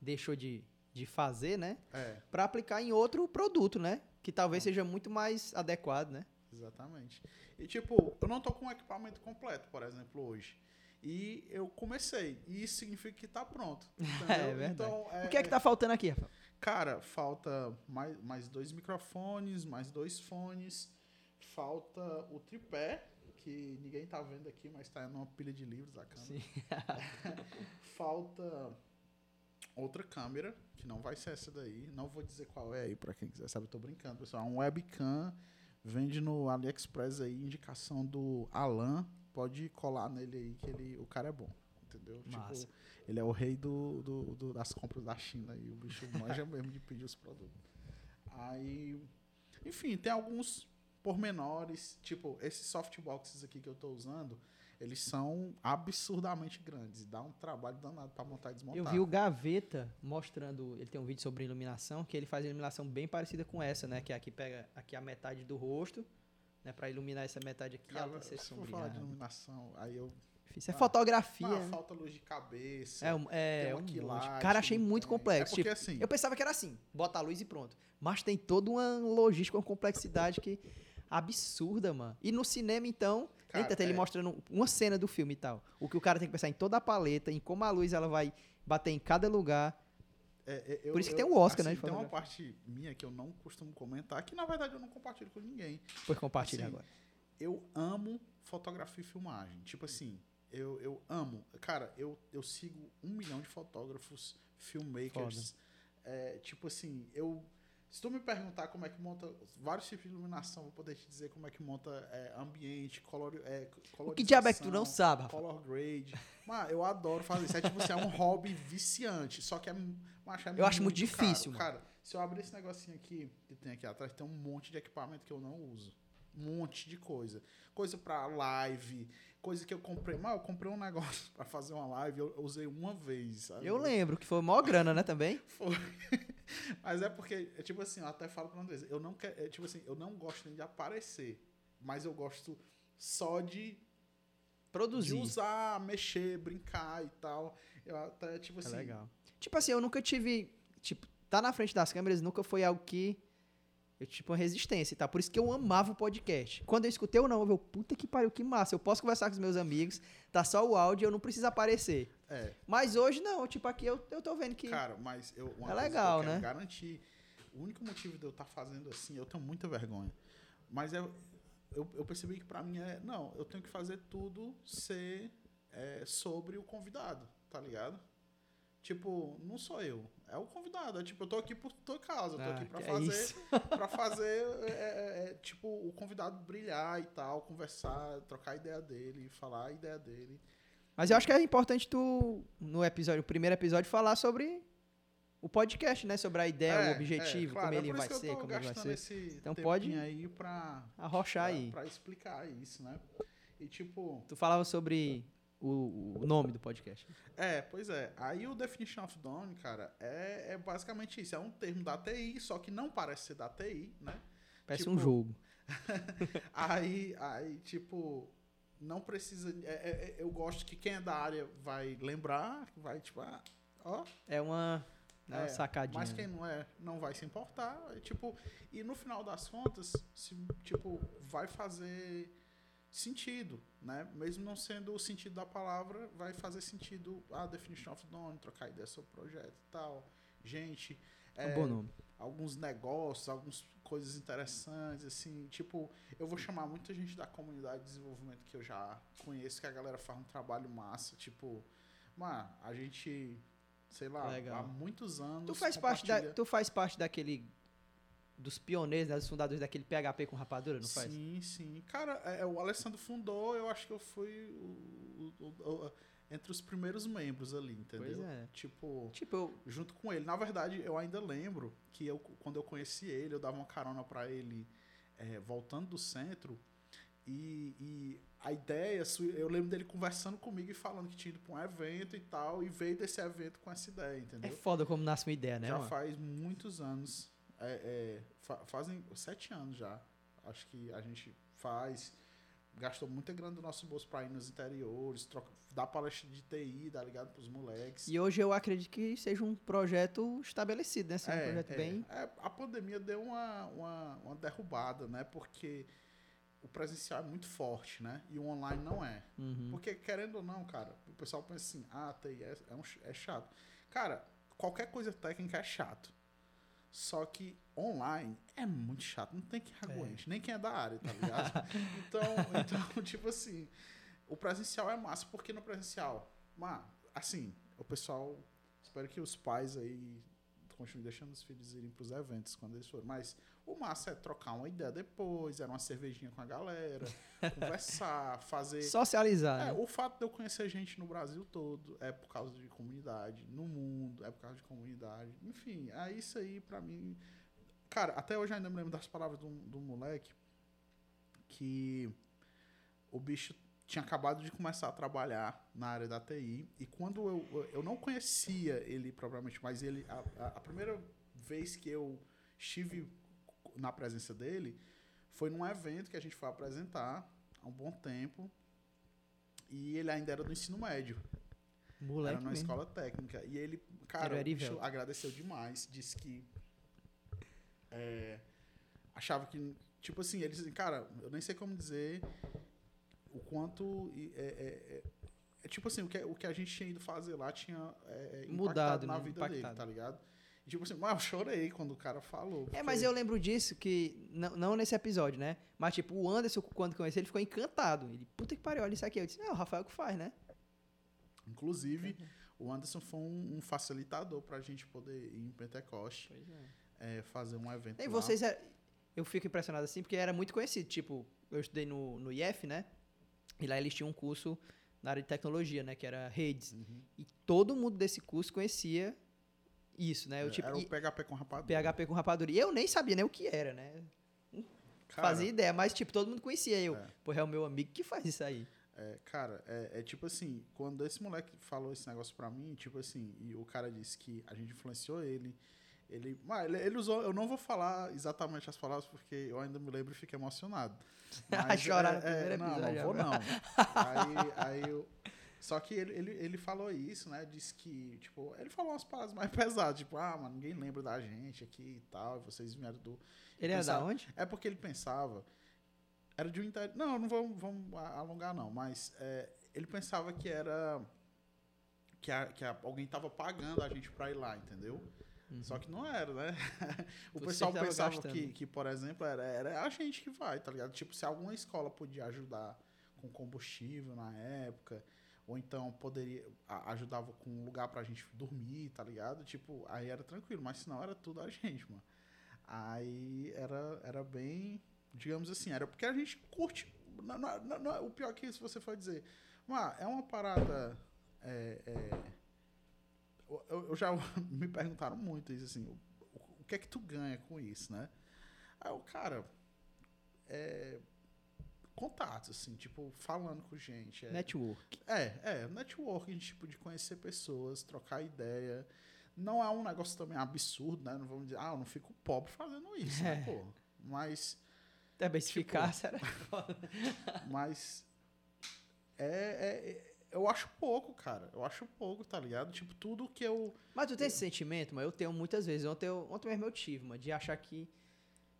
deixou de, de fazer, né? É, Para aplicar em outro produto, né? Que talvez seja muito mais adequado, né? exatamente. E tipo, eu não tô com o equipamento completo, por exemplo, hoje. E eu comecei. E isso significa que tá pronto. [LAUGHS] É verdade. Então, O que é que tá faltando aqui, Rafael? Cara, falta mais, mais dois microfones, mais dois fones. Falta o tripé, que ninguém tá vendo aqui, mas tá numa pilha de livros a câmera. Sim. [LAUGHS] Falta outra câmera, que não vai ser essa daí. Não vou dizer qual é aí pra quem quiser saber, eu tô brincando, pessoal. É um webcam, vende no AliExpress aí, indicação do Alan. Pode colar nele aí, que ele, o cara é bom. Entendeu? entendeu? Massa. Tipo, ele é o rei do, do, do- das compras da China e o bicho manja mesmo de pedir os produtos. Aí, enfim, tem alguns pormenores, tipo, esses softboxes aqui que eu tô usando, eles são absurdamente grandes dá um trabalho danado para montar e desmontar. Eu vi o Gaveta mostrando, ele tem um vídeo sobre iluminação, que ele faz iluminação bem parecida com essa, né? Que aqui pega aqui a metade do rosto, né? Pra iluminar essa metade aqui, Cara, se for falar de sombreada. iluminação, aí eu Isso é Ah, fotografia. Ah, né? falta luz de cabeça. É, um- é, um quilate, Cara, achei muito tem- complexo. É porque Tipo, assim, Eu pensava que era assim, bota a luz e pronto. Mas tem toda uma logística, uma complexidade que absurda, mano. E no cinema, então, Cara, entra ele é. mostrando uma cena do filme e tal. O que o cara tem que pensar em toda a paleta, em como a luz ela vai bater em cada lugar. É, é, eu- Por isso que eu- tem o Oscar, né, assim, de Tem uma parte minha que eu não costumo comentar, que na verdade eu não compartilho com ninguém. Depois compartilha Assim, agora. Eu amo fotografia e filmagem. Tipo assim, eu, eu amo. Cara, eu, eu sigo um milhão de fotógrafos, filmmakers. É, tipo assim, eu. Se tu me perguntar como é que monta vários tipos de iluminação, vou poder te dizer como é que monta é, ambiente, color, é, O que diabo é que tu não colorização, sabe, Rafa? Color grade. Mas eu adoro fazer isso. É tipo assim, é um hobby viciante. Só que é, macho, é Eu acho muito difícil, caro. Cara, se eu abrir esse negocinho aqui, que tem aqui atrás, tem um monte de equipamento que eu não uso. Um monte de coisa. Coisa pra live, coisa que eu comprei. Mas eu comprei um negócio [LAUGHS] pra fazer uma live, eu, eu usei uma vez. sabe? Eu lembro que foi maior grana, né, também? Foi. [LAUGHS] Mas é porque, é tipo assim, eu até falo pra Andresa, eu não quero, é, tipo assim, eu não gosto nem de aparecer, mas eu gosto só de, de Produzir. usar, mexer, brincar e tal. Eu até, tipo É assim, legal. Tipo assim, eu nunca tive. Tipo, tá na frente das câmeras nunca foi algo que. Eu, tipo, uma resistência tal. Por isso que eu amava o podcast. Quando eu escutei o não, eu, puta que pariu, que massa. Eu posso conversar com os meus amigos, tá só o áudio, eu não preciso aparecer. É, Mas hoje não, tipo, aqui eu, eu tô vendo que. cara, mas eu, uma É coisa legal, que eu quero né? garantir, o único motivo de eu estar fazendo assim, eu tenho muita vergonha, mas eu, eu, eu percebi que pra mim é, não, eu tenho que fazer tudo ser é, sobre o convidado, tá ligado? Tipo, não sou eu, é o convidado. É tipo, eu tô aqui por tua causa, eu tô Ah, aqui pra é fazer, [LAUGHS] para fazer, é, é, é, tipo, o convidado brilhar e tal, conversar, trocar a ideia dele, falar a ideia dele. Mas eu acho que é importante tu, no episódio, o primeiro episódio, falar sobre o podcast, né? Sobre a ideia, É, o objetivo, é, claro, como é ele vai ser, como ele vai ser. esse Então pode aí pra, Arrochar pra, aí. pra explicar isso, né? E tipo, Tu falava sobre o, o nome do podcast. é, pois é. Aí o Definition of Dawn, cara, é, é basicamente isso. É um termo da TI, só que não parece ser da TI, né? Parece Tipo, um jogo. [LAUGHS] Aí, aí tipo, não precisa. é- é- é- eu gosto que quem é da área vai lembrar, vai, tipo, ah, ó, É uma, é uma É, sacadinha. Mas quem não é, não vai se importar. é, Tipo, e no final das contas, se, tipo, vai fazer sentido, né? Mesmo não sendo o sentido da palavra, vai fazer sentido a definition of done, trocar ideia sobre o projeto e tal. Gente, É um bom nome. Alguns negócios, algumas coisas interessantes, assim, tipo, eu vou chamar muita gente da comunidade de desenvolvimento que eu já conheço, que a galera faz um trabalho massa, tipo, mano, a gente, sei lá, Legal. há muitos anos. Tu faz, parte da, tu faz parte daquele. Dos pioneiros, né, dos fundadores daquele PHP com rapadura, não faz? Sim, sim. Cara, é, o Alessandro fundou, eu acho que eu fui o- o- o- entre os primeiros membros ali, entendeu? Pois é. Tipo, Tipo, eu, junto com ele. Na verdade, eu ainda lembro que eu, quando eu conheci ele, eu dava uma carona pra ele é, voltando do centro. E, e a ideia, eu lembro dele conversando comigo e falando que tinha ido pra um evento e tal, e veio desse evento com essa ideia, é entendeu? foda como nasce uma ideia, né? já mano? faz muitos anos. é, é, fa- fazem sete anos já. Acho que a gente faz. Gastou muita grana do nosso bolso pra ir nos interiores, troca, dar palestra de TI, tá ligado? Pros moleques. E hoje eu acredito que seja um projeto estabelecido, né? Seja um projeto é, bem. é, a pandemia deu uma, uma, uma derrubada, né? Porque o presencial é muito forte, né? E o online não é. Uhum. Porque, querendo ou não, cara, o pessoal pensa assim, ah, TI é, é, um é chato. Cara, qualquer coisa técnica é chato. Só que online é muito chato. Não tem quem aguente, nem quem é da área, tá [LAUGHS] ligado? então, então, [LAUGHS] tipo assim, o presencial é massa, porque no presencial, mano, assim, o pessoal. Espero que os pais aí continuem deixando os filhos irem pros eventos quando eles forem. Mas O massa é trocar uma ideia depois, era uma cervejinha com a galera, [LAUGHS] conversar, fazer. Socializar. É, né? o fato de eu conhecer gente no Brasil todo é por causa de comunidade, no mundo é por causa de comunidade. Enfim, é isso aí pra mim. Cara, até hoje ainda me lembro das palavras do, do moleque que o bicho tinha acabado de começar a trabalhar na área da TI e quando eu, eu não conhecia ele propriamente, mas ele a, a- a primeira vez que eu estive na presença dele foi num evento que a gente foi apresentar há um bom tempo e ele ainda era do ensino médio. Moleque era numa mesmo. escola técnica. E ele, cara, bicho agradeceu demais. Disse que. é, achava que. Tipo assim, ele disse, cara, eu nem sei como dizer o quanto. É, é- é- é tipo assim, o que, o que a gente tinha ido fazer lá tinha é, é, impactado Mudado, na né? vida Impactado. dele, tá ligado? E tipo assim, mas eu chorei quando o cara falou. É, mas porque- eu lembro disso que. Não, não nesse episódio, né? Mas, tipo, o Anderson, quando conheceu, ele ficou encantado. Ele, puta que pariu, olha isso aqui. Eu disse, não, o Rafael que faz, né? Inclusive, o Anderson foi um, um facilitador pra gente poder ir em Pentecoste, Pois é. é, fazer um evento. E lá. vocês. é- Eu fico impressionado assim, porque era muito conhecido. Tipo, eu estudei no, no IF, né? E lá eles tinham um curso na área de tecnologia, né? Que era redes. Uhum. E todo mundo desse curso conhecia isso, né? Eu, tipo, Era o PHP com rapadura. PHP com rapadura. E eu nem sabia nem o que era, né? Cara, Fazia ideia, mas, tipo, todo mundo conhecia eu. É. Pô, é o meu amigo que faz isso aí. É, cara, é, é tipo assim, quando esse moleque falou esse negócio pra mim, tipo assim, e o cara disse que a gente influenciou ele, ele, mas ele, ele usou, eu não vou falar exatamente as palavras porque eu ainda me lembro e fico emocionado. [LAUGHS] Chorar no é, primeiro é, Não, não vou não. aí, aí eu, só que ele, ele, ele falou isso, né, disse que, tipo, ele falou umas palavras mais [LAUGHS] pesadas, tipo, ah, mano, ninguém lembra da gente aqui e tal, e vocês vieram do... Ele era da onde? É porque ele pensava. Era de um interior. Não, não vamos, vamos alongar, não. Mas é, ele pensava que era. Que, a- que a- alguém tava pagando a gente pra ir lá, entendeu? Só que não era, né? [LAUGHS] o Você pessoal pensava gastando. que, que, por exemplo, era, era a gente que vai, tá ligado? Tipo, se alguma escola podia ajudar com combustível na época, ou então poderia ajudava com um lugar pra gente dormir, tá ligado? Tipo, aí era tranquilo, mas senão era tudo a gente, mano. Aí era, era bem, digamos assim, era porque a gente curte. não- não- não- o pior que se você for dizer, mas é uma parada. é, é, eu, eu já [LAUGHS] me perguntaram muito isso assim, o, o que é que tu ganha com isso, né? Aí o cara, é, contatos, assim, tipo, falando com gente. É, Network. é, é, networking, tipo, de conhecer pessoas, trocar ideia. Não é um negócio também absurdo, né? Não vamos dizer, ah, eu não fico pobre fazendo isso, né, É. pô? Mas, Também se Tipo- ficasse, era... [LAUGHS] mas é, é- eu acho pouco, cara. Eu acho pouco, tá ligado? Tipo, tudo que eu... Mas tu tem esse sentimento, mano? Eu tenho muitas vezes. Ontem, eu, ontem mesmo eu tive, mano, de achar que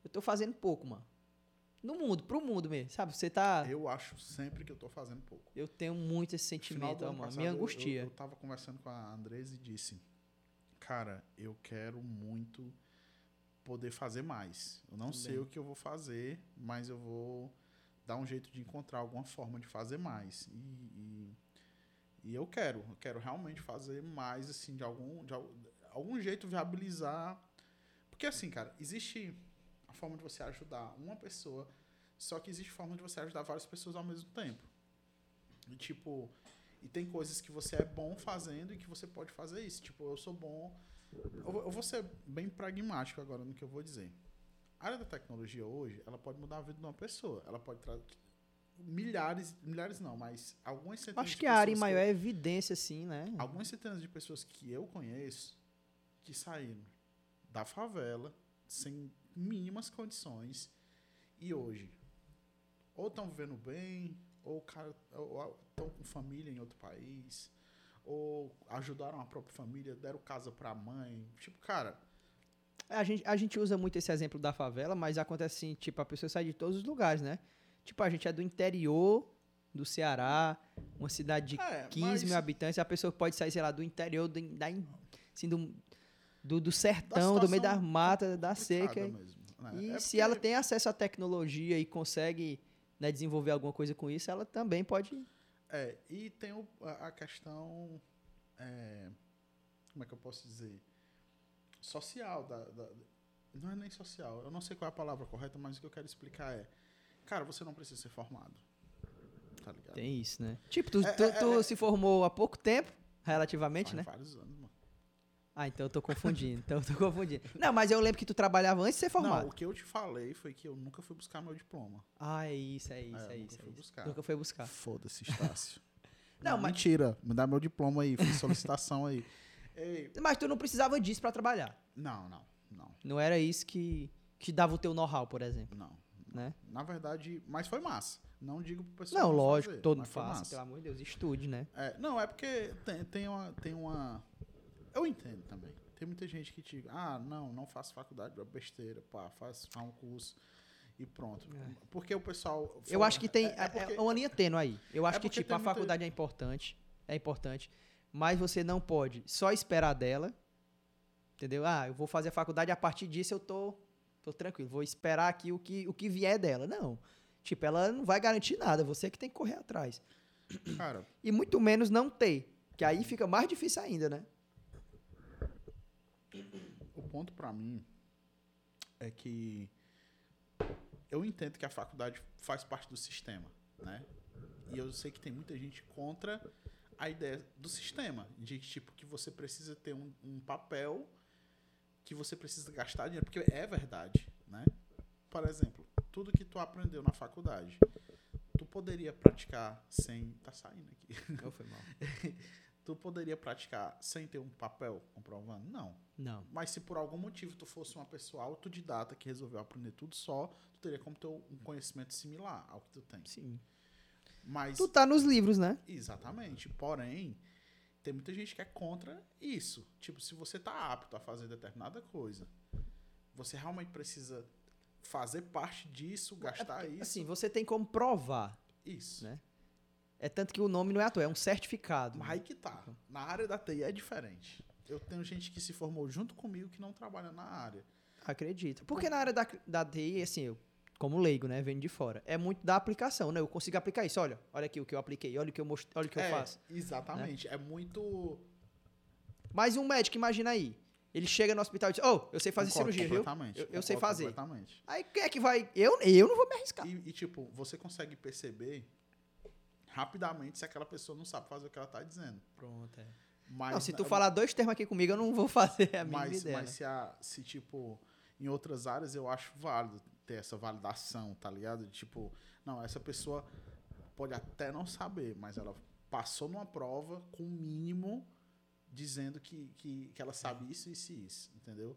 eu tô fazendo pouco, mano. No mundo, pro mundo mesmo, sabe? Você tá... Eu acho sempre que eu tô fazendo pouco. Eu tenho muito esse sentimento, mano. passado, Me eu- angustia. Eu, eu tava conversando com a Andresa e disse, cara, eu quero muito poder fazer mais. Eu não sei Também. o que eu vou fazer, mas eu vou dar um jeito de encontrar alguma forma de fazer mais. E, e, e eu quero, eu quero realmente fazer mais, assim, de algum, de al- algum jeito viabilizar. Porque assim, cara, existe a forma de você ajudar uma pessoa, só que existe forma de você ajudar várias pessoas ao mesmo tempo. E tipo, e tem coisas que você é bom fazendo e que você pode fazer isso. Tipo, eu sou bom. Eu, vou- ser bem pragmático agora no que eu vou dizer. A área da tecnologia hoje, ela pode mudar a vida de uma pessoa. Ela pode trazer milhares, milhares não, mas algumas centenas Acho que a área em maior evidência, assim, né? algumas centenas de pessoas que eu conheço que saíram da favela sem mínimas condições e hoje ou estão vivendo bem, ou estão com família em outro país, ou ajudaram a própria família, deram casa para a mãe. Tipo, cara, A gente, a gente usa muito esse exemplo da favela, mas acontece assim, tipo, a pessoa sai de todos os lugares, né? Tipo, a gente é do interior do Ceará, uma cidade de É, 15 mas- mil habitantes, a pessoa pode sair, sei lá, do interior, do, da, assim, do, do, do sertão, do meio das matas, da seca. mesmo, né? E É se porque- ela tem acesso à tecnologia e consegue né, desenvolver alguma coisa com isso, ela também pode. É, e tem o- a, questão. é, como é que eu posso dizer? Social. Da, da- Não é nem social. Eu não sei qual é a palavra correta, mas o que eu quero explicar é. Cara, você não precisa ser formado. Tá ligado? Tem isso, né? Tipo, tu, É, tu, é, tu é. se formou há pouco tempo, relativamente, né? vários anos. Ah, então eu tô confundindo. então eu tô confundindo. [LAUGHS] Não, mas eu lembro que tu trabalhava antes de ser formado. Não, o que eu te falei foi que eu nunca fui buscar meu diploma. Ah, é isso, é isso, É, é, isso. nunca é fui isso. buscar. Nunca foi buscar. Foda-se, Estácio. [LAUGHS] Não, mas- Mentira. Me dá meu diploma aí. Fiz solicitação aí. [LAUGHS] Ei, Mas tu não precisava disso pra trabalhar. não, não, não, Não era isso que, que dava o teu know-how, por exemplo, não. né? Na verdade, mas foi massa. Não digo pro pessoal. Não, não lógico, fazer, todo mundo foi massa. pelo amor de Deus, estude, né? É, não, é porque tem, tem, uma, tem uma. Eu entendo também. Tem muita gente que te. Ah, não, não faço faculdade, é besteira, pá, faz, faz um curso e pronto. Porque o pessoal. Eu acho que tem É, é porque- é uma linha tênue aí. Eu acho É que, tipo, a muita- faculdade é importante, é importante, mas você não pode só esperar dela, entendeu? Ah, eu vou fazer a faculdade, a partir disso eu tô, tô tranquilo, vou esperar aqui o que, o que vier dela. Não. Tipo, ela não vai garantir nada, você que tem que correr atrás. Cara, E muito menos não ter, que aí fica mais difícil ainda, né? O ponto pra mim é que eu entendo que a faculdade faz parte do sistema, né? E eu sei que tem muita gente contra a ideia do sistema, de tipo que você precisa ter um, um papel que você precisa gastar dinheiro, porque é verdade, né? Por exemplo, tudo que tu aprendeu na faculdade, tu poderia praticar sem tá saindo aqui. Não foi mal. [LAUGHS] Tu poderia praticar sem ter um papel comprovando? Não. Não. Mas se por algum motivo tu fosse uma pessoa autodidata que resolveu aprender tudo só, tu teria como ter um conhecimento similar ao que tu tem. Sim. Mas Tu tá nos livros, né? exatamente, porém, tem muita gente que é contra isso. Tipo, se você tá apto a fazer determinada coisa, você realmente precisa fazer parte disso, gastar isso. Assim, você tem como provar, isso. né? É tanto que o nome não é à toa, é um certificado. Mas aí que tá. Na área da TI é diferente. Eu tenho gente que se formou junto comigo que não trabalha na área. Acredito. Porque na área da, da TI, assim, eu, como leigo, né, vendo de fora, é muito da aplicação, né? Eu consigo aplicar isso. Olha, olha aqui o que eu apliquei, olha o que eu mostrei, olha o que eu é, faço. Exatamente. É muito. Mas um médico, imagina aí. Ele chega no hospital e diz, oh, eu sei fazer Concordo cirurgia, viu? Eu, eu sei fazer. Aí quem é que vai... Eu, eu não vou me arriscar. E, e, tipo, você consegue perceber rapidamente se aquela pessoa não sabe fazer o que ela tá dizendo. Pronto, é. Mas, não, se tu falar dois termos aqui comigo, eu não vou fazer a mínima mas, ideia. mas né? se, a, se, tipo, em outras áreas eu acho válido ter essa validação, tá ligado? Tipo, não, essa pessoa pode até não saber, mas ela passou numa prova com o mínimo dizendo que, que, que ela sabe isso, isso e isso, entendeu?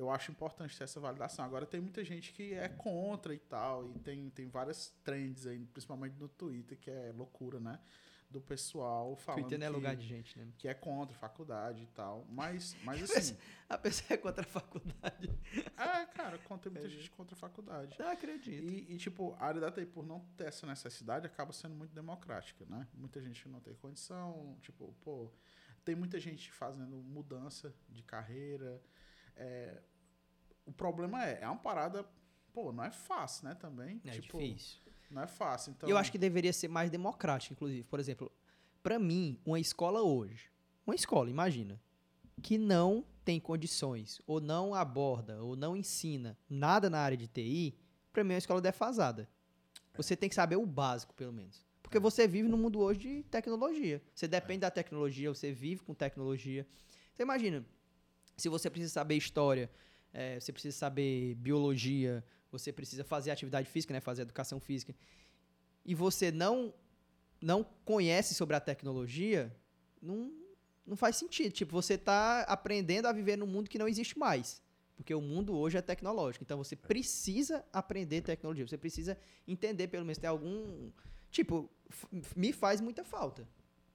Eu acho importante ter essa validação. Agora tem muita gente que é contra e tal, e tem, tem várias trends aí, principalmente no Twitter, que é loucura, né? Do pessoal falando Twitter não é que, lugar de gente, né? que é contra faculdade e tal. Mas, mas [LAUGHS] assim, A pessoa é contra a faculdade. é, cara, contra muita gente contra a faculdade. Não acredito. E, e, tipo, a área da TI, por não ter essa necessidade, acaba sendo muito democrática, né? Muita gente não tem condição, tipo, pô, tem muita gente fazendo mudança de carreira. É, o problema é, é uma parada, pô, não é fácil, né, também. É tipo, difícil. Não é fácil, então... eu acho que deveria ser mais democrático, inclusive. Por exemplo, pra mim, uma escola hoje, uma escola, imagina, que não tem condições, ou não aborda, ou não ensina nada na área de TI, pra mim é uma escola defasada. Você tem que saber o básico, pelo menos. Porque você vive no mundo hoje de tecnologia. Você depende da tecnologia, você vive com tecnologia. Então imagina, se você precisa saber história, eh, você precisa saber biologia, você precisa fazer atividade física, né, fazer educação física, e você não não conhece sobre a tecnologia, não, não faz sentido. Tipo, você está aprendendo a viver num mundo que não existe mais. Porque o mundo hoje é tecnológico. Então você precisa aprender tecnologia. Você precisa entender, pelo menos, ter algum. Tipo, me faz muita falta.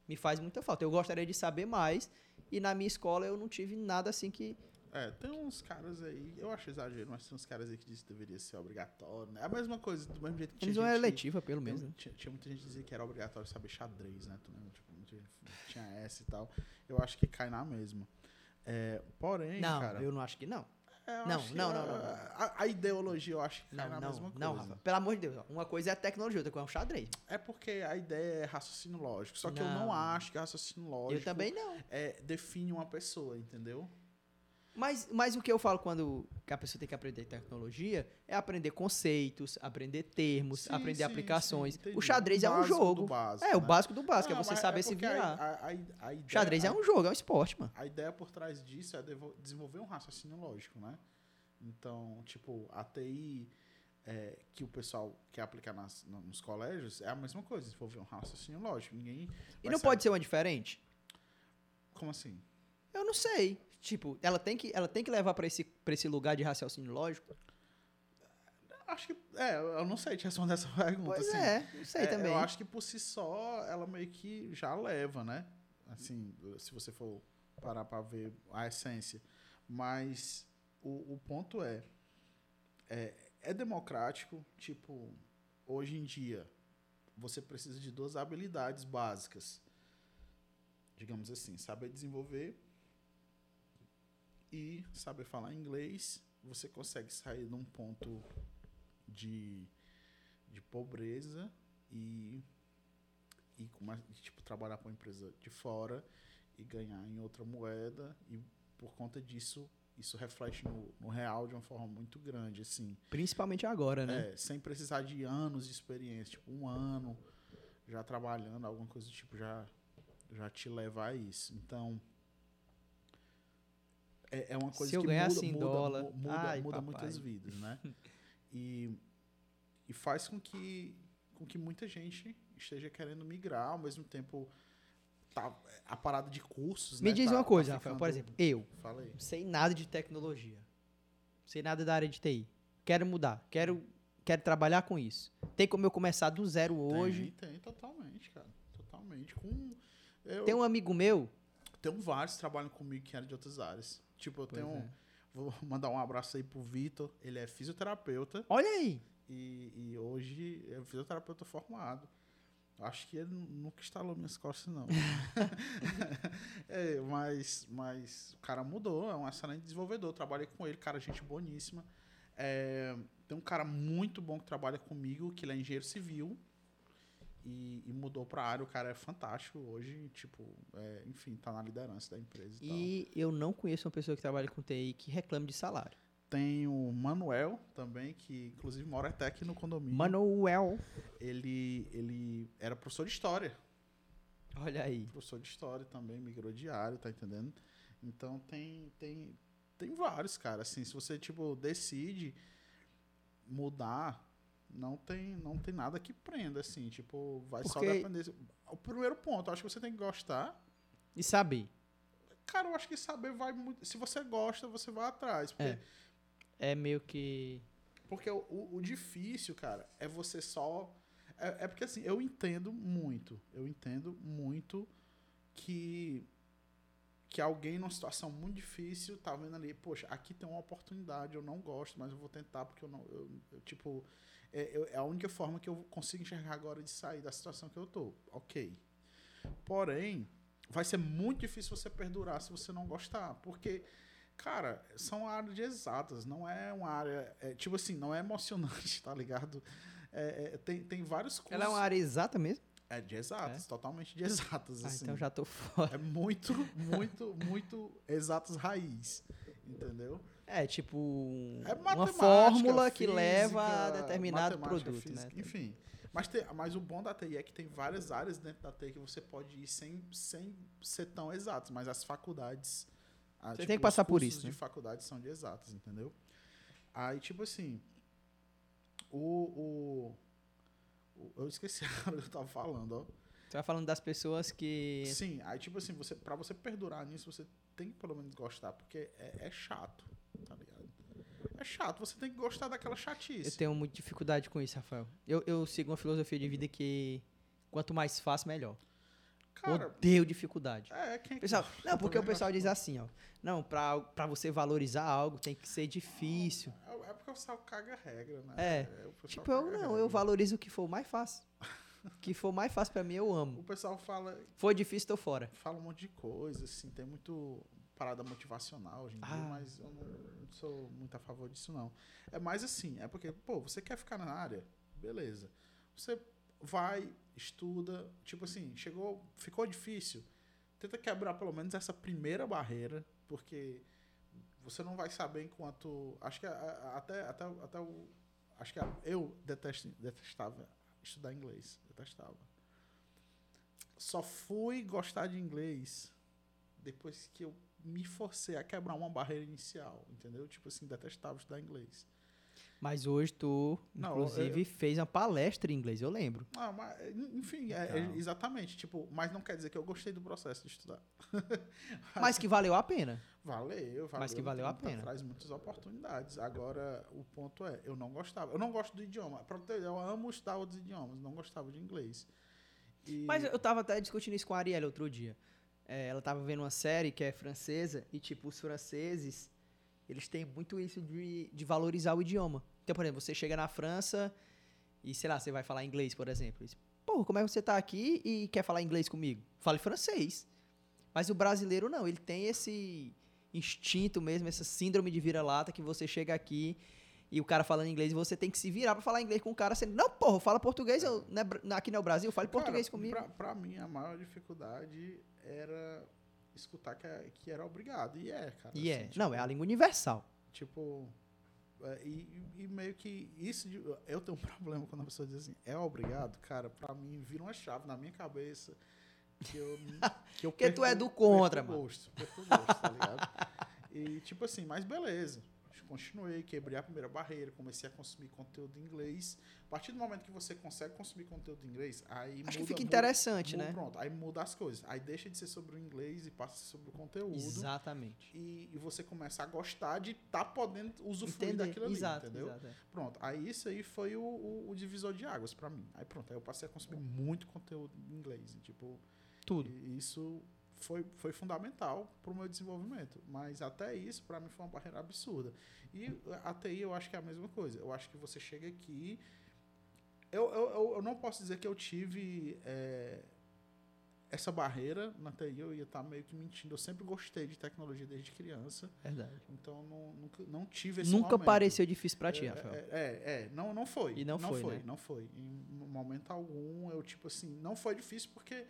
Me faz muita falta. Eu gostaria de saber mais. E na minha escola eu não tive nada assim que. É, tem uns caras aí, eu acho exagero, mas tem uns caras aí que dizem que deveria ser obrigatório, né? É a mesma coisa, do mesmo jeito que tinha Eles não é eletiva, pelo menos. Né? tinha, tinha muita gente que dizia que era obrigatório saber xadrez, né? Tu lembra? Tipo, muita gente tinha essa e tal. Eu acho que cai na mesma. É, porém, Não, cara. eu não acho que não. é, não, acho não, a- não, não, não. A, a ideologia eu acho que cai Não, na não, mesma coisa. não. Pelo amor de Deus. Uma coisa é a tecnologia, outra coisa é o xadrez. É porque a ideia é raciocínio lógico. Só que eu Não. não acho que raciocínio lógico Eu também não. é, define uma pessoa, entendeu? Mas, mas o que eu falo quando a pessoa tem que aprender tecnologia é aprender conceitos, aprender termos, Sim, aprender sim, aplicações. sim, o xadrez O é um jogo. básico, é, o né? básico do básico, Não, é você saber se porque a- virar. A, a, a ideia, Xadrez é um jogo, é um esporte, mano. a ideia por trás disso é desenvolver um raciocínio lógico, né? Então, tipo, a TI é, que o pessoal quer aplicar nas- no- nos colégios é a mesma coisa, desenvolver um raciocínio lógico. Ninguém. E não saber- pode ser uma diferente? Como assim? Eu não sei. Tipo, ela tem que, ela tem que levar pra esse, pra esse lugar de raciocínio lógico? Acho que. É, eu não sei te responder essa [LAUGHS] pergunta. Pois assim. é, não sei É, também. Eu acho que por si só ela meio que já leva, né? Assim, se você for parar pra ver a essência. Mas o, o ponto é, é. É democrático, tipo, hoje em dia, você precisa de duas habilidades básicas. Digamos assim, saber desenvolver e saber falar inglês. Você consegue sair de um ponto de de pobreza e e e, tipo trabalhar para uma empresa de fora e ganhar em outra moeda e por conta disso isso reflete no, no real de uma forma muito grande assim Principalmente agora, né? é, sem precisar de anos de experiência tipo um ano já trabalhando alguma coisa do tipo já já te leva a isso então é, é uma coisa Se eu que ganhasse muda, em muda, dólar, mu- muda, ai, muda muitas vidas né [LAUGHS] e, e faz com que com que muita gente esteja querendo migrar ao mesmo tempo tá a parada de cursos Me né, diz tá- uma coisa, tá Rafael. ficando- Por exemplo, eu não sei nada de tecnologia. Sei nada da área de TI. Quero mudar. Quero, quero trabalhar com isso. Tem como eu começar do zero hoje? tem, tem totalmente cara totalmente com eu, Tem um amigo meu. Tenho vários que trabalham comigo que eram de outras áreas. Tipo, eu Pois tenho. é. Vou [LAUGHS] mandar um abraço aí pro Vitor. Ele é fisioterapeuta Olha aí. e, e hoje é fisioterapeuta formado. Acho que ele nu- nunca instalou minhas costas, não. [LAUGHS] [LAUGHS] É, mas, mas o cara mudou, é um excelente desenvolvedor. Trabalhei com ele, cara, gente boníssima. É, tem um cara muito bom que trabalha comigo, que ele é engenheiro civil. E, e mudou pra área, o cara é fantástico hoje, tipo, é, enfim, tá na liderança da empresa e, tal. E eu não conheço uma pessoa que trabalha com TI que reclame de salário. Tem o Manuel também, que inclusive mora até aqui no condomínio. Manuel. Ele, ele era professor de história. Olha aí. Professor de história também, migrou de área, tá entendendo? Então tem, tem, tem vários, cara. Assim, se você, tipo, decide mudar, não tem, não tem nada que prenda, assim. Tipo, vai só Porque- depender. O primeiro ponto, acho que você tem que gostar. E saber. Cara, eu acho que saber vai muito. Se você gosta, você vai atrás. Porque É. É meio que. Porque o, o- o difícil, cara, é você só. É, é porque assim, eu entendo muito. Eu entendo muito que. Que alguém numa situação muito difícil tá vendo ali, poxa, aqui tem uma oportunidade, eu não gosto, mas eu vou tentar porque eu não. Eu, eu, tipo, é, eu- é a única forma que eu consigo enxergar agora de sair da situação que eu tô. Ok. Porém, vai ser muito difícil você perdurar se você não gostar. Porque, cara, são áreas de exatas, não é uma área. é, tipo assim, não é emocionante, [LAUGHS] tá ligado? É, é, tem, tem vários cursos. Ela é uma área exata mesmo? É de exatas, totalmente de exatas. Ah, assim. então já tô fora. É muito, muito, muito exatas raiz. Entendeu? É tipo um- É uma fórmula que física, leva a determinado produto, física, né? Enfim. Mas, tem, mas o bom da TI é que tem várias áreas dentro da TI que você pode ir sem, sem ser tão exatos, mas as faculdades. a, Você tem que os passar por isso, de né? faculdade são de exatas, entendeu? Aí, tipo assim. O. o, eu esqueci [LAUGHS] a hora que eu tava falando, ó. Você vai falando das pessoas que. Sim, aí tipo assim, você, pra você perdurar nisso, você tem que pelo menos gostar, porque é, é chato, chato, você tem que gostar daquela Eu chatice. tenho muita dificuldade com isso, Rafael. Eu, eu sigo uma filosofia de vida que quanto mais fácil, melhor. Cara, Odeio dificuldade. é quem Pessoal, não, porque o pessoal diz assim, ó. Não, pra, pra você valorizar algo tem que ser difícil. É, é porque o pessoal caga a regra, né? É. o pessoal Tipo, eu não, regra. eu valorizo o que for mais fácil. O que for mais fácil pra mim, eu O amo. pessoal fala, For difícil, tô fora. fala um monte de coisa, assim, tem muito parada motivacional hoje em dia, Ah. mas eu não, não sou muito a favor disso, não. É mais assim, é porque, pô, você quer ficar na área? Beleza. Você vai, estuda, tipo assim, chegou, ficou difícil, tenta quebrar pelo menos essa primeira barreira, porque você não vai saber enquanto. Acho que a- a- até, até, até o. Acho que a- eu detesto, detestava estudar inglês. Detestava. Só fui gostar de inglês depois que eu me forcei a quebrar uma barreira inicial, entendeu? Tipo assim, detestava estudar inglês. Mas hoje tu, Não, inclusive, fez uma palestra em inglês, eu lembro. Ah, mas, enfim, é- é Então. exatamente. Tipo, mas não quer dizer que eu gostei do processo de estudar. [LAUGHS] Mas que valeu a pena. Valeu, valeu. Mas que valeu a pena. Traz muitas oportunidades. Agora, o ponto é, eu não gostava. Eu não gosto do idioma. Eu amo estudar outros idiomas, não gostava de inglês. E- Mas eu tava até discutindo isso com a Arielle outro dia. É, ela tava vendo uma série que é francesa e, tipo, os franceses, eles têm muito isso de, de valorizar o idioma. Então, por exemplo, você chega na França e, sei lá, você vai falar inglês, por exemplo. Pô, como é que você tá aqui e quer falar inglês comigo? Fale francês. Mas o brasileiro não, ele tem esse instinto mesmo, essa síndrome de vira-lata que você chega aqui e o cara falando inglês e você tem que se virar pra falar inglês com o cara sendo, não, porra, fala português, eu, não é bra- aqui não é o Brasil, fale Cara, português comigo. Pra, pra mim, a maior dificuldade era escutar que, é- que era obrigado. E é, cara. E assim, é, não, tipo, é a língua universal. Tipo. é, e, e meio que isso. de- eu tenho um [LAUGHS] problema quando a pessoa diz assim, é obrigado, cara, pra mim vira uma chave na minha cabeça que eu. [LAUGHS] Que eu Porque tu é do contra, perco mano. gosto, perco gosto, tá ligado? [LAUGHS] E tipo assim, mas beleza. Continuei, quebrei a primeira barreira, comecei a consumir conteúdo em inglês. A partir do momento que você consegue consumir conteúdo em inglês, aí Acho que muda- fica muda- interessante, muda- né? Pronto, aí muda as coisas. Aí deixa de ser sobre o inglês e passa a ser sobre o conteúdo Exatamente. e, e você começa a gostar de estar podendo usufruir Entender. daquilo ali, exato, entendeu? exato. é. Pronto, aí isso aí foi o, o- o divisor de águas pra mim. Aí pronto, aí eu passei a consumir muito conteúdo em inglês, e, tipo, Tudo. e isso foi, foi fundamental pro meu desenvolvimento, mas até isso pra mim foi uma barreira absurda. E a TI eu acho que é a mesma coisa. Eu acho que você chega aqui eu, eu, eu, não posso dizer que eu tive é, essa barreira na TI, eu ia estar meio que mentindo. Eu sempre gostei de tecnologia desde criança. Verdade. Então não, nunca, não tive esse Nunca momento. pareceu difícil pra ti, é, Rafael. É, é, é, não, não foi. E não foi, foi, né? não foi. Em momento algum, eu, tipo assim, não foi difícil porque,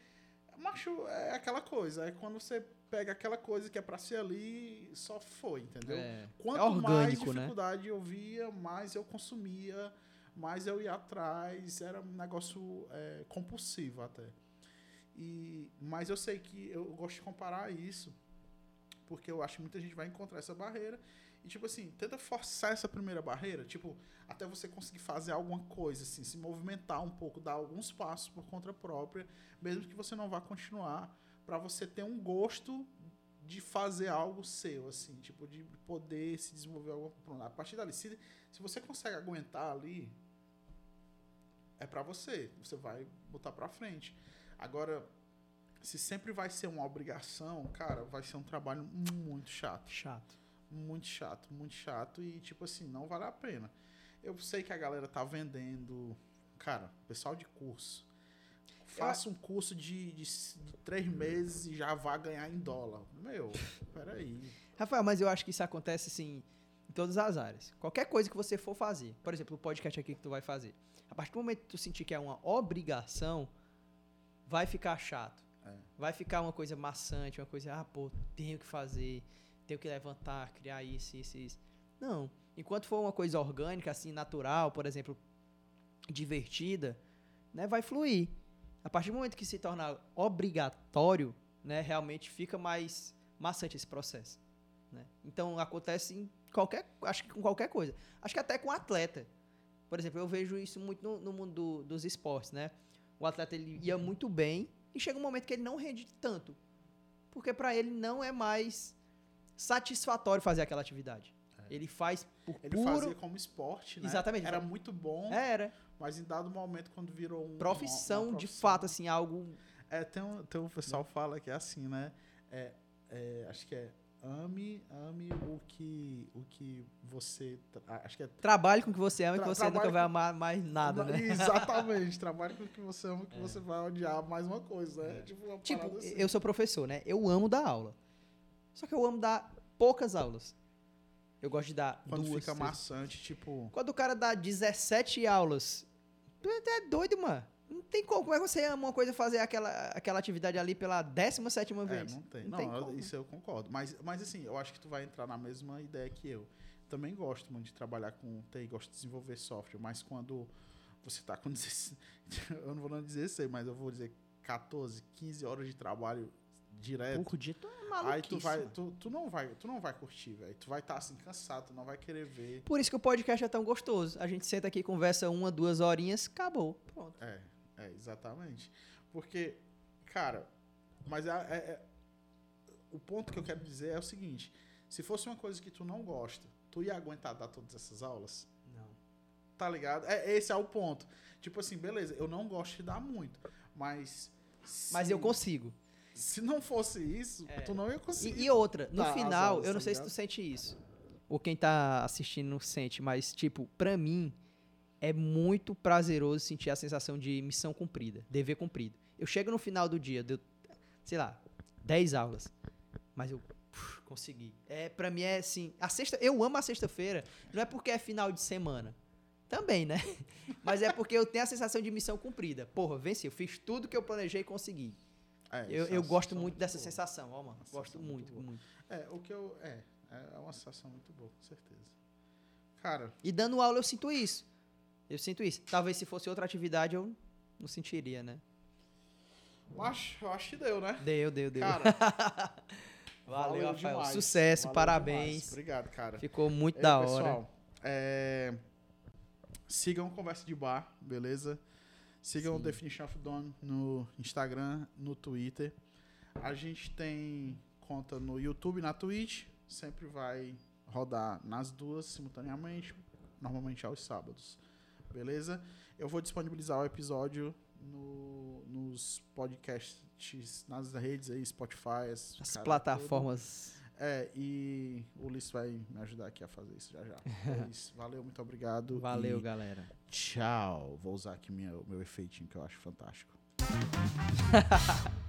macho, é aquela coisa. É quando você pega aquela coisa que é pra ser ali, só foi, entendeu? É. Quanto É orgânico, mais né? dificuldade eu via, mais eu consumia, mais eu ia atrás. Era um negócio é, compulsivo até. E, mas eu sei que eu gosto de comparar isso, porque eu acho que muita gente vai encontrar essa barreira. E, tipo assim, tenta forçar essa primeira barreira, tipo, até você conseguir fazer alguma coisa, assim, se movimentar um pouco, dar alguns passos por conta própria, mesmo que você não vá continuar, para você ter um gosto de fazer algo seu, assim, tipo, de poder se desenvolver algo. Pronto, a partir dali, se, se você consegue aguentar ali, é para você, você vai botar para frente. Agora, se sempre vai ser uma obrigação, cara, vai ser um trabalho muito chato. Chato. Muito chato, muito chato e tipo assim, não vale a pena. Eu sei que a galera tá vendendo, cara, pessoal de curso. Faça um curso de, de, de três meses e já vá ganhar em dólar. Meu, peraí. Rafael, mas eu acho que isso acontece assim em todas as áreas. Qualquer coisa que você for fazer, por exemplo, o podcast aqui que tu vai fazer. A partir do momento que tu sentir que é uma obrigação, vai ficar chato. É. Vai ficar uma coisa maçante, uma coisa, ah, pô, tenho que fazer, tenho que levantar, criar isso, isso, isso. Não. Enquanto for uma coisa orgânica, assim, natural, por exemplo, divertida, né, vai fluir. A partir do momento que se torna obrigatório, né, realmente fica mais maçante esse processo. Né? Então acontece em qualquer, acho que com qualquer coisa. Acho que até com atleta. Por exemplo, eu vejo isso muito no, no mundo do- dos esportes, né? O atleta ele ia muito bem e chega um momento que ele não rende tanto, porque para ele não é mais satisfatório fazer aquela atividade. Ele faz por Ele puro fazia como esporte, né? Exatamente. Era muito bom, era mas em dado momento, quando virou um, profissão, uma- uma de profissão- fato assim algo É, tem um, tem um pessoal fala que é assim, né? É, é, acho que é ame, ame o que, o que você. Acho que é. trabalhe com o que você ama, que você nunca vai amar mais nada, né? [LAUGHS] Exatamente. [LAUGHS] Trabalhe com o que você ama, que você vai odiar mais uma coisa, né? Tipo, uma Tipo, assim. eu sou professor, né? Eu amo dar aula. Só que eu amo dar poucas aulas. Eu gosto de dar Quando duas, fica três. maçante, tipo. Quando o cara dá 17 aulas, é doido, mano. Não tem como. Como é que você ama uma coisa fazer aquela, aquela atividade ali pela 17 É, vez? não tem. Não Não, tem eu- isso eu concordo. Mas, mas assim, eu acho que tu vai entrar na mesma ideia que eu. Também gosto muito de trabalhar com TI, gosto de desenvolver software, mas quando você tá com [LAUGHS] 16, eu não vou não dizer 16, mas eu vou dizer 14, 15 horas de trabalho direto. Por dia tu é maluco. Aí tu vai, tu, tu não vai, tu não vai curtir, velho. Tu vai estar assim cansado, tu não vai querer ver. Por isso que o podcast é tão gostoso. A gente senta aqui, conversa uma, duas horinhas, acabou. Pronto. É, é, exatamente. Porque, cara, mas é, é- é- o ponto que eu quero dizer é o seguinte: se fosse uma coisa que tu não gosta, tu ia aguentar dar todas essas aulas? Não. Tá ligado? É, esse é o ponto. Tipo assim, beleza, eu não gosto de dar muito, mas. Mas se- eu consigo. Se não fosse isso, É. tu não ia conseguir. E, e outra, no Tá, final, eu não tá sei se tu sente isso. Ou quem tá assistindo não sente, mas, tipo, pra mim, é muito prazeroso sentir a sensação de missão cumprida, dever cumprido. Eu chego no final do dia, deu, sei lá, 10 aulas, mas eu uf, consegui. É, pra mim é assim, a sexta, eu amo a sexta-feira, não é porque é final de semana. Também, né? [LAUGHS] Mas é porque eu tenho a sensação de missão cumprida. Porra, venci, eu fiz tudo que eu planejei e consegui. É, Eu, é eu gosto muito dessa boa. sensação, ó, mano. Uma Gosto muito, muito muito. É, o que eu. É, é uma sensação muito boa, com certeza. Cara, E dando aula eu sinto isso. Eu sinto isso. Talvez se fosse outra atividade eu não sentiria, né? eu acho, eu acho que deu, né? Deu, deu, deu. Cara, [LAUGHS] Valeu, Rafael. demais. Sucesso, Valeu parabéns. demais. Obrigado, cara. Ficou muito Ei, da hora. Pessoal, é, sigam Conversa de Bar, beleza? Sigam o Sim. Definition of Dawn no Instagram, no Twitter. A gente tem conta no YouTube e na Twitch. Sempre vai rodar nas duas simultaneamente, normalmente aos sábados. Beleza? Eu vou disponibilizar o episódio no- nos podcasts, nas redes aí, Spotify, As cara plataformas. todo. É, e o Ulisses vai me ajudar aqui a fazer isso já já. [LAUGHS] Isso. Valeu, muito obrigado. Valeu, galera. Tchau. Vou usar aqui minha, o meu efeitinho que eu acho fantástico. [LAUGHS]